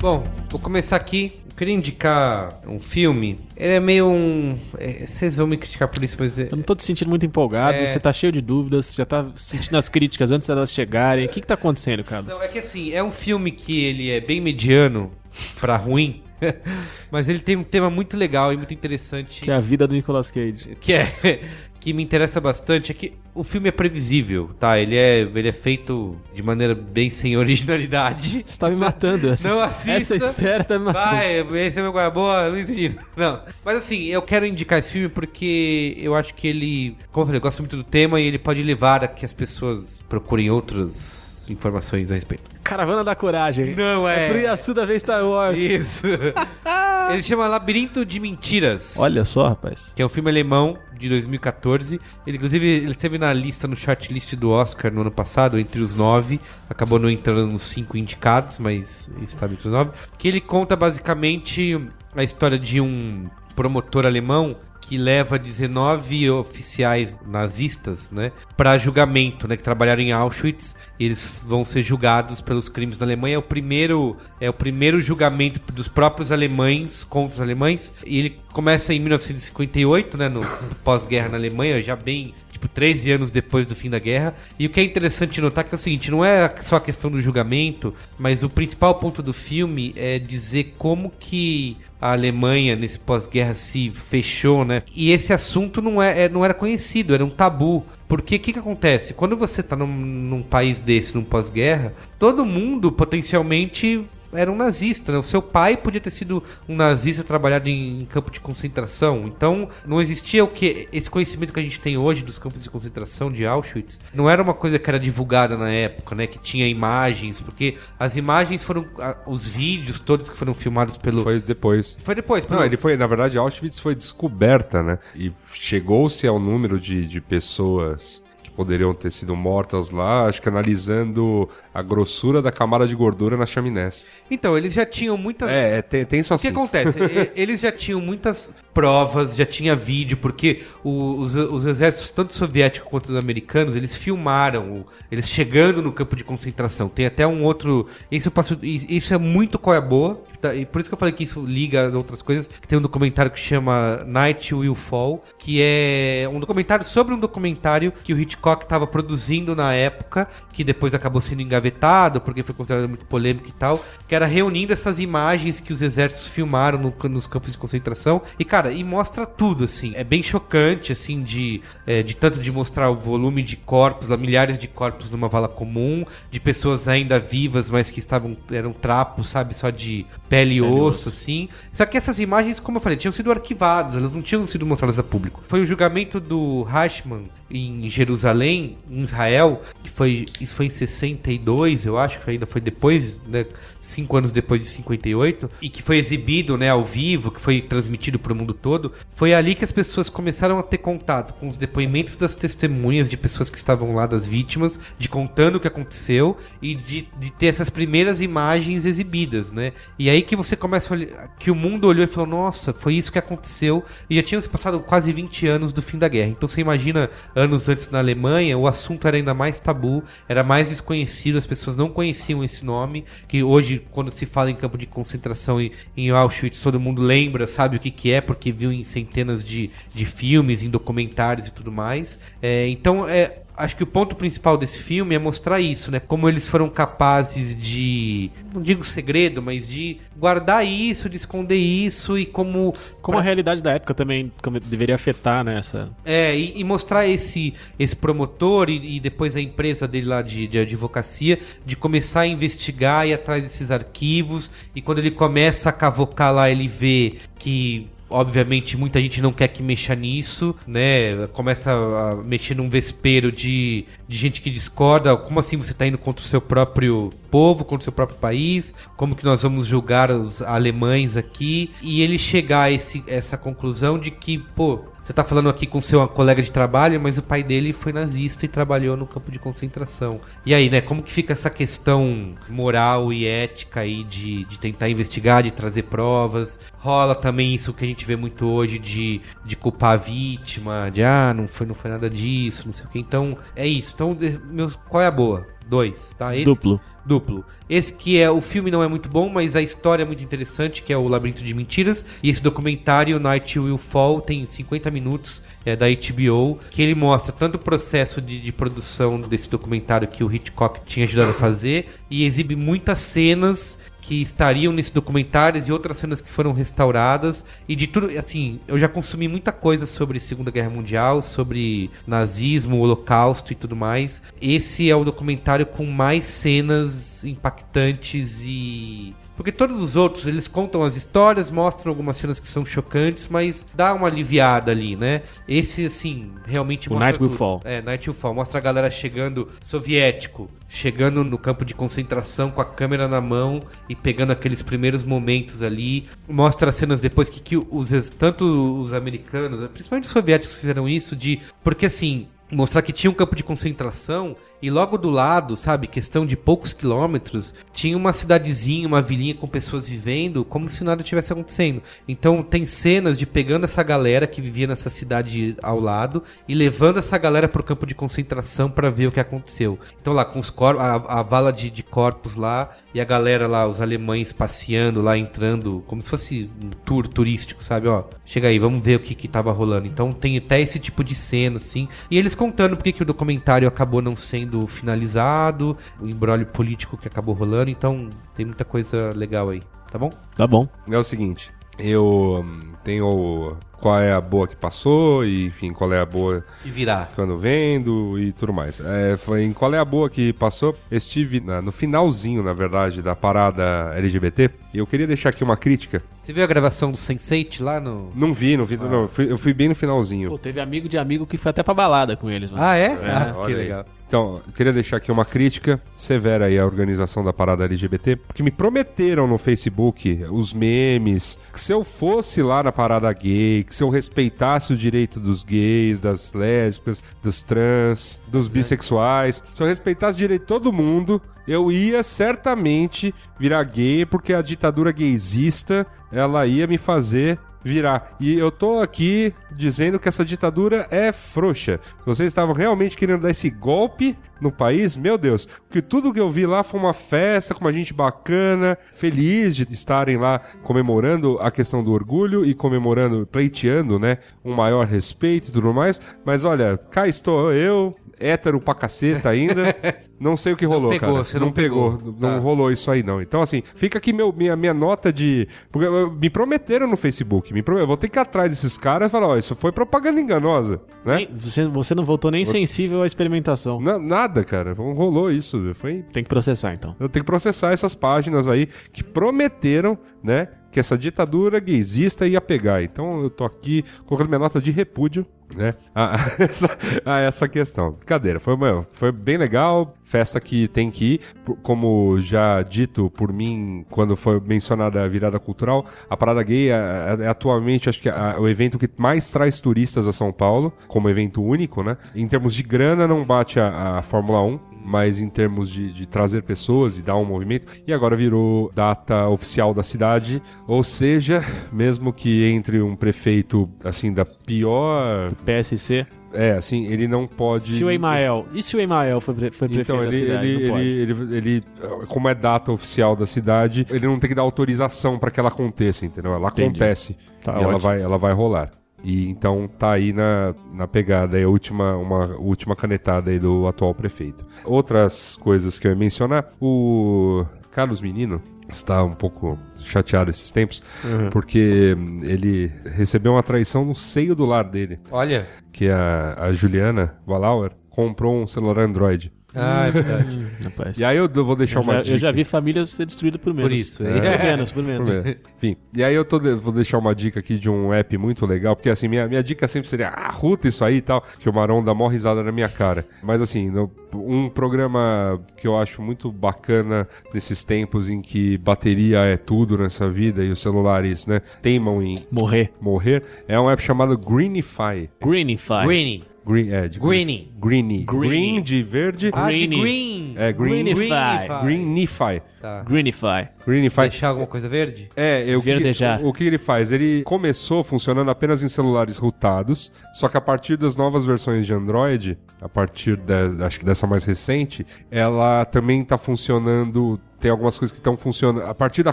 Bom, vou começar aqui. Eu queria indicar um filme. Ele é meio um. é, vocês vão me criticar por isso, mas. é- Eu não tô te sentindo muito empolgado, É. você tá cheio de dúvidas, já tá sentindo as críticas antes delas chegarem. O que que tá acontecendo, Carlos? Não, é que assim, é um filme que ele é bem mediano pra ruim, mas ele tem um tema muito legal e muito interessante. Que é a vida do Nicolas Cage. que é que me interessa bastante é que o filme é previsível, tá? Ele é, ele é feito de maneira bem sem originalidade. Você tá me matando. Essa, Não assista. essa espera tá me matando. Vai, esse é meu Guaiaboa, Luiz Gino. Não. Mas assim, eu quero indicar esse filme porque eu acho que ele, como eu falei, eu gosto muito do tema e ele pode levar a que as pessoas procurem outras informações a respeito. Caravana da Coragem. Não é. É pro Yasuda ver Star Wars. Isso. ele chama Labirinto de Mentiras. Olha só, rapaz. que é um filme alemão de 2014. Ele, inclusive, ele esteve na lista, no shortlist do Oscar no ano passado, entre os nove. Acabou não entrando nos cinco indicados, mas estava entre os nove. Que ele conta basicamente a história de um promotor alemão que leva 19 oficiais nazistas, né, para julgamento, né, que trabalharam em Auschwitz. Eles vão ser julgados pelos crimes na Alemanha. É o primeiro, é o primeiro julgamento dos próprios alemães contra os alemães. E ele começa em 1958, né, no pós-guerra na Alemanha, já bem tipo 13 anos depois do fim da guerra. E o que é interessante notar que é o seguinte, não é só a questão do julgamento, mas o principal ponto do filme é dizer como que a Alemanha nesse pós-guerra se fechou, né? E esse assunto não, é, é- não era conhecido, era um tabu. Porque o que, que acontece? Quando você tá num, num país desse, num pós-guerra, todo mundo potencialmente era um nazista, né? O seu pai podia ter sido um nazista trabalhado em, em campo de concentração. Então, não existia o que esse conhecimento que a gente tem hoje dos campos de concentração de Auschwitz. Não era uma coisa que era divulgada na época, né? Que tinha imagens, porque as imagens foram os vídeos todos que foram filmados pelo Foi depois. foi depois, pelo... Não, ele foi, na verdade, Auschwitz foi descoberta, né? E chegou-se ao número de, de pessoas poderiam ter sido mortas lá, acho que analisando a grossura da camada de gordura nas chaminés. Então, eles já tinham muitas É, é, isso O que assim. acontece? Eles já tinham muitas provas, já tinha vídeo, porque o- os, os exércitos, tanto soviéticos quanto os americanos, eles filmaram o- eles chegando no campo de concentração. Tem até um outro. Isso, passo, isso é muito coia boa. tá? E por isso que eu falei que isso liga às outras coisas. Tem um documentário que chama Night Will Fall, que é um documentário sobre um documentário que o Hitchcock estava produzindo na época, que depois acabou sendo engavetado, porque foi considerado muito polêmico e tal, que era reunindo essas imagens que os exércitos filmaram no- nos campos de concentração. E, cara, e mostra tudo, assim. É bem chocante, assim, de, é, de tanto de mostrar o volume de corpos, lá, milhares de corpos numa vala comum, de pessoas ainda vivas, mas que estavam, eram trapos, sabe, só de pele e osso, assim. Só que essas imagens, como eu falei, tinham sido arquivadas, elas não tinham sido mostradas a público. Foi o julgamento do Hashman em Jerusalém, em Israel, que foi, isso foi em 62, eu acho, que ainda foi depois, né, cinco anos depois de 58, e que foi exibido, né, ao vivo, que foi transmitido para o mundo todo, foi ali que as pessoas começaram a ter contato com os depoimentos das testemunhas de pessoas que estavam lá, das vítimas, de contando o que aconteceu e de, de ter essas primeiras imagens exibidas, né? E aí que você começa a olhar, que o mundo olhou e falou, nossa, foi isso que aconteceu, e já tinham se passado quase 20 anos do fim da guerra. Então você imagina, anos antes na Alemanha, o assunto era ainda mais tabu, era mais desconhecido, as pessoas não conheciam esse nome, que hoje, quando se fala em campo de concentração em, em Auschwitz, todo mundo lembra, sabe o que, que é, porque viu em centenas de, de filmes, em documentários e tudo mais. É, então, é, acho que o ponto principal desse filme é mostrar isso, né? Como eles foram capazes de, não digo segredo, mas de guardar isso, de esconder isso e como Como a realidade da época também deveria afetar, né, essa... é, e, e mostrar esse, esse promotor e, e depois a empresa dele lá de, de advocacia, de começar a investigar e ir atrás desses arquivos. E quando ele começa a cavocar lá, ele vê que Obviamente, muita gente não quer que mexa nisso, né? Começa a mexer num vespeiro de, de gente que discorda. Como assim você está indo contra o seu próprio povo, contra o seu próprio país? Como que nós vamos julgar os alemães aqui? E ele chegar a esse, essa conclusão de que, pô, você tá falando aqui com seu colega de trabalho, mas o pai dele foi nazista e trabalhou no campo de concentração. E aí, né, como que fica essa questão moral e ética aí de, de tentar investigar, de trazer provas? Rola também isso que a gente vê muito hoje de, de culpar a vítima, de ah, não foi, não foi nada disso, não sei o que. Então, é isso. Então, meus, qual é a boa? Dois, tá? Esse, Duplo. Duplo. Esse que é o filme não é muito bom, mas a história é muito interessante, que é o Labirinto de Mentiras. E esse documentário Night Will Fall tem 50 minutos é, da HBO, que ele mostra tanto o processo de, de, produção desse documentário que o Hitchcock tinha ajudado a fazer e exibe muitas cenas que estariam nesse documentário e outras cenas que foram restauradas e de tudo, assim, eu já consumi muita coisa sobre Segunda Guerra Mundial, sobre nazismo, holocausto e tudo mais. Esse é o documentário com mais cenas impactantes e porque todos os outros, eles contam as histórias, mostram algumas cenas que são chocantes, mas dá uma aliviada ali, né? Esse, assim, realmente o mostra... Night Will Fall. É, Night Will Fall. Mostra a galera chegando, soviético, chegando no campo de concentração com a câmera na mão e pegando aqueles primeiros momentos ali. Mostra as cenas depois que, que os, tanto os americanos, principalmente os soviéticos fizeram isso, de... Porque, assim, mostrar que tinha um campo de concentração e logo do lado, sabe, questão de poucos quilômetros, tinha uma cidadezinha, uma vilinha com pessoas vivendo como se nada tivesse acontecendo. Então tem cenas de pegando essa galera que vivia nessa cidade ao lado e levando essa galera pro campo de concentração para ver o que aconteceu. Então lá com os corpos, a, a, vala de, de corpos lá e a galera lá, os alemães passeando lá, entrando, como se fosse um tour turístico, sabe? Ó, chega aí, vamos ver o que que tava rolando. Então tem até esse tipo de cena, assim. E eles contando porque que o documentário acabou não sendo sendo finalizado, o embrólio político que acabou rolando, então tem muita coisa legal aí, tá bom? Tá bom. É o seguinte, eu hum, tenho qual é a boa que passou e, enfim, qual é a boa que virá quando vendo e tudo mais. É, foi em qual é a boa que passou. Estive na, no finalzinho, na verdade, da parada LGBT e eu queria deixar aqui uma crítica. Você viu a gravação do Sense8 lá no. Não vi, não vi, ah. não. Eu fui, eu fui, bem no finalzinho. Pô, teve amigo de amigo que foi até pra balada com eles, mano. Ah, é? é ah, que legal. Então, eu queria deixar aqui uma crítica severa aí à organização da parada LGBT, porque me prometeram no Facebook os memes que se eu fosse lá na parada gay, que se eu respeitasse o direito dos gays, das lésbicas, dos trans, dos bissexuais, se eu respeitasse o direito de todo mundo, eu ia certamente virar gay, porque a ditadura gaysista, ela ia me fazer virar. E eu tô aqui dizendo que essa ditadura é frouxa. Vocês estavam realmente querendo dar esse golpe no país, meu Deus, porque tudo que eu vi lá foi uma festa com uma gente bacana, feliz de estarem lá comemorando a questão do orgulho e comemorando, pleiteando, né, um maior respeito e tudo mais. Mas olha, cá estou eu, hétero pra caceta ainda. Não sei o que rolou, não pegou, cara. Você não, não pegou. pegou. Não tá. rolou isso aí, não. Então, assim, fica aqui meu, minha, minha nota de. Porque me prometeram no Facebook. Me promet... Eu vou ter que ir atrás desses caras e falar, ó, isso foi propaganda enganosa, né? Você, você não voltou nem sensível à experimentação. Na, nada, cara. Não rolou isso. Foi... Tem que processar, então. Eu tenho que processar essas páginas aí que prometeram, né? que essa ditadura gaysista ia pegar. Então eu tô aqui colocando minha nota de repúdio, né, a, a, essa, a essa, questão. Brincadeira, foi, meu, foi bem legal, festa que tem que ir, como já dito por mim quando foi mencionada a virada cultural, a Parada Gay é, é, é atualmente acho que é o evento que mais traz turistas a São Paulo, como evento único, né? Em termos de grana não bate a Fórmula 1, mas em termos de, de, trazer pessoas e dar um movimento. E agora virou data oficial da cidade, ou seja, mesmo que entre um prefeito assim da pior PSC é, assim, ele não pode. Se o Emael. E se o Emael foi, foi prefeito então, ele, da cidade? Ele, ele, ele, ele, como é data oficial da cidade, ele não tem que dar autorização para que ela aconteça, entendeu? Ela Entendi. acontece. Tá, e ela vai, ela vai rolar. E então tá aí na, na pegada, aí a última, uma última canetada aí do atual prefeito. Outras coisas que eu ia mencionar, o Carlos Menino está um pouco chateado esses tempos, uhum. porque ele recebeu uma traição no seio do lar dele. Olha. Que a, a Juliana Valauer comprou um celular Android. Ah, é verdade. Rapaz. E aí eu vou deixar Eu uma já, dica. eu já vi família ser destruída por menos. Por isso, Por é. menos, por menos. É. Enfim, e aí eu tô de- vou deixar uma dica aqui de um app muito legal, porque assim, minha, minha dica sempre seria, ah, ruta isso aí e tal, que o Maron dá mó risada na minha cara. Mas assim, no- um programa que eu acho muito bacana nesses tempos em que bateria é tudo nessa vida e os celulares, né, teimam em Morrer. morrer, é um app chamado Greenify. Greenify. Green. Green, é, de Greenie. Greenie. Green. Green de verde. Ah, de Greenie. green. É, green, Greenify. Greenify. Tá. Greenify. Greenify. Deixar alguma coisa verde? É, eu, Verdejar. O, o que ele faz? Ele começou funcionando apenas em celulares rotados, só que a partir das novas versões de Android, a partir da, acho que dessa mais recente, ela também está funcionando. Tem algumas coisas que estão funcionando. A partir da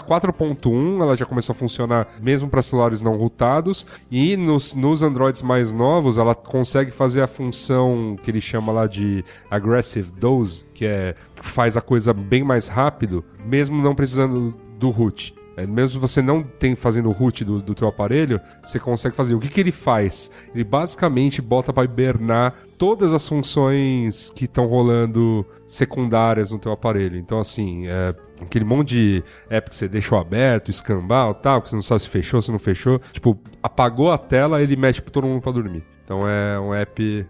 4.1, ela já começou a funcionar mesmo para celulares não rotados. E nos, nos Androids mais novos, ela consegue fazer a função que ele chama lá de Aggressive Dose, que é faz a coisa bem mais rápido, mesmo não precisando do root. É, mesmo você não tem fazendo o root do, do teu aparelho, você consegue fazer. O que, que ele faz? Ele basicamente bota para hibernar todas as funções que estão rolando secundárias no teu aparelho. Então, assim, é, aquele monte de app que você deixou aberto, escambau, tal, que você não sabe se fechou, se não fechou. Tipo, apagou a tela, ele mexe pra todo mundo pra dormir. Então é um app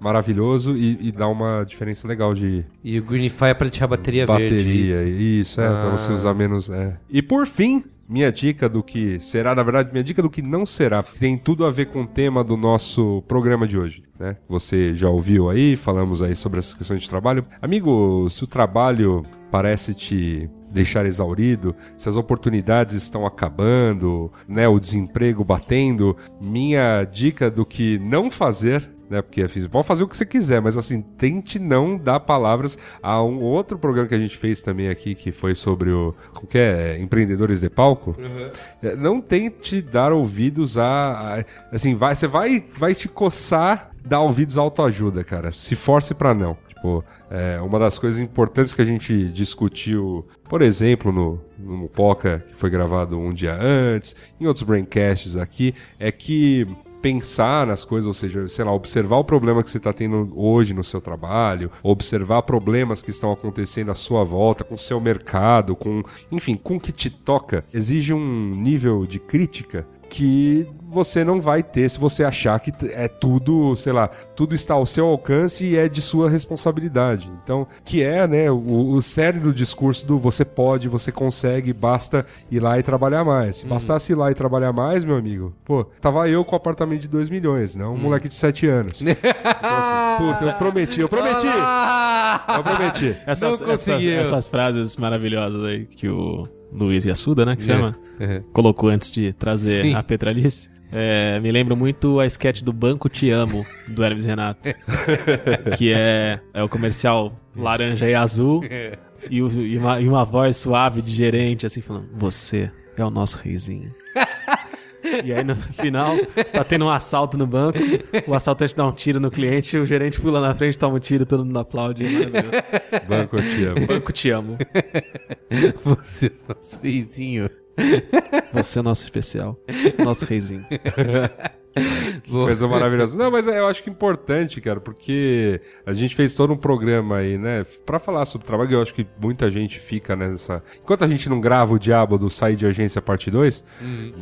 maravilhoso e, e dá uma diferença legal de, E o Greenify é pra deixar a bateria, verde. bateria. isso. É, pra Ah. você usar menos. É. E por fim, minha dica do que será, na verdade, minha dica do que não será, que tem tudo a ver com o tema do nosso programa de hoje. Né? Você já ouviu aí, falamos aí sobre essas questões de trabalho. Amigo, se o trabalho parece te deixar exaurido, se as oportunidades estão acabando, né, o desemprego batendo, minha dica do que não fazer né? Porque assim, pode fazer o que você quiser, mas assim, tente não dar palavras a um outro programa que a gente fez também aqui, que foi sobre o. Como que é? Empreendedores de palco. É, Não tente dar ouvidos a. a- assim, vai, você vai, vai te coçar dar ouvidos à autoajuda, cara. Se force pra não. Tipo, é, uma das coisas importantes que a gente discutiu, por exemplo, no, no Mupoca, que foi gravado um dia antes, em outros braincasts aqui, é que pensar nas coisas, ou seja, sei lá, observar o problema que você está tendo hoje no seu trabalho, observar problemas que estão acontecendo à sua volta, com o seu mercado, com, enfim, com o que te toca, exige um nível de crítica que você não vai ter se você achar que é tudo, sei lá, tudo está ao seu alcance e é de sua responsabilidade. Então, que é, né, o, o sério do discurso do você pode, você consegue, basta ir lá e trabalhar mais. Se bastasse ir lá e trabalhar mais, meu amigo, pô, tava eu com um apartamento de 2 milhões, não um moleque de 7 anos. Então, assim, puta, eu prometi, eu prometi! Eu prometi. Essas, Não essas, essas frases maravilhosas aí que o Luiz Yassuda, né, que chama, É. colocou antes de trazer Sim. a Petralice. É, me lembra muito a sketch do Banco Te Amo, do Hermes Renato. que é, é o comercial laranja e azul. E, o- e uma, e uma voz suave de gerente, assim, falando: Você é o nosso reizinho. E aí no final, tá tendo um assalto no banco, o assaltante dá um tiro no cliente, o gerente pula na frente, toma um tiro, todo mundo aplaude. é. Banco, eu te amo. Banco te amo. Você, nosso reizinho. Você é nosso especial. Nosso reizinho. Coisa maravilhosa. Não, mas eu acho que é importante, cara, porque a gente fez todo um programa aí, né, Pra falar sobre trabalho. Eu acho que muita gente fica nessa. Enquanto a gente não grava o Diabo do Sair de Agência Parte 2,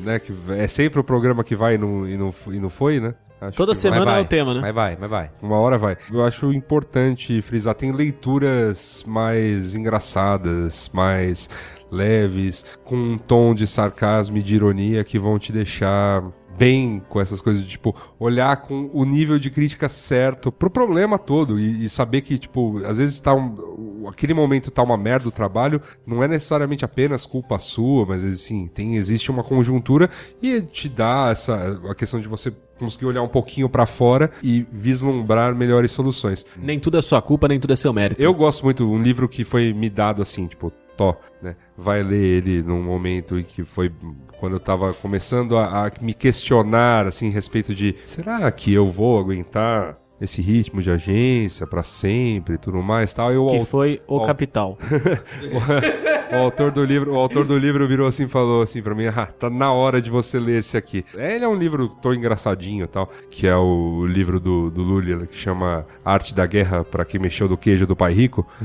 né, que é sempre o programa que vai e não, e não, e não foi, né? Acho Toda que semana Mas vai, é o tema, né? Mas vai, mas vai. Uma hora vai. Eu acho importante frisar, tem leituras mais engraçadas, mais leves, com um tom de sarcasmo e de ironia que vão te deixar bem com essas coisas de, tipo, olhar com o nível de crítica certo pro problema todo e, e saber que, tipo, às vezes tá um, aquele momento tá uma merda o trabalho, não é necessariamente apenas culpa sua, mas assim, tem, existe uma conjuntura e te dá essa, a questão de você conseguir olhar um pouquinho pra fora e vislumbrar melhores soluções. Nem tudo é sua culpa, nem tudo é seu mérito. Eu gosto muito, um livro que foi me dado assim, tipo, Tó, né? Vai ler ele num momento em que foi quando eu tava começando a, a me questionar, assim, a respeito de será que eu vou aguentar esse ritmo de agência pra sempre e tudo mais tal. E o Que foi o au- Capital. o autor do livro, o autor do livro virou assim e falou assim pra mim: "Ah, tá na hora de você ler esse aqui". É, Ele é um livro tão engraçadinho tal, que é o livro do, do Lully, que chama Arte da Guerra pra quem mexeu do queijo do pai rico.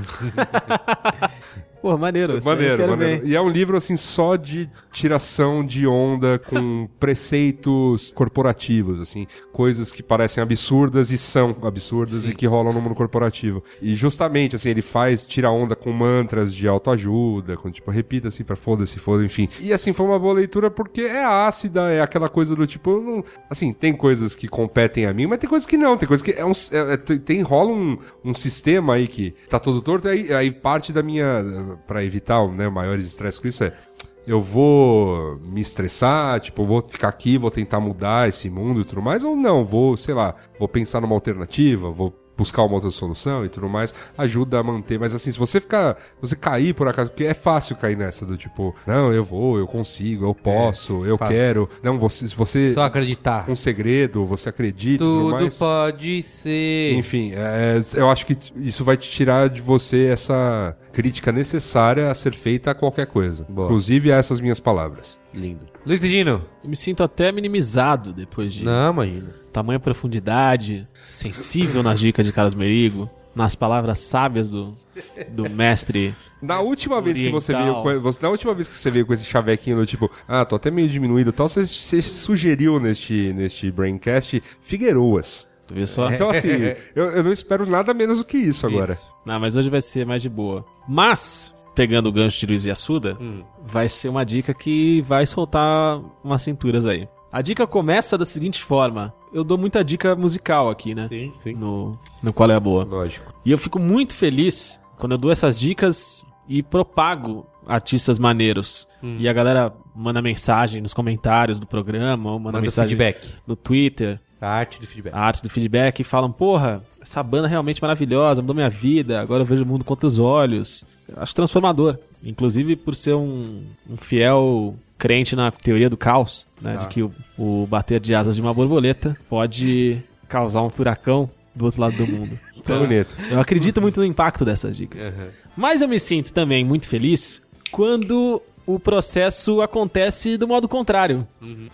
Pô, maneiro. isso Maneiro, maneiro. ver. E é um livro, assim, só de tiração de onda com preceitos corporativos, assim. Coisas que parecem absurdas e são absurdas e que rolam no mundo corporativo. E justamente, assim, ele faz, tira onda com mantras de autoajuda, com tipo, repita assim pra foda-se, foda, enfim. E assim, foi uma boa leitura porque é ácida, é aquela coisa do tipo, não- assim, tem coisas que competem a mim, mas tem coisas que não, tem coisas que é um, é- é- tem, rola um, um sistema aí que tá todo torto, aí, aí parte da minha, pra evitar né, maiores estresses com isso é, eu vou me estressar, tipo, vou ficar aqui, vou tentar mudar esse mundo e tudo mais, ou não, vou, sei lá, vou pensar numa alternativa, vou buscar uma outra solução e tudo mais, ajuda a manter. Mas assim, se você ficar, você cair por acaso, porque é fácil cair nessa do tipo, não, eu vou, eu consigo, eu posso, eu fácil. quero. Não, você, se você Só acreditar. um segredo, você acredita tudo Tudo mais. pode ser. Enfim, é, eu acho que isso vai te tirar de você essa crítica necessária a ser feita a qualquer coisa. Boa. Inclusive a essas minhas palavras. Lindo. Luiz Gino. Eu me sinto até minimizado depois de Não, imagina. tamanha profundidade, sensível nas dicas de Carlos Merigo, nas palavras sábias do, do mestre. Na última vez que você veio Oriental. com, você- na última vez que você veio com esse chavequinho do tipo, ah, tô até meio diminuído e tal, você, você sugeriu neste neste braincast Figueroas. Tu vê só? Então assim, eu, eu não espero nada menos do que isso agora. Isso. Não, mas hoje vai ser mais de boa. Mas, pegando o gancho de Luiz Yassuda, vai ser uma dica que vai soltar umas cinturas aí. A dica começa da seguinte forma. Eu dou muita dica musical aqui, né? Sim, sim. No, no Qual é a Boa. Lógico. E eu fico muito feliz quando eu dou essas dicas e propago artistas maneiros. E a galera manda mensagem nos comentários do programa, ou manda, Manda mensagem feedback. no Twitter, A arte do feedback. a arte do feedback, e falam, porra, essa banda é realmente maravilhosa, mudou minha vida, agora eu vejo o mundo com outros olhos. Acho transformador. Inclusive por ser um, um fiel crente na teoria do caos, né? De que o, o bater de asas de uma borboleta pode causar um furacão do outro lado do mundo. Tá bonito. Eu acredito muito no impacto dessas dicas. Mas eu me sinto também muito feliz quando o processo acontece do modo contrário.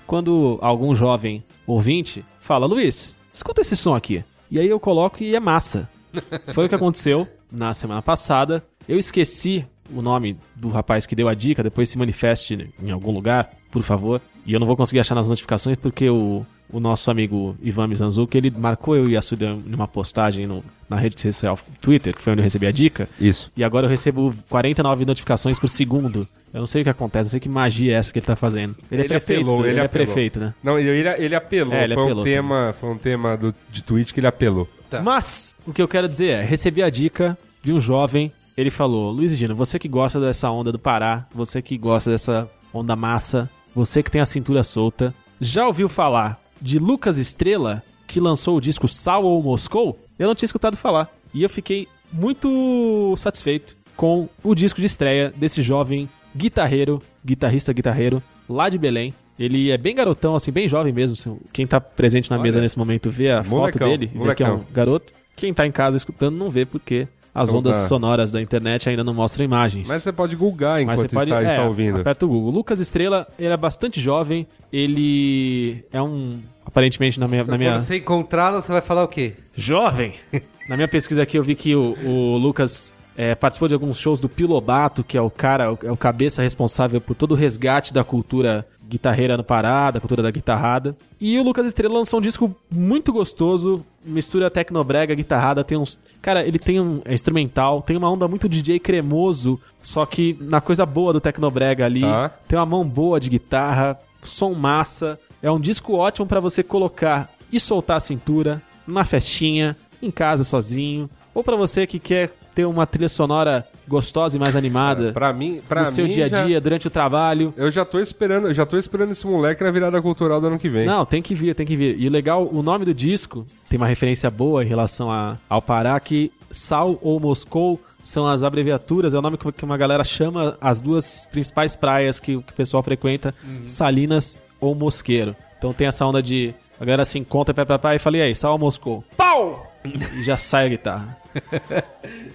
Quando algum jovem ouvinte fala, Luiz, escuta esse som aqui. E aí eu coloco e é massa. Foi o que aconteceu na semana passada. Eu esqueci o nome do rapaz que deu a dica, depois se manifeste em algum lugar, por favor. E eu não vou conseguir achar nas notificações porque o, o nosso amigo Ivan Mizanzuki, ele marcou eu e a Suda numa postagem no- na rede social Twitter, que foi onde eu recebi a dica. Isso. E agora eu recebo 49 notificações por segundo. Eu não sei o que acontece, não sei que magia é essa que ele tá fazendo. Ele, é Ele prefeito, apelou, ele, ele é apelou. prefeito, né? Não, ele, ele, ele apelou. É, ele foi, apelou um tema, foi um tema do, de tweet que ele apelou. Tá. Mas o que eu quero dizer é, recebi a dica de um jovem, ele falou: "Luiz Gino, você que gosta dessa onda do Pará, você que gosta dessa onda massa, você que tem a cintura solta, já ouviu falar de Lucas Estrela, que lançou o disco Sal ou Moscou?" Eu não tinha escutado falar. E eu fiquei muito satisfeito com o disco de estreia desse jovem guitarreiro, guitarrista guitarreiro, lá de Belém. Ele é bem garotão, assim, bem jovem mesmo. assim, Quem tá presente na mesa nesse momento vê a foto Molecão, dele, vê que é um molecão. garoto. Quem tá em casa escutando não vê porque as ondas da- sonoras da internet ainda não mostram imagens. Mas você pode googar enquanto está, é, está ouvindo. Aperta o Google. Lucas Estrela, ele é bastante jovem. Ele é um. Aparentemente, na minha. Na minha... Quando você encontrá-lo, você vai falar o quê? Jovem! Na minha pesquisa aqui eu vi que o, o Lucas é, participou de alguns shows do Pio Lobato, que é o cara, é o cabeça responsável por todo o resgate da cultura guitarreira no Pará, da cultura da guitarrada. E o Lucas Estrela lançou um disco muito gostoso, mistura tecnobrega, guitarrada, tem uns... Cara, ele tem um é instrumental, tem uma onda muito DJ cremoso, só que na coisa boa do tecnobrega ali. Tá. Tem uma mão boa de guitarra, som massa. É um disco ótimo pra você colocar e soltar a cintura na festinha, em casa sozinho, ou pra você que quer ter uma trilha sonora gostosa e mais animada Pra mim, pra no seu mim dia a já- dia, durante o trabalho. Eu já tô esperando, eu já tô esperando esse moleque na virada cultural do ano que vem. Não, tem que vir, tem que vir. E o legal, o nome do disco tem uma referência boa em relação a, ao Pará, que Sal ou Moscou são as abreviaturas, é o nome que uma galera chama as duas principais praias que, o- que o pessoal frequenta, Salinas ou Mosqueiro. Então tem essa onda de a galera se encontra pra pra praia e fala, e aí, Sal ou Moscou? Pau! E já sai a guitarra.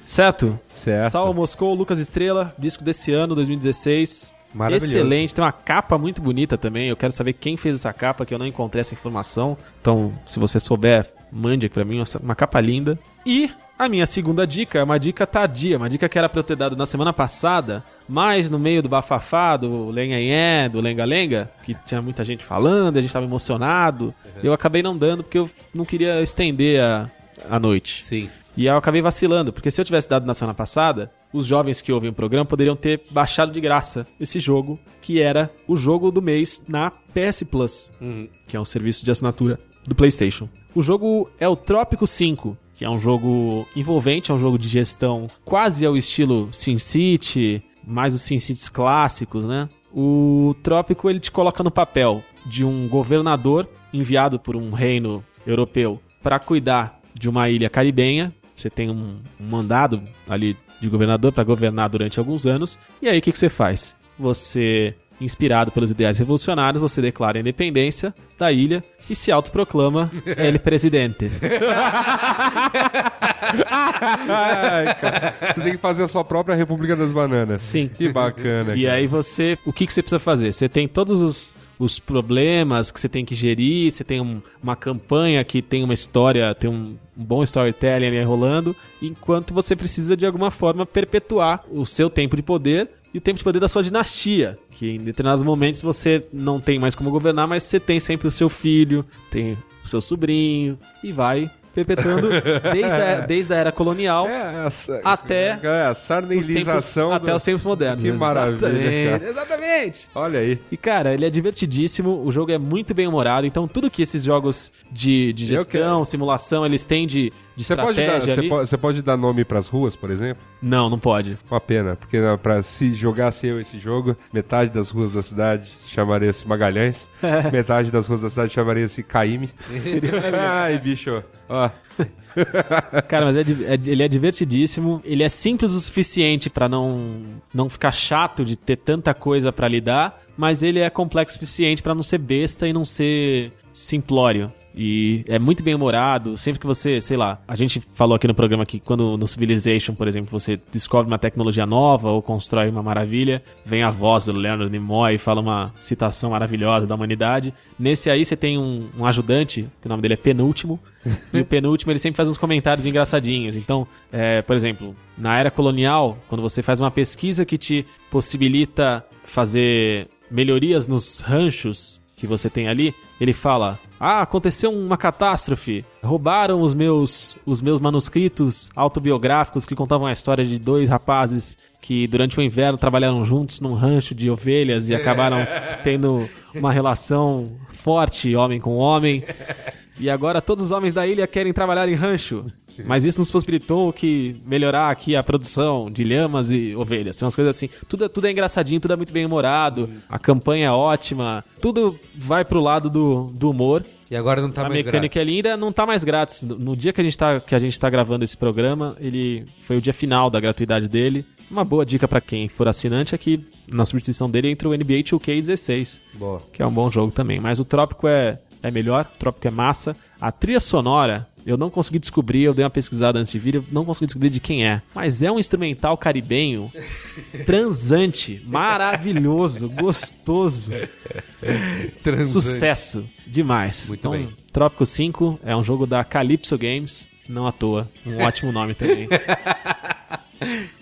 certo? Certo. Salva Moscou, Lucas Estrela, disco desse ano, 2016. Maravilhoso. Excelente, tem uma capa muito bonita também. Eu quero saber quem fez essa capa, que eu não encontrei essa informação. Então, se você souber, mande aqui pra mim, uma capa linda. E a minha segunda dica é uma dica tardia, uma dica que era pra eu ter dado na semana passada, mas no meio do bafafá, do lenha do lenga-lenga, que tinha muita gente falando, a gente tava emocionado. Eu acabei não dando porque eu não queria estender a, a noite. Sim. E eu acabei vacilando, porque se eu tivesse dado na semana passada, os jovens que ouvem o programa poderiam ter baixado de graça esse jogo, que era o jogo do mês na PS Plus, que é um serviço de assinatura do PlayStation. O jogo é o Trópico 5, que é um jogo envolvente, é um jogo de gestão quase ao estilo SimCity, mais os SimCities clássicos, né? O Trópico ele te coloca no papel de um governador enviado por um reino europeu para cuidar de uma ilha caribenha. Você tem um, um mandado ali de governador para governar durante alguns anos. E aí o que, que você faz? Você, inspirado pelos ideais revolucionários, você declara a independência da ilha e se autoproclama ele presidente. Ai, cara. Você tem que fazer a sua própria República das Bananas. Sim. Que bacana. E cara. aí você. O que, que você precisa fazer? Você tem todos os, os problemas que você tem que gerir, você tem um- uma campanha que tem uma história, tem um, um bom storytelling ali rolando, enquanto você precisa de alguma forma perpetuar o seu tempo de poder e o tempo de poder da sua dinastia. Que em determinados momentos você não tem mais como governar, mas você tem sempre o seu filho, tem o seu sobrinho, e vai perpetuando desde a, desde a era colonial É, essa, até é, a os tempos, sarnelização. até do- os tempos modernos. Que maravilha, Exatamente. cara. Exatamente. Olha aí. E cara, ele é divertidíssimo, o jogo é muito bem humorado, então tudo que esses jogos de, de gestão, simulação, eles têm de, de Você pode, dar, estratégia você, ali. pode, você pode dar nome pras ruas, por exemplo? Não, não pode. Uma pena, porque pra se jogasse eu esse jogo, metade das ruas da cidade chamaria-se Magalhães, metade das ruas da cidade chamaria-se Caíme. Ai, bicho. Ó, Cara, mas é é- ele é divertidíssimo, ele é simples o suficiente pra não, não ficar chato de ter tanta coisa pra lidar, mas ele é complexo o suficiente pra não ser besta e não ser simplório. E é muito bem humorado. Sempre que você, sei lá, a gente falou aqui no programa que quando no Civilization, por exemplo, você descobre uma tecnologia nova ou constrói uma maravilha, vem a voz do Leonard Nimoy e fala uma citação maravilhosa da humanidade. Nesse aí você tem um, um ajudante, que o nome dele é Penúltimo, e o Penúltimo ele sempre faz uns comentários engraçadinhos. Então, é, por exemplo, na era colonial, quando você faz uma pesquisa que te possibilita fazer melhorias nos ranchos que você tem ali, ele fala: "Ah, aconteceu uma catástrofe. Roubaram os meus os meus manuscritos autobiográficos que contavam a história de dois rapazes que durante o inverno trabalharam juntos num rancho de ovelhas e acabaram tendo uma relação forte homem com homem. E agora todos os homens da ilha querem trabalhar em rancho. Mas isso nos possibilitou que melhorar aqui a produção de lhamas e ovelhas. São umas coisas assim. Tudo, tudo é engraçadinho, tudo é muito bem humorado. A campanha é ótima. Tudo vai pro lado do, do humor. E agora não tá a mais mecânica é linda, não tá mais grátis. No, dia que a, gente tá, que a gente tá gravando esse programa, ele foi o dia final da gratuidade dele. Uma boa dica pra quem for assinante é que na substituição dele entra o NBA 2K16 Boa. que é um bom jogo também. Mas o Trópico é, é melhor, o Trópico é massa. A trilha sonora, eu não consegui descobrir, eu dei uma pesquisada antes de vir, eu não consegui descobrir de quem é. Mas é um instrumental caribenho, transante, maravilhoso, gostoso, Transante. sucesso demais. Muito então, bem. Trópico 5 é um jogo da Calypso Games, não à toa. Um ótimo nome também.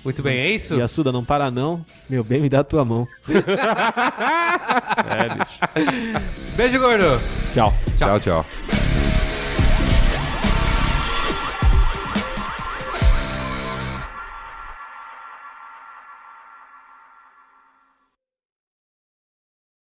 Muito bem, é isso? E a Suda não para não, meu bem, me dá a tua mão. é, bicho. Beijo, gordo! Tchau. tchau, tchau.